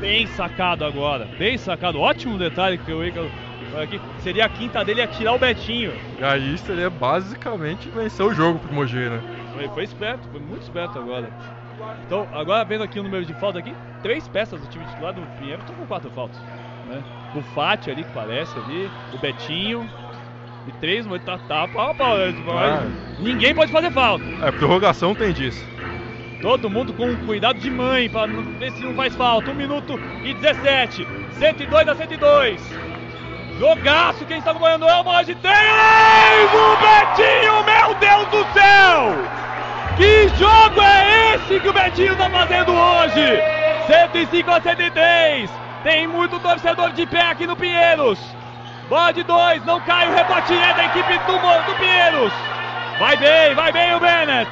Bem sacado agora, bem sacado. Ótimo detalhe que o Ícaro falou aqui. Seria a quinta dele a tirar o Betinho. E aí seria basicamente vencer o jogo pro Mogi, né? Foi, foi esperto, foi muito esperto agora. Então, agora vendo aqui o número de faltas aqui, três peças do time titular do Pinheiro estão com quatro faltas. Né? O Fati ali que parece ali, o Betinho. E três, mas tá, tá pau a pau. né? Ah. Ninguém pode fazer falta. É, prorrogação tem disso. Todo mundo com cuidado de mãe para ver se não faz falta. 1 minuto e 17. 102 a 102. Jogaço, quem está acompanhando é o Mogi 3. O Betinho, meu Deus do céu! Que jogo é esse que o Betinho está fazendo hoje? 105 a 103. Tem muito torcedor de pé aqui no Pinheiros. Bola de dois, não cai o rebote é da equipe do, do Pinheiros. Vai bem, vai bem o Bennett.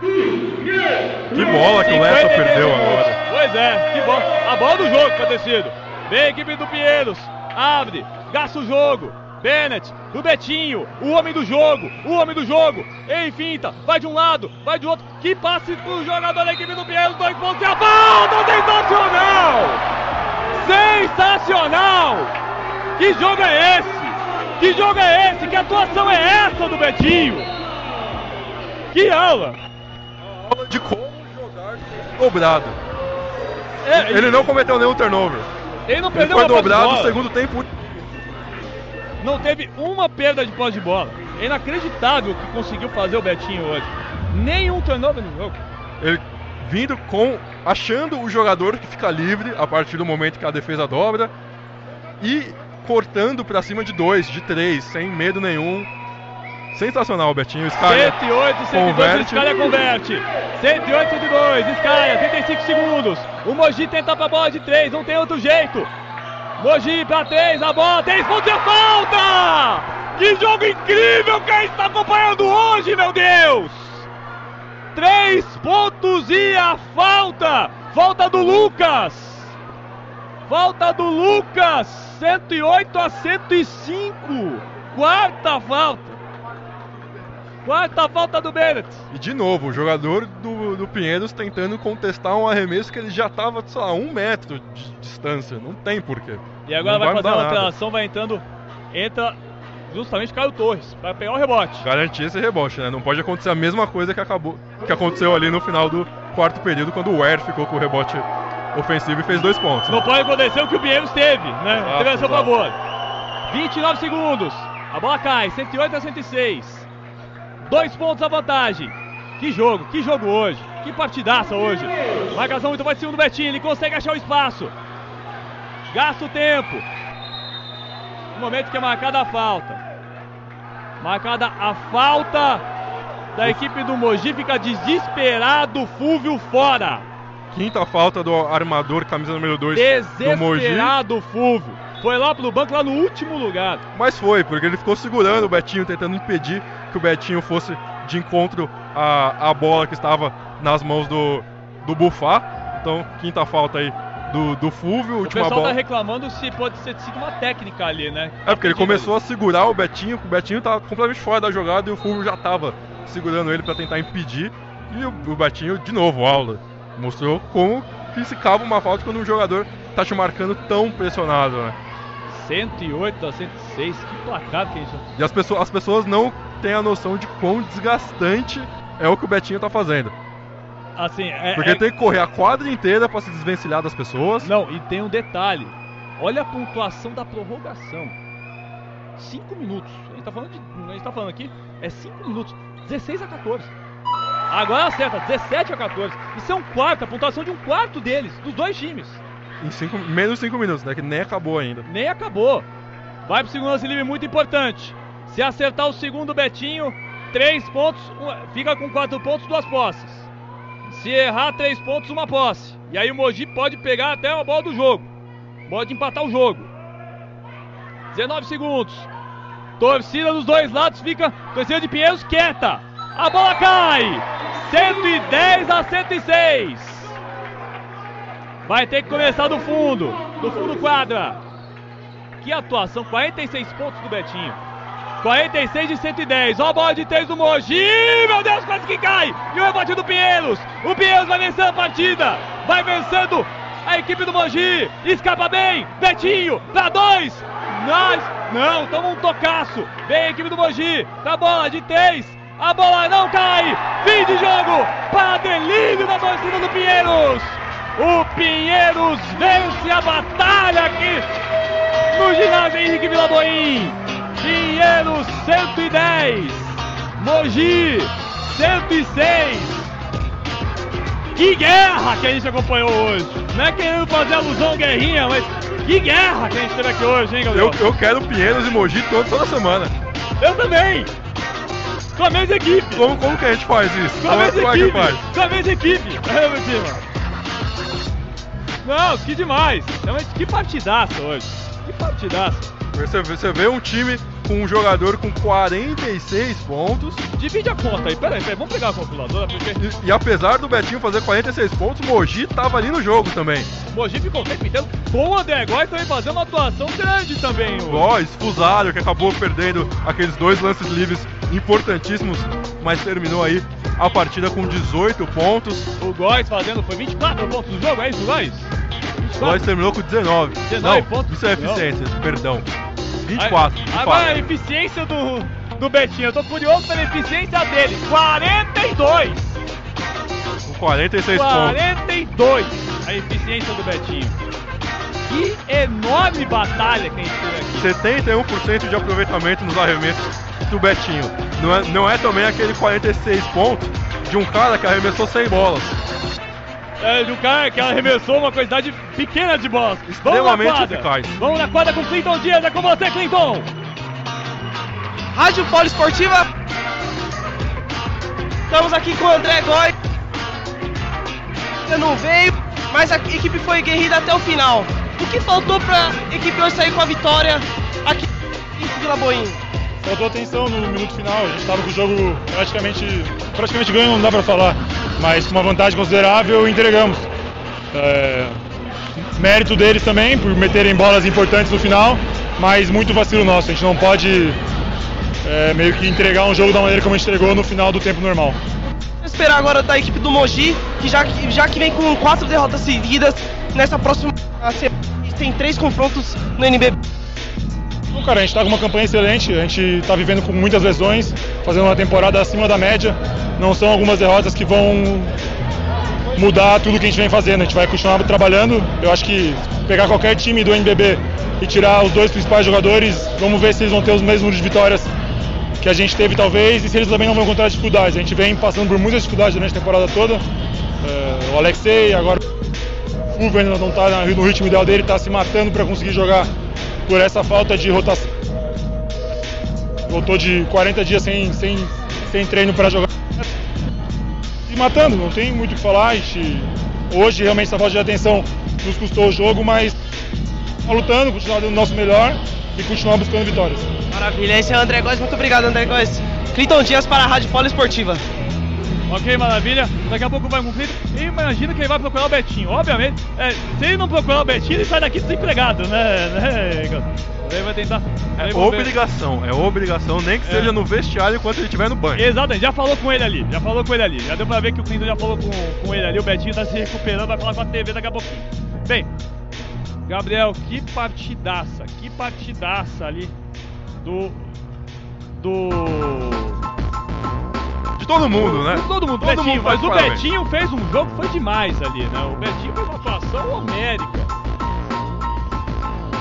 Que bola que o Lessa perdeu agora. Pois é, que bola. A bola do jogo ter sido. Vem a equipe do Pinheiros. Abre, gasta o jogo. Bennett, do Betinho, o homem do jogo, o homem do jogo. Enfinta, vai de um lado, vai de outro. Que passe pro jogador da equipe do Pinheiros. Dois pontos e a falta sensacional! Sensacional! Que jogo é esse? Que jogo é esse? Que atuação é essa do Betinho? Que aula! Aula de como jogar dobrado. É, Ele não cometeu nenhum turnover. ele não Ele perdeu foi uma posse de dobrado no segundo tempo. Não teve uma perda de posse de bola. É inacreditável o que conseguiu fazer o Betinho hoje. Nenhum turnover no jogo. Ele vindo com. achando o jogador que fica livre a partir do momento que a defesa dobra. E cortando pra cima de dois, de três, sem medo nenhum. sensacional, Betinho. Scalia 108, 102, converte. Scalia converte. 108, 102, Scalia, 35 segundos. O Mogi tenta pra bola de 3, não tem outro jeito. Mogi pra 3, a bola, 3 pontos e a falta! Que jogo incrível que a gente está acompanhando hoje, meu Deus! 3 pontos e a falta! Falta do Lucas! Falta do Lucas! 108 a 105! Quarta falta! Quarta falta do Bennett! E de novo, o jogador do, do Pinheiros tentando contestar um arremesso que ele já estava, sei lá, um metro de distância. Não tem porquê. E agora Não vai, fazer uma alteração, vai entrando. Entra justamente Caio Torres, para pegar o rebote. Garantir esse rebote, né? Não pode acontecer a mesma coisa que acabou, que aconteceu ali no final do quarto período, quando o Ware ficou com o rebote ofensivo e fez dois pontos. Não pode acontecer o que o Pinheiros teve, né? Exato, teve a seu exato. favor. 29 segundos. A bola cai, 108 a 106. Dois pontos a vantagem. Que jogo, que jogo hoje. Que partidaça hoje. Marcação muito mais em cima do Betinho, ele consegue achar o espaço. Gasta o tempo. No momento que é marcada a falta. Marcada a falta da equipe do Mogi, fica desesperado, Fúvio fora. Quinta falta do armador, camisa número 2 do Mogi. Desesperado, Fúvio. Foi lá pro banco, lá no último lugar. Mas foi, porque ele ficou segurando o Betinho, tentando impedir que o Betinho fosse de encontro à, à bola que estava nas mãos do, do Bufá. Então, quinta falta aí do, do Fúvio, O última pessoal bola. tá reclamando se pode ter sido uma técnica ali, né? É porque ele começou a segurar o Betinho, o Betinho tá completamente fora da jogada e o Fulvio já tava segurando ele pra tentar impedir. E o, o Betinho, de novo, aula. Mostrou como que se cava uma falta quando um jogador tá te marcando tão pressionado, né? 108 a 106, que placar que é isso? E as pessoas, as pessoas não têm a noção de quão desgastante é o que o Betinho tá fazendo. Assim, é, Porque é- tem que correr a quadra inteira pra se desvencilhar das pessoas. Não, e tem um detalhe. Olha a pontuação da prorrogação. 5 minutos. A gente tá falando de. A gente tá falando aqui, é 5 minutos. 16 a 14. Agora acerta, 17 a 14. Isso é um quarto, a pontuação de um quarto deles, dos dois times. Em cinco, menos de 5 minutos, né? Que nem acabou ainda. Nem acabou. Vai pro segundo lance livre muito importante. Se acertar o segundo Betinho, 3 pontos, fica com 4 pontos, duas posses. Se errar 3 pontos, uma posse. E aí o Mogi pode pegar até a bola do jogo. Pode empatar o jogo. 19 segundos. Torcida dos dois lados fica. Torcida de Pinheiros quieta. A bola cai. 110 a 106. Vai ter que começar do fundo. Do fundo quadra. Que atuação. 46 pontos do Betinho. 46 de 110. Ó a bola de 3 do Mogi. Meu Deus, quase que cai. E o rebote do Pinheiros. O Pinheiros vai vencendo a partida. Vai vencendo a equipe do Mogi. Escapa bem. Betinho pra dois. Nós. Não, toma um tocaço. Vem a equipe do Mogi. Pra bola de 3. A bola não cai. Fim de jogo. Para delírio da torcida do Pinheiros. O Pinheiros vence a batalha aqui no ginásio Henrique Vilaboim. Pinheiros 110, Mogi 106. Que guerra que a gente acompanhou hoje. Não é querendo fazer alusão guerrinha, mas que guerra que a gente teve aqui hoje, hein, Eu, Gabriel? eu quero Pinheiros e Mogi todo, toda semana. Eu também. Com a mesma equipe. Como, como que a gente faz isso? Com a é- mesma como é equipe. faz? Com a mesma equipe. Aí, <laughs> meu time. Não, que demais. Realmente, que partidaça hoje. Que partidaça. Você, vê- você vê um time com um jogador com 46 pontos Divide a conta aí. Pera aí, pera aí. Vamos pegar a calculadora porque e, e apesar do Betinho fazer 46 pontos, Mogi tava ali no jogo também. o Mogi ficou o tempo inteiro com o também fazendo uma atuação grande também. Ó, Esfusário que acabou perdendo aqueles dois lances livres importantíssimos, mas terminou aí a partida com 18 pontos. O Góes fazendo, foi 24 pontos no jogo, é isso, Góes? 24. Góis terminou com 19. 19 Não, pontos. isso é Não. eficiência, perdão. 24. de Agora a fato. eficiência do, do Betinho. Eu tô curioso pela eficiência dele. 42! Com 46 pontos. 42 a eficiência do Betinho. Que enorme batalha que a gente teve aqui. 71% de aproveitamento nos arremessos do Betinho. Não é, não é também aquele 46 pontos de um cara que arremessou 100 bolas. É, de um cara que arremessou uma quantidade pequena de bolas. Vamos na Extremamente quadra. eficaz. Vamos na quadra com Clinton Dias. É com você, Clinton. Rádio Poliesportiva Estamos aqui com o André Goy. Não veio, mas a equipe foi guerrida até o final. O que faltou para a equipe hoje sair com a vitória aqui em Vila Boim? Faltou atenção no minuto final, a gente estava com o jogo praticamente, praticamente ganho, não dá para falar, mas com uma vantagem considerável entregamos. É, mérito deles também por meterem bolas importantes no final, mas muito vacilo nosso, a gente não pode é, meio que entregar um jogo da maneira como a gente entregou no final do tempo normal. Esperar agora da equipe do Mogi, que já, já que vem com quatro derrotas seguidas nessa próxima semana, tem três confrontos no NBB. Bom, cara, a gente está com uma campanha excelente, a gente está vivendo com muitas lesões, fazendo uma temporada acima da média. Não são algumas derrotas que vão mudar tudo que a gente vem fazendo. A gente vai continuar trabalhando. Eu acho que pegar qualquer time do NBB e tirar os dois principais jogadores, vamos ver se eles vão ter os mesmos números de vitórias que a gente teve talvez e se eles também não vão encontrar dificuldades. A gente vem passando por muitas dificuldades durante a temporada toda. É, o Alexei, agora o ainda não está no ritmo ideal dele, está se matando para conseguir jogar por essa falta de rotação. Voltou de 40 dias sem, sem, sem treino para jogar. E matando, não tem muito o que falar. Gente, hoje realmente essa falta de atenção nos custou o jogo, mas tá lutando, continuar dando o nosso melhor e continuar buscando vitórias. Maravilha, esse é o André Góes, muito obrigado André Góes. Clinton Dias para a Rádio Polo Esportiva. Ok, maravilha. Daqui a pouco vai. E imagina que ele vai procurar o Betinho. Obviamente, é, se ele não procurar o Betinho, ele sai daqui desempregado, né? né? Ele vai tentar. É obrigação, é obrigação, nem que é. seja no vestiário enquanto ele estiver no banho. Exatamente, já falou com ele ali, já falou com ele ali. Já deu pra ver que o Clinton já falou com, com ele ali. O Betinho tá se recuperando, vai falar com a TV daqui a pouquinho. Bem, Gabriel, que partidaça, que partidaça ali do. Do todo mundo, né? Todo mundo, todo Betinho, mundo mas o Betinho fez um jogo foi demais ali, né? O Betinho fez uma atuação homérica.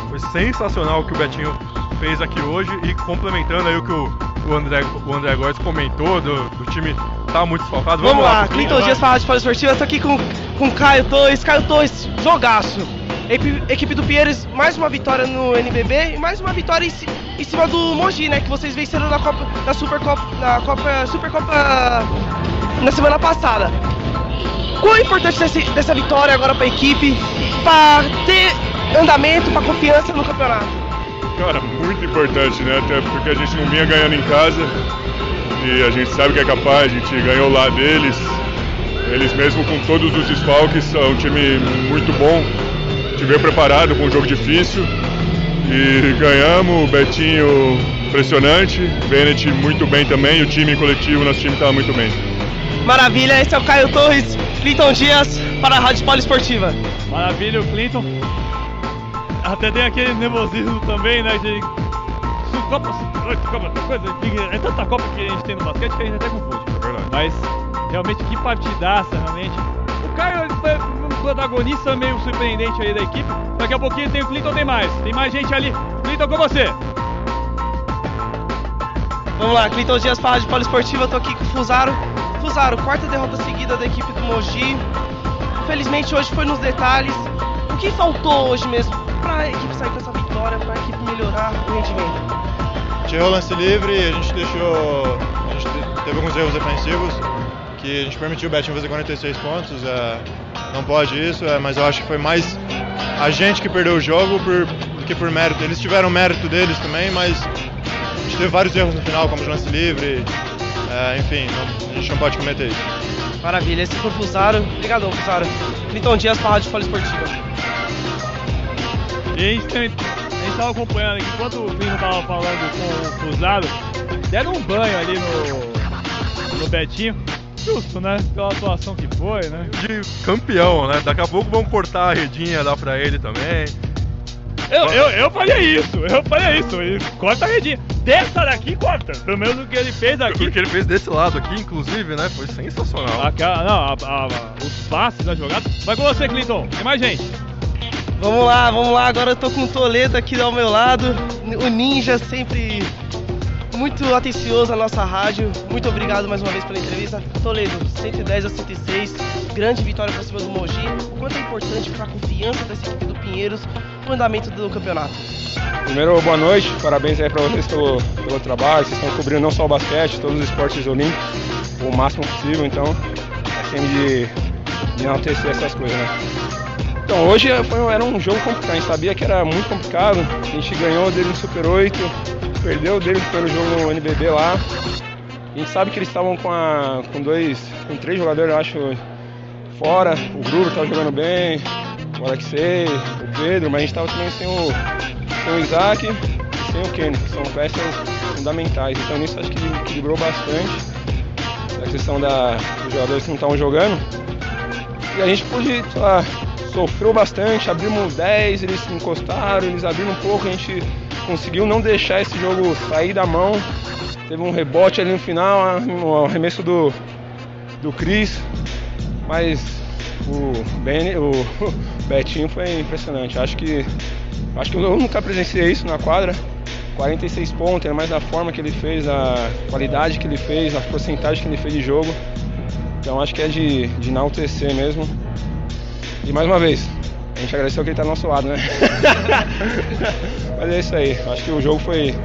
Foi sensacional o que o Betinho fez aqui hoje e complementando aí o que o, o André, o André Góes comentou do, do time tá muito desfalcado. Vamos, Vamos lá, lá Clinton Dias para a Rádio Esportiva, eu tô aqui com, com Caio Torres. Caio Torres, jogaço. Equipe do Pinheiros, mais uma vitória no NBB e mais uma vitória em, cima do Mogi, né? Que vocês venceram na Copa, na Supercopa, na Copa, Supercopa na semana passada. Qual a importância desse, dessa vitória agora para a equipe, para ter andamento, para confiança no campeonato? Cara, muito importante, né? Até porque a gente não vinha ganhando em casa e a gente sabe que é capaz, a gente ganhou lá deles. Eles mesmo com todos os desfalques são um time muito bom estiver preparado com um jogo difícil e ganhamos. O Betinho impressionante, Bennett muito bem também, o time coletivo, nosso time estava muito bem. Maravilha, esse é o Caio Torres, Clinton Dias para a Rádio Esportiva. Maravilha, o Clinton. Até tem aquele nervosismo também, né? De... Copa, Copa, coisa, é tanta Copa que a gente tem no basquete que a gente até confunde. É verdade. Mas realmente que partidaça, realmente. O Caio protagonista meio surpreendente aí da equipe. Daqui a pouquinho tem o Clinton, tem mais. Tem mais gente ali. Clinton, com você. Vamos lá, Clinton Dias para de Esportiva, eu tô aqui com o Fusaro. Fusaro, quarta derrota seguida da equipe do Mogi. Infelizmente hoje foi nos detalhes. O que faltou hoje mesmo para a equipe sair com essa vitória, para a equipe melhorar o rendimento? Tirou o lance livre, a gente deixou. A gente teve alguns erros defensivos que a gente permitiu o Betinho fazer 46 pontos. É, não pode isso, é, mas eu acho que foi mais a gente que perdeu o jogo por, do que por mérito. Eles tiveram mérito deles também, mas a gente teve vários erros no final, como lance livre. É, enfim, não, a gente não pode cometer isso. Maravilha, esse foi o Fusaro. Obrigadão, Fusaro. Clinton Dias para a Rádio Folha Esportiva. E a gente estava acompanhando aqui, enquanto o Clinton estava falando com o Fusaro, deram um banho ali no, no Betinho justo, né? Pela atuação que foi, né? De campeão, né? Daqui a pouco vão cortar a redinha lá pra ele também. Eu, eu, eu faria isso, eu faria isso. corta a redinha. Dessa daqui, corta. Pelo menos o que ele fez aqui. O que ele fez desse lado aqui, inclusive, né? Foi sensacional. Aquela, não, a, a, os passes da jogada. Vai com você, Clinton. Tem mais gente. Vamos lá, vamos lá. Agora eu tô com o Toledo aqui ao meu lado. O Ninja sempre muito atencioso a nossa rádio. Muito obrigado mais uma vez pela entrevista. Toledo, 110 a 106, grande vitória para cima do Mogi. O quanto é importante para a confiança dessa equipe do Pinheiros no andamento do campeonato? Primeiro, boa noite, parabéns aí para vocês pelo, pelo trabalho. Vocês estão cobrindo não só o basquete, todos os esportes olímpicos. o máximo possível, então é sempre de, de enaltecer essas coisas, né? Então hoje foi, era um jogo complicado, a gente sabia que era muito complicado, a gente ganhou dele no Super 8, perdeu dele pelo jogo no NBB lá. A gente sabe que eles estavam com, com dois, com três jogadores, eu acho, fora. O Gruber estava jogando bem, o Alexei, o Pedro, mas a gente estava também sem o, sem o Isaac e sem o Kenny, que são peças fundamentais. Então nisso acho que equilibrou bastante a questão da, dos jogadores que não estavam jogando. A gente pôde, lá, sofreu bastante, abrimos 10, eles encostaram, eles abriram um pouco, a gente conseguiu não deixar esse jogo sair da mão. Teve um rebote ali no final, um arremesso do, do Cris, mas o, ben, o <laughs> Betinho foi impressionante. Acho que, acho que eu nunca presenciei isso na quadra. 46 pontos, mais da forma que ele fez, a qualidade que ele fez, a porcentagem que ele fez de jogo. Então acho que é de, de enaltecer mesmo. E mais uma vez, a gente agradeceu que ele está do nosso lado, né? <laughs> Mas é isso aí. Acho que o jogo foi,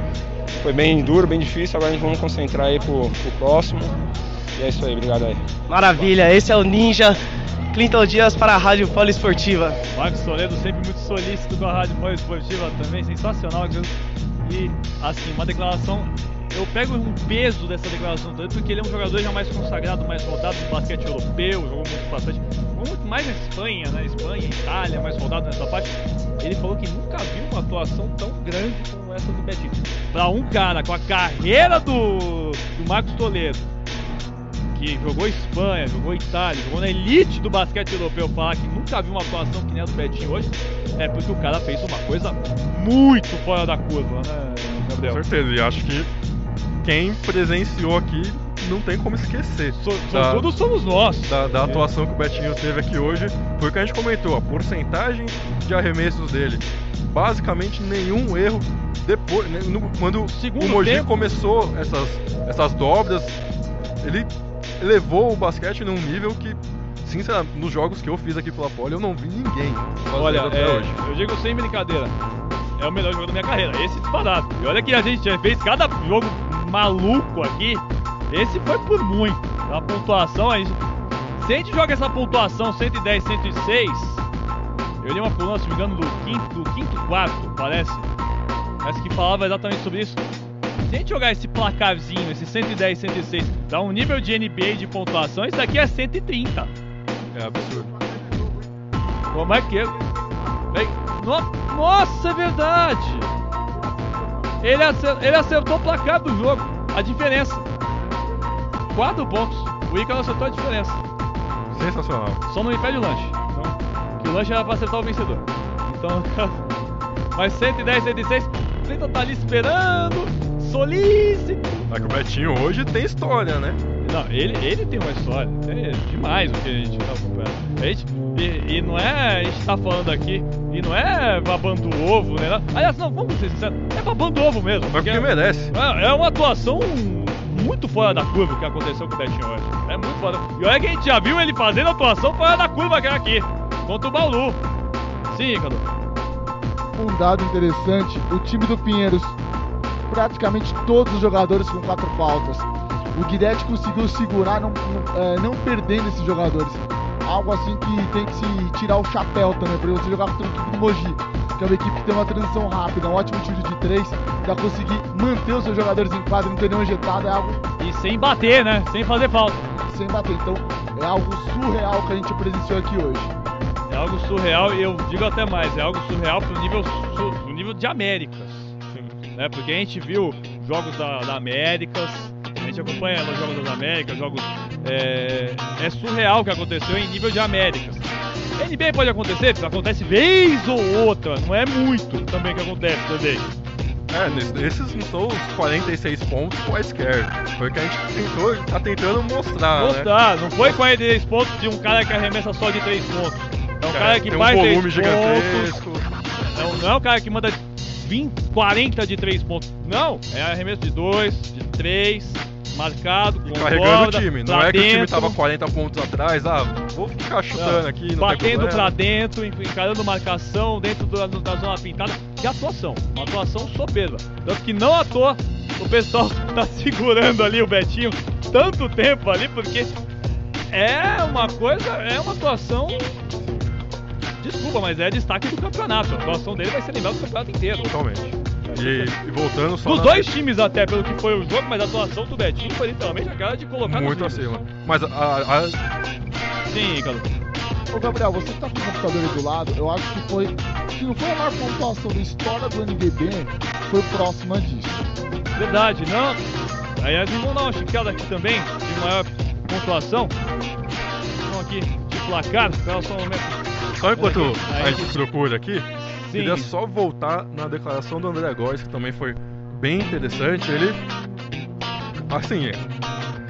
foi bem duro, bem difícil. Agora a gente vamos concentrar aí pro, pro próximo. E é isso aí, obrigado aí. Maravilha, esse é o Ninja. Clinton Dias para a Rádio Poliesportiva. Marcos Toledo sempre muito solícito com a Rádio Poliesportiva também, sensacional. E assim, uma declaração eu pego um peso dessa declaração tanto porque ele é um jogador já mais consagrado, mais rodado no basquete europeu, jogou muito bastante, muito mais na Espanha, na Espanha, Itália, mais rodado nessa parte. Ele falou que nunca viu uma atuação tão grande como essa do Betinho. Para um cara com a carreira do, do Marcos Toledo, que jogou Espanha, jogou Itália, jogou na elite do basquete europeu, falar que nunca viu uma atuação que nem a do Betinho hoje, é porque o cara fez uma coisa muito fora da curva, né, Gabriel? Com certeza, e acho que quem presenciou aqui não tem como esquecer. So, da, todos somos nós. Da, da é. atuação que o Betinho teve aqui hoje. Foi o que a gente comentou, a porcentagem de arremessos dele. Basicamente nenhum erro depois. Né, no, quando Segundo o Mogi tempo. começou essas, essas dobras, ele levou o basquete num nível que sinceramente, nos jogos que eu fiz aqui pela Poli, eu não vi ninguém. Olha, é, hoje. eu digo sem brincadeira, é o melhor jogo da minha carreira, esse disparado. E olha que a gente fez cada jogo maluco aqui, esse foi por muito. A pontuação aí. Se a gente joga essa pontuação 110, 106, eu li uma coluna, se não me engano, do quinto, do quinto quarto, parece. Parece que falava exatamente sobre isso. Se a gente jogar esse placarzinho, esse 110, 106, dá um nível de NBA de pontuação, isso daqui é 130. É absurdo. Como é que é? No... Nossa, é verdade! Ele acertou, ele acertou o placar do jogo. A diferença. Quatro pontos. O Icaro acertou a diferença. Sensacional. Só não impede o lanche. Então, que o lanche era pra acertar o vencedor. Então, <laughs> mas 110, 106. Cleiton tá ali esperando. Solícito. Mas que o Betinho hoje tem história, né? Não, ele, ele tem uma história. É demais o que a gente tá acompanhando. A gente, e, e, não é. A gente tá falando aqui. E não é babando ovo, né? Aliás, não, vamos ser sinceros. É babando ovo mesmo. Mas porque é, merece. É, é, uma atuação muito fora da curva o que aconteceu com o Betinho hoje. É muito fora. E olha que a gente já viu ele fazendo atuação fora da curva que é aqui. Contra o Bauru. Sim, Cadu. Um dado interessante: o time do Pinheiros, praticamente todos os jogadores com quatro faltas. O Guidetti conseguiu segurar, não, não, é, não perdendo esses jogadores algo assim que tem que se tirar o chapéu também, para você jogar contra a equipe do Mogi, que é uma equipe que tem uma transição rápida, um ótimo tiro de três, para conseguir manter os seus jogadores em quadra, não ter nenhum injetado, é algo. E sem bater, né? Sem fazer falta. Sem bater, então é algo surreal que a gente presenciou aqui hoje. É algo surreal e eu digo até mais, é algo surreal pro nível, pro nível de Américas. Né? Porque a gente viu jogos da, da Américas, a gente acompanha os Jogos das Américas, jogos. É, é surreal o que aconteceu em nível de Américas. NBA pode acontecer, acontece vez ou outra, não é muito também que acontece também. É, esses não são os 46 pontos quaisquer. Foi o que a gente tentou, tá tentando mostrar. Né? Mostrar, né? não foi 46 pontos de um cara que arremessa só de 3 pontos. É um é, cara que faz um volume gigantesco. Pontos. Não, não é um cara que manda 20, 40 de 3 pontos. Não, é arremesso de 2, de 3, marcado, com carregando o time. Não é que dentro, o time tava 40 pontos atrás, ah, vou ficar chutando não, aqui. batendo pra dentro, encarando marcação dentro da, da zona pintada. Que atuação, uma atuação soberba. Tanto que não à toa, o pessoal <laughs> tá segurando ali o Betinho tanto tempo ali, porque é uma coisa, é uma atuação. Desculpa, mas é destaque do campeonato. A atuação dele vai ser lembrada do campeonato inteiro. Totalmente. E, e voltando só. Dos na- dois times, até pelo que foi o jogo, mas a atuação do Betinho foi literalmente a cara de colocar Muito acima. Mas a, a- a- Sim, Cadu. Ô Gabriel, você que tá com o computador aí do lado, eu acho que foi. Se não foi a maior pontuação da história do NBB, foi próxima disso. Verdade, não. Aliás, vamos dar uma chicada aqui também, de maior pontuação. Então aqui, de placar, só um momento. Só enquanto a gente procura aqui, Sim. queria só voltar na declaração do André Góes, que também foi bem interessante. Ele, assim,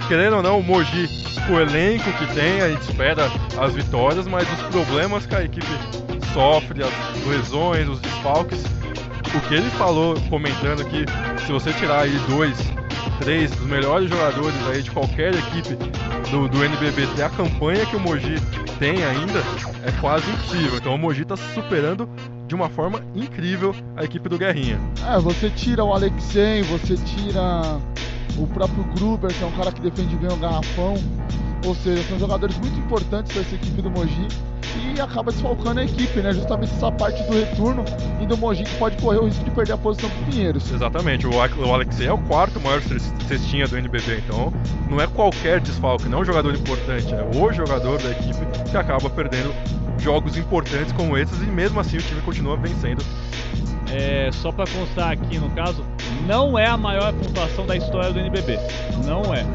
querendo ou não, o Mogi, o elenco que tem, a gente espera as vitórias, mas os problemas que a equipe sofre, as lesões, os desfalques, o que ele falou comentando que se você tirar aí dois, três dos melhores jogadores aí de qualquer equipe do, do NBB ter a campanha que o Mogi tem ainda, é quase impossível. Então o Mogi tá superando de uma forma incrível a equipe do Guerrinha. É, você tira o Alexei, você tira o próprio Gruber, que é um cara que defende bem o garrafão. Ou seja, são jogadores muito importantes para essa equipe do Mogi e acaba desfalcando a equipe, né? Justamente essa parte do retorno e do Mogi que pode correr o risco de perder a posição pro Pinheiros. Exatamente, o, Ale- o Alexei é o quarto maior ces- cestinha do NBB, então não é qualquer desfalque, não é um jogador importante, é o jogador da equipe que acaba perdendo jogos importantes como esses e mesmo assim o time continua vencendo. É, só pra constar aqui no caso, não é a maior pontuação da história do NBB. Não é.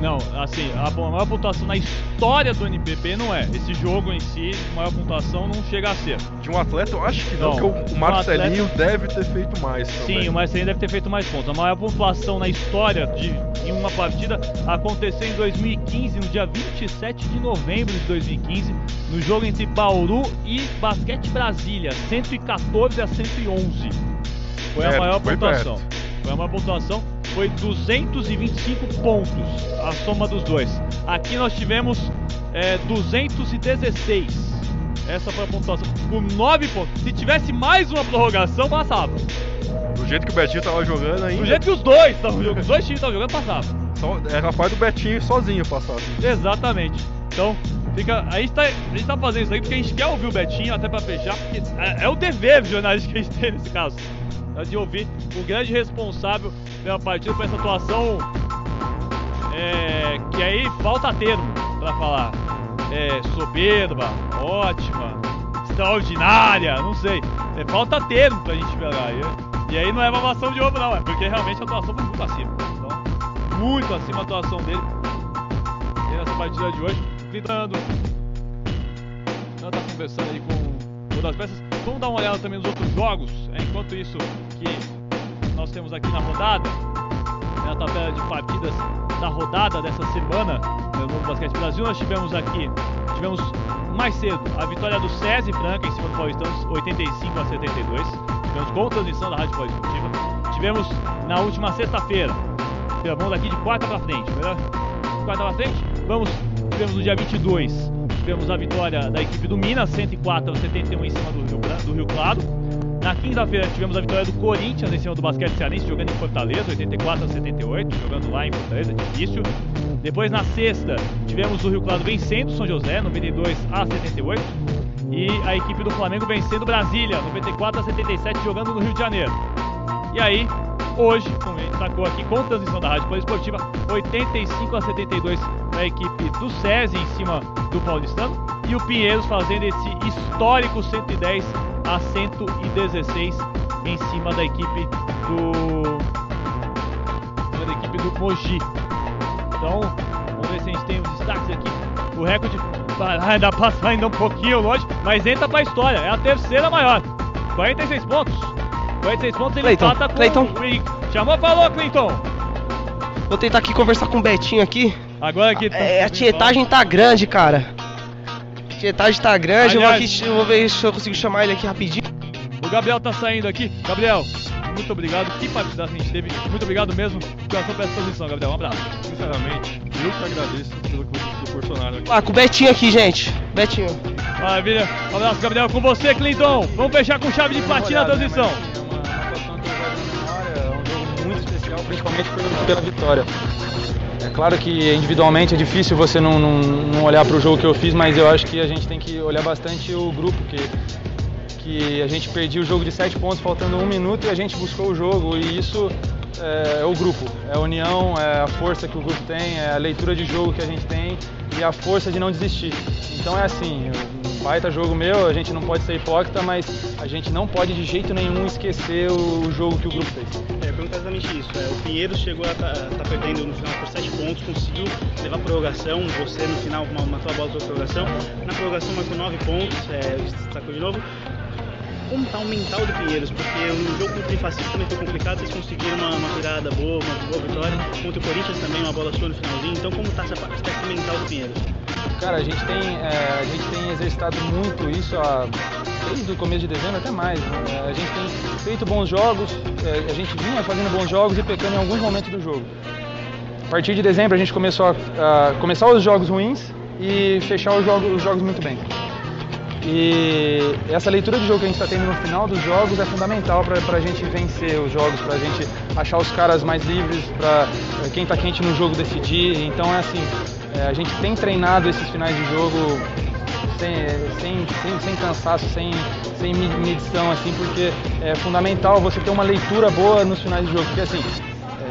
Não, assim, a maior pontuação na história do NBB não é. Esse jogo em si, maior pontuação não chega a ser. De um atleta eu acho que não, Não, porque o- um Marcelinho atleta- deve ter feito mais. também. Sim, o Marcelinho deve ter feito mais pontos. A maior pontuação na história de, em uma partida aconteceu em 2015, no dia 27 de novembro de 2015, no jogo entre Bauru e Basquete Brasília, 114 a 111. Foi a maior foi pontuação. perto. Foi a maior pontuação, foi 225 pontos a soma dos dois. Aqui nós tivemos é, 216. Essa foi a pontuação, com 9 pontos. Se tivesse mais uma prorrogação, passava. Do jeito que o Betinho tava jogando ainda. Do jeito que os dois estavam jogando, os dois times estavam jogando, passava. Só, é capaz do Betinho sozinho passar. assim. Exatamente. Então, fica. A gente, tá, a gente tá fazendo isso aí porque a gente quer ouvir o Betinho até pra fechar, porque é, é o dever jornalístico que a gente tem nesse caso. É De ouvir o grande responsável pela partida, por essa atuação. É, que aí falta termo pra falar. É, soberba, ótima, extraordinária, não sei. É, falta termo pra gente pegar. E, e aí não é mamação de ovo, não, é porque realmente a atuação foi muito acima. Então, muito acima a atuação dele nessa partida de hoje. Gritando. Ela tá conversando aí com uma das peças. Vamos dar uma olhada também nos outros jogos. É, enquanto isso que nós temos aqui na rodada, na tabela de partidas da rodada dessa semana no Novo Basquete Brasil, nós tivemos aqui, tivemos mais cedo a vitória do SESI Franca em cima do Paulistano, 85 a 72. Tivemos com transmissão da Rádio Poliesportiva. Tivemos na última sexta-feira, vamos daqui de quarta pra frente, melhor? quarta pra frente. Vamos, tivemos no dia 22, tivemos a vitória da equipe do Minas, 104 a 71 em cima do Rio, do Rio Claro. Na quinta-feira tivemos a vitória do Corinthians em cima do basquete cearense, jogando em Fortaleza, 84 a 78, jogando lá em Fortaleza, difícil. Depois na sexta tivemos o Rio Claro vencendo São José, 92 a 78. E a equipe do Flamengo vencendo Brasília, 94 a 77, jogando no Rio de Janeiro. E aí, hoje, sacou aqui com transmissão da Rádio Poliesportiva, 85 a 72 da equipe do SESI em cima do Paulistano e o Pinheiros fazendo esse histórico 110 a 116 em cima da equipe do da equipe do Mogi. Então, vamos ver se a gente tem os destaques aqui. O recorde vai ainda passa ainda um pouquinho longe, mas entra pra história. É a terceira maior. 46 pontos. 46 pontos ele Cleiton, empata com Cleiton. o Rick. Chamou, falou, Clinton. Vou tentar aqui conversar com o Betinho aqui. Agora que É, a tietagem tá grande, cara. A tietagem tá grande, eu vou, Aliás- aqui, eu vou ver se eu consigo chamar ele aqui rapidinho. O Gabriel tá saindo aqui. Gabriel, muito obrigado. Que partida a gente teve. Muito obrigado mesmo. Coração pra essa posição, Gabriel. Um abraço. Sinceramente, eu que agradeço pelo que vocês proporcionaram aqui. Ah, com o Betinho aqui, gente. Betinho. Maravilha. Um abraço, Gabriel. Com você, Clinton. Vamos fechar com chave de platina a transmissão. Principalmente pela vitória. É claro que individualmente é difícil você não, não, não olhar para o jogo que eu fiz, mas eu acho que a gente tem que olhar bastante o grupo, que, que a gente perdia o jogo de sete pontos faltando um minuto e a gente buscou o jogo e isso é, é, o grupo, é a união, é a força que o grupo tem, é a leitura de jogo que a gente tem e a força de não desistir. Então é assim, baita jogo meu, a gente não pode ser hipócrita, mas a gente não pode de jeito nenhum esquecer o jogo que o grupo fez. É, pergunta exatamente isso. É, o Pinheiro chegou a estar tá, tá perdendo no final por 7 pontos, conseguiu levar a prorrogação, você no final matou a bola da prorrogação, na prorrogação marcou 9 pontos, é, destacou de novo como está o mental do Pinheiros, porque o jogo contra o Fascista também foi complicado, vocês conseguiram uma, uma virada boa, uma boa vitória, contra o Corinthians também, uma bola sua no finalzinho, então como está esse aspecto mental do Pinheiros? Cara, a gente tem, é, a gente tem exercitado muito isso desde o começo de dezembro até mais. Né? A gente tem feito bons jogos, é, a gente vinha fazendo bons jogos e pecando em alguns momentos do jogo. A partir de dezembro a gente começou a, a começar os jogos ruins e fechar os jogos, os jogos muito bem. E essa leitura de jogo que a gente está tendo no final dos jogos é fundamental para a gente vencer os jogos, para a gente achar os caras mais livres, para quem está quente no jogo decidir. Então é assim, é, a gente tem treinado esses finais de jogo sem, sem, sem, sem cansaço, sem, sem medição, assim, porque é fundamental você ter uma leitura boa nos finais de jogo. Porque assim,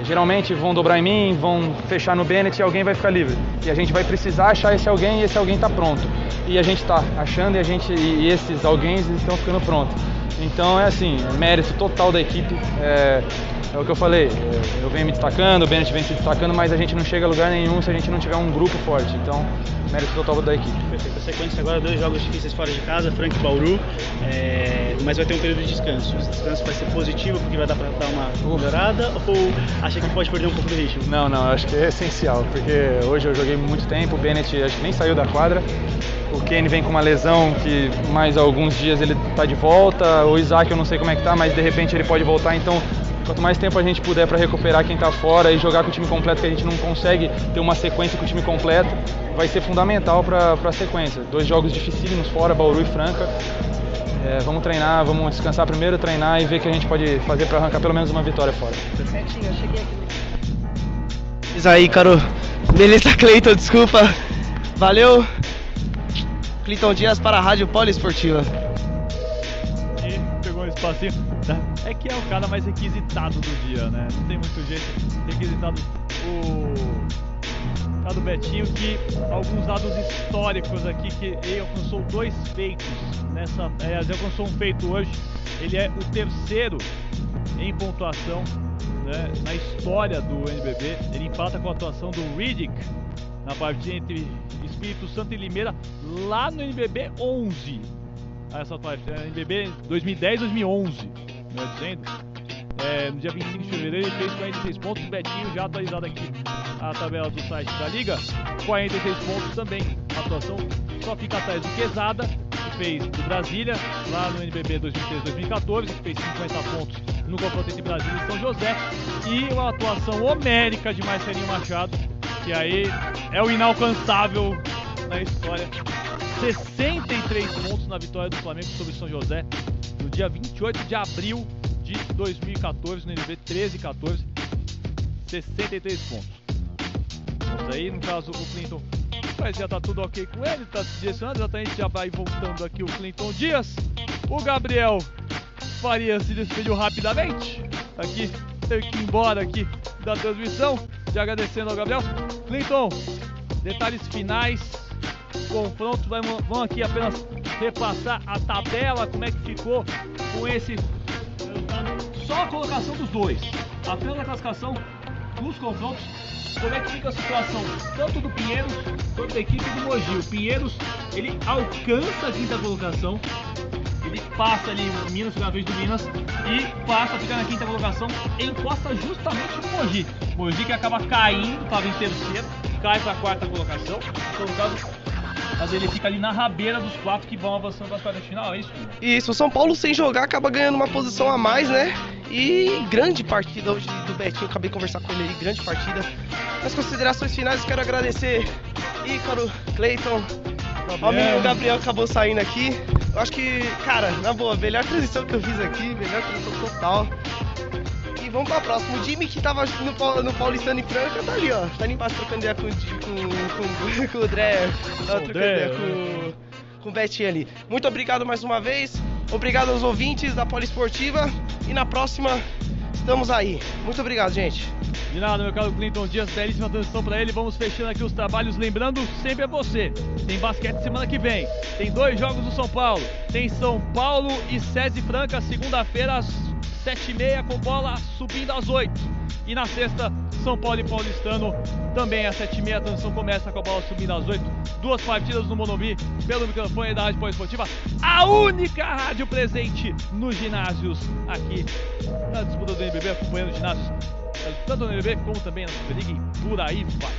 geralmente vão dobrar em mim, vão fechar no Bennett e alguém vai ficar livre. E a gente vai precisar achar esse alguém e esse alguém está pronto. E a gente está achando e, a gente, e esses alguém estão ficando prontos. Então é assim, mérito total da equipe. É, é o que eu falei, é, eu venho me destacando, o Bennett vem se destacando, mas a gente não chega a lugar nenhum se a gente não tiver um grupo forte. Então, mérito total da equipe. Perfeito. A sequência agora, dois jogos difíceis fora de casa, Frank e Bauru, é... mas vai ter um período de descanso. Esse descanso vai ser positivo porque vai dar para dar uma melhorada ou acha que pode perder um pouco do ritmo? Não, não, acho que é essencial, porque hoje eu joguei muito tempo, o Bennett acho que nem saiu da quadra. O Kenny vem com uma lesão que mais alguns dias ele está de volta. O Isaac eu não sei como é que tá, mas de repente ele pode voltar. Então Quanto mais tempo a gente puder para recuperar quem está fora e jogar com o time completo, que a gente não consegue ter uma sequência com o time completo, vai ser fundamental para a sequência. Dois jogos dificílimos fora, Bauru e Franca. É, vamos treinar, vamos descansar primeiro, treinar e ver o que a gente pode fazer para arrancar pelo menos uma vitória fora. Certinho, eu cheguei aqui. Isso aí, Caro. Beleza, Cleiton, desculpa. Valeu. Cleiton Dias para a Rádio Poliesportiva. Espacinho. É que é o cara mais requisitado do dia, né? Não tem muito jeito. Requisitado o cara do Betinho que alguns dados históricos aqui que ele alcançou dois feitos nessa, é, ele alcançou um feito hoje. Ele é o terceiro em pontuação né, na história do NBB. Ele empata com a atuação do Riddick na partida entre Espírito Santo e Limeira lá no NBB 11. Essa partida, NBB 2010-2011 melhor dizendo. É, no dia 25 de fevereiro ele fez 46 pontos. O Betinho já atualizado aqui a tabela do site da Liga. 46 pontos também. A atuação só fica atrás do Quesada, que fez do Brasília, lá no NBB 2013-2014, que fez 50 pontos no confronto entre Brasília e São José. E uma atuação homérica de Marcelinho Machado, que aí é o inalcançável na história. 63 pontos na vitória do Flamengo sobre São José no dia 28 de abril de 2014, no NB 13 e 14, 63 pontos. Isso aí, no caso, o Clinton mas já tá tudo ok com ele, tá se direcionando, exatamente já vai voltando aqui o Clinton Dias. O Gabriel Faria se despediu rapidamente. Aqui, teve que ir embora aqui da transmissão. Já agradecendo ao Gabriel. Clinton, detalhes finais confrontos. Vamos aqui apenas repassar a tabela, como é que ficou com esse. Só a colocação dos dois. Apenas a classificação dos confrontos. Como é que fica a situação tanto do Pinheiros quanto da equipe do Mogi? O Pinheiros ele alcança a quinta colocação. Ele passa ali o Minas, na vez do Minas, e passa a ficar na quinta colocação, encosta justamente no Mogi. Mogi que acaba caindo, estava em terceiro, cai para a quarta colocação. Então, no caso, mas ele fica ali na rabeira dos quatro que vão avançando para as quartas de final, é isso? Isso, o São Paulo sem jogar acaba ganhando uma posição a mais, né? E grande partida hoje do Betinho, acabei de conversar com ele aí, grande partida. Nas considerações finais, quero agradecer Ícaro, Cleiton, o menino Gabriel acabou saindo aqui. Eu acho que, cara, na boa, melhor transição que eu fiz aqui, melhor transição total. E vamos pra próxima. O Jimmy que tava no, no Paulistano e Franca tá ali, ó. Tá ali embaixo trocando ideia com, com, com, com o Dré. Tava trocando ideia com, com o Betinho ali. Muito obrigado mais uma vez. Obrigado aos ouvintes da Poliesportiva. E na próxima, estamos aí. Muito obrigado, gente. De nada, meu caro Clinton Dias, belíssima transição pra ele. Vamos fechando aqui os trabalhos, lembrando sempre a você. Tem basquete semana que vem. Tem dois jogos do São Paulo. Tem São Paulo e SESI Franca, segunda-feira às 7h30, com bola subindo às 8 E na sexta, São Paulo e Paulistano, também às 7h30. A transição começa com a bola subindo às 8 Duas partidas no Monumbi, pelo microfone da Rádio Poliesportiva. A única rádio presente nos ginásios aqui na disputa do NBB, acompanhando os ginásios tanto no NBB como também na Superliga e por aí vai.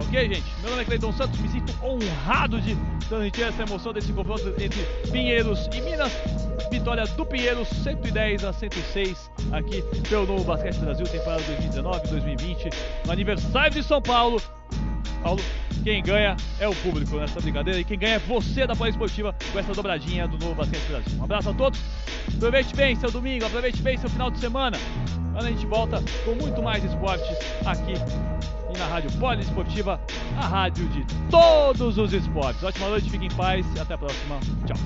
Ok, gente? Meu nome é Cleiton Santos, me sinto honrado de transmitir essa emoção desse confronto entre Pinheiros e Minas. Vitória do Pinheiros, 110 a 106, aqui pelo Novo Basquete Brasil, temporada 2019-2020, no aniversário de São Paulo. Paulo, quem ganha é o público nessa brincadeira e quem ganha é você da Poliesportiva com essa dobradinha do Novo Basquete Brasil. Um abraço a todos, aproveite bem seu domingo, aproveite bem seu final de semana. Mas a gente volta com muito mais esportes aqui e na Rádio Poliesportiva, a rádio de todos os esportes. Ótima noite, fiquem em paz e até a próxima. Tchau.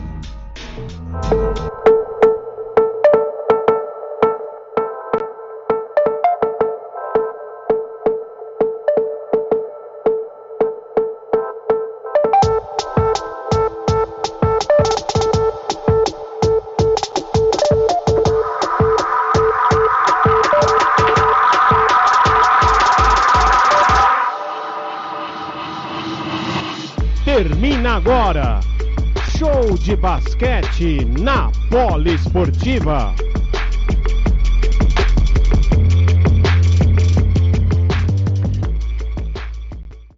De basquete na Poliesportiva.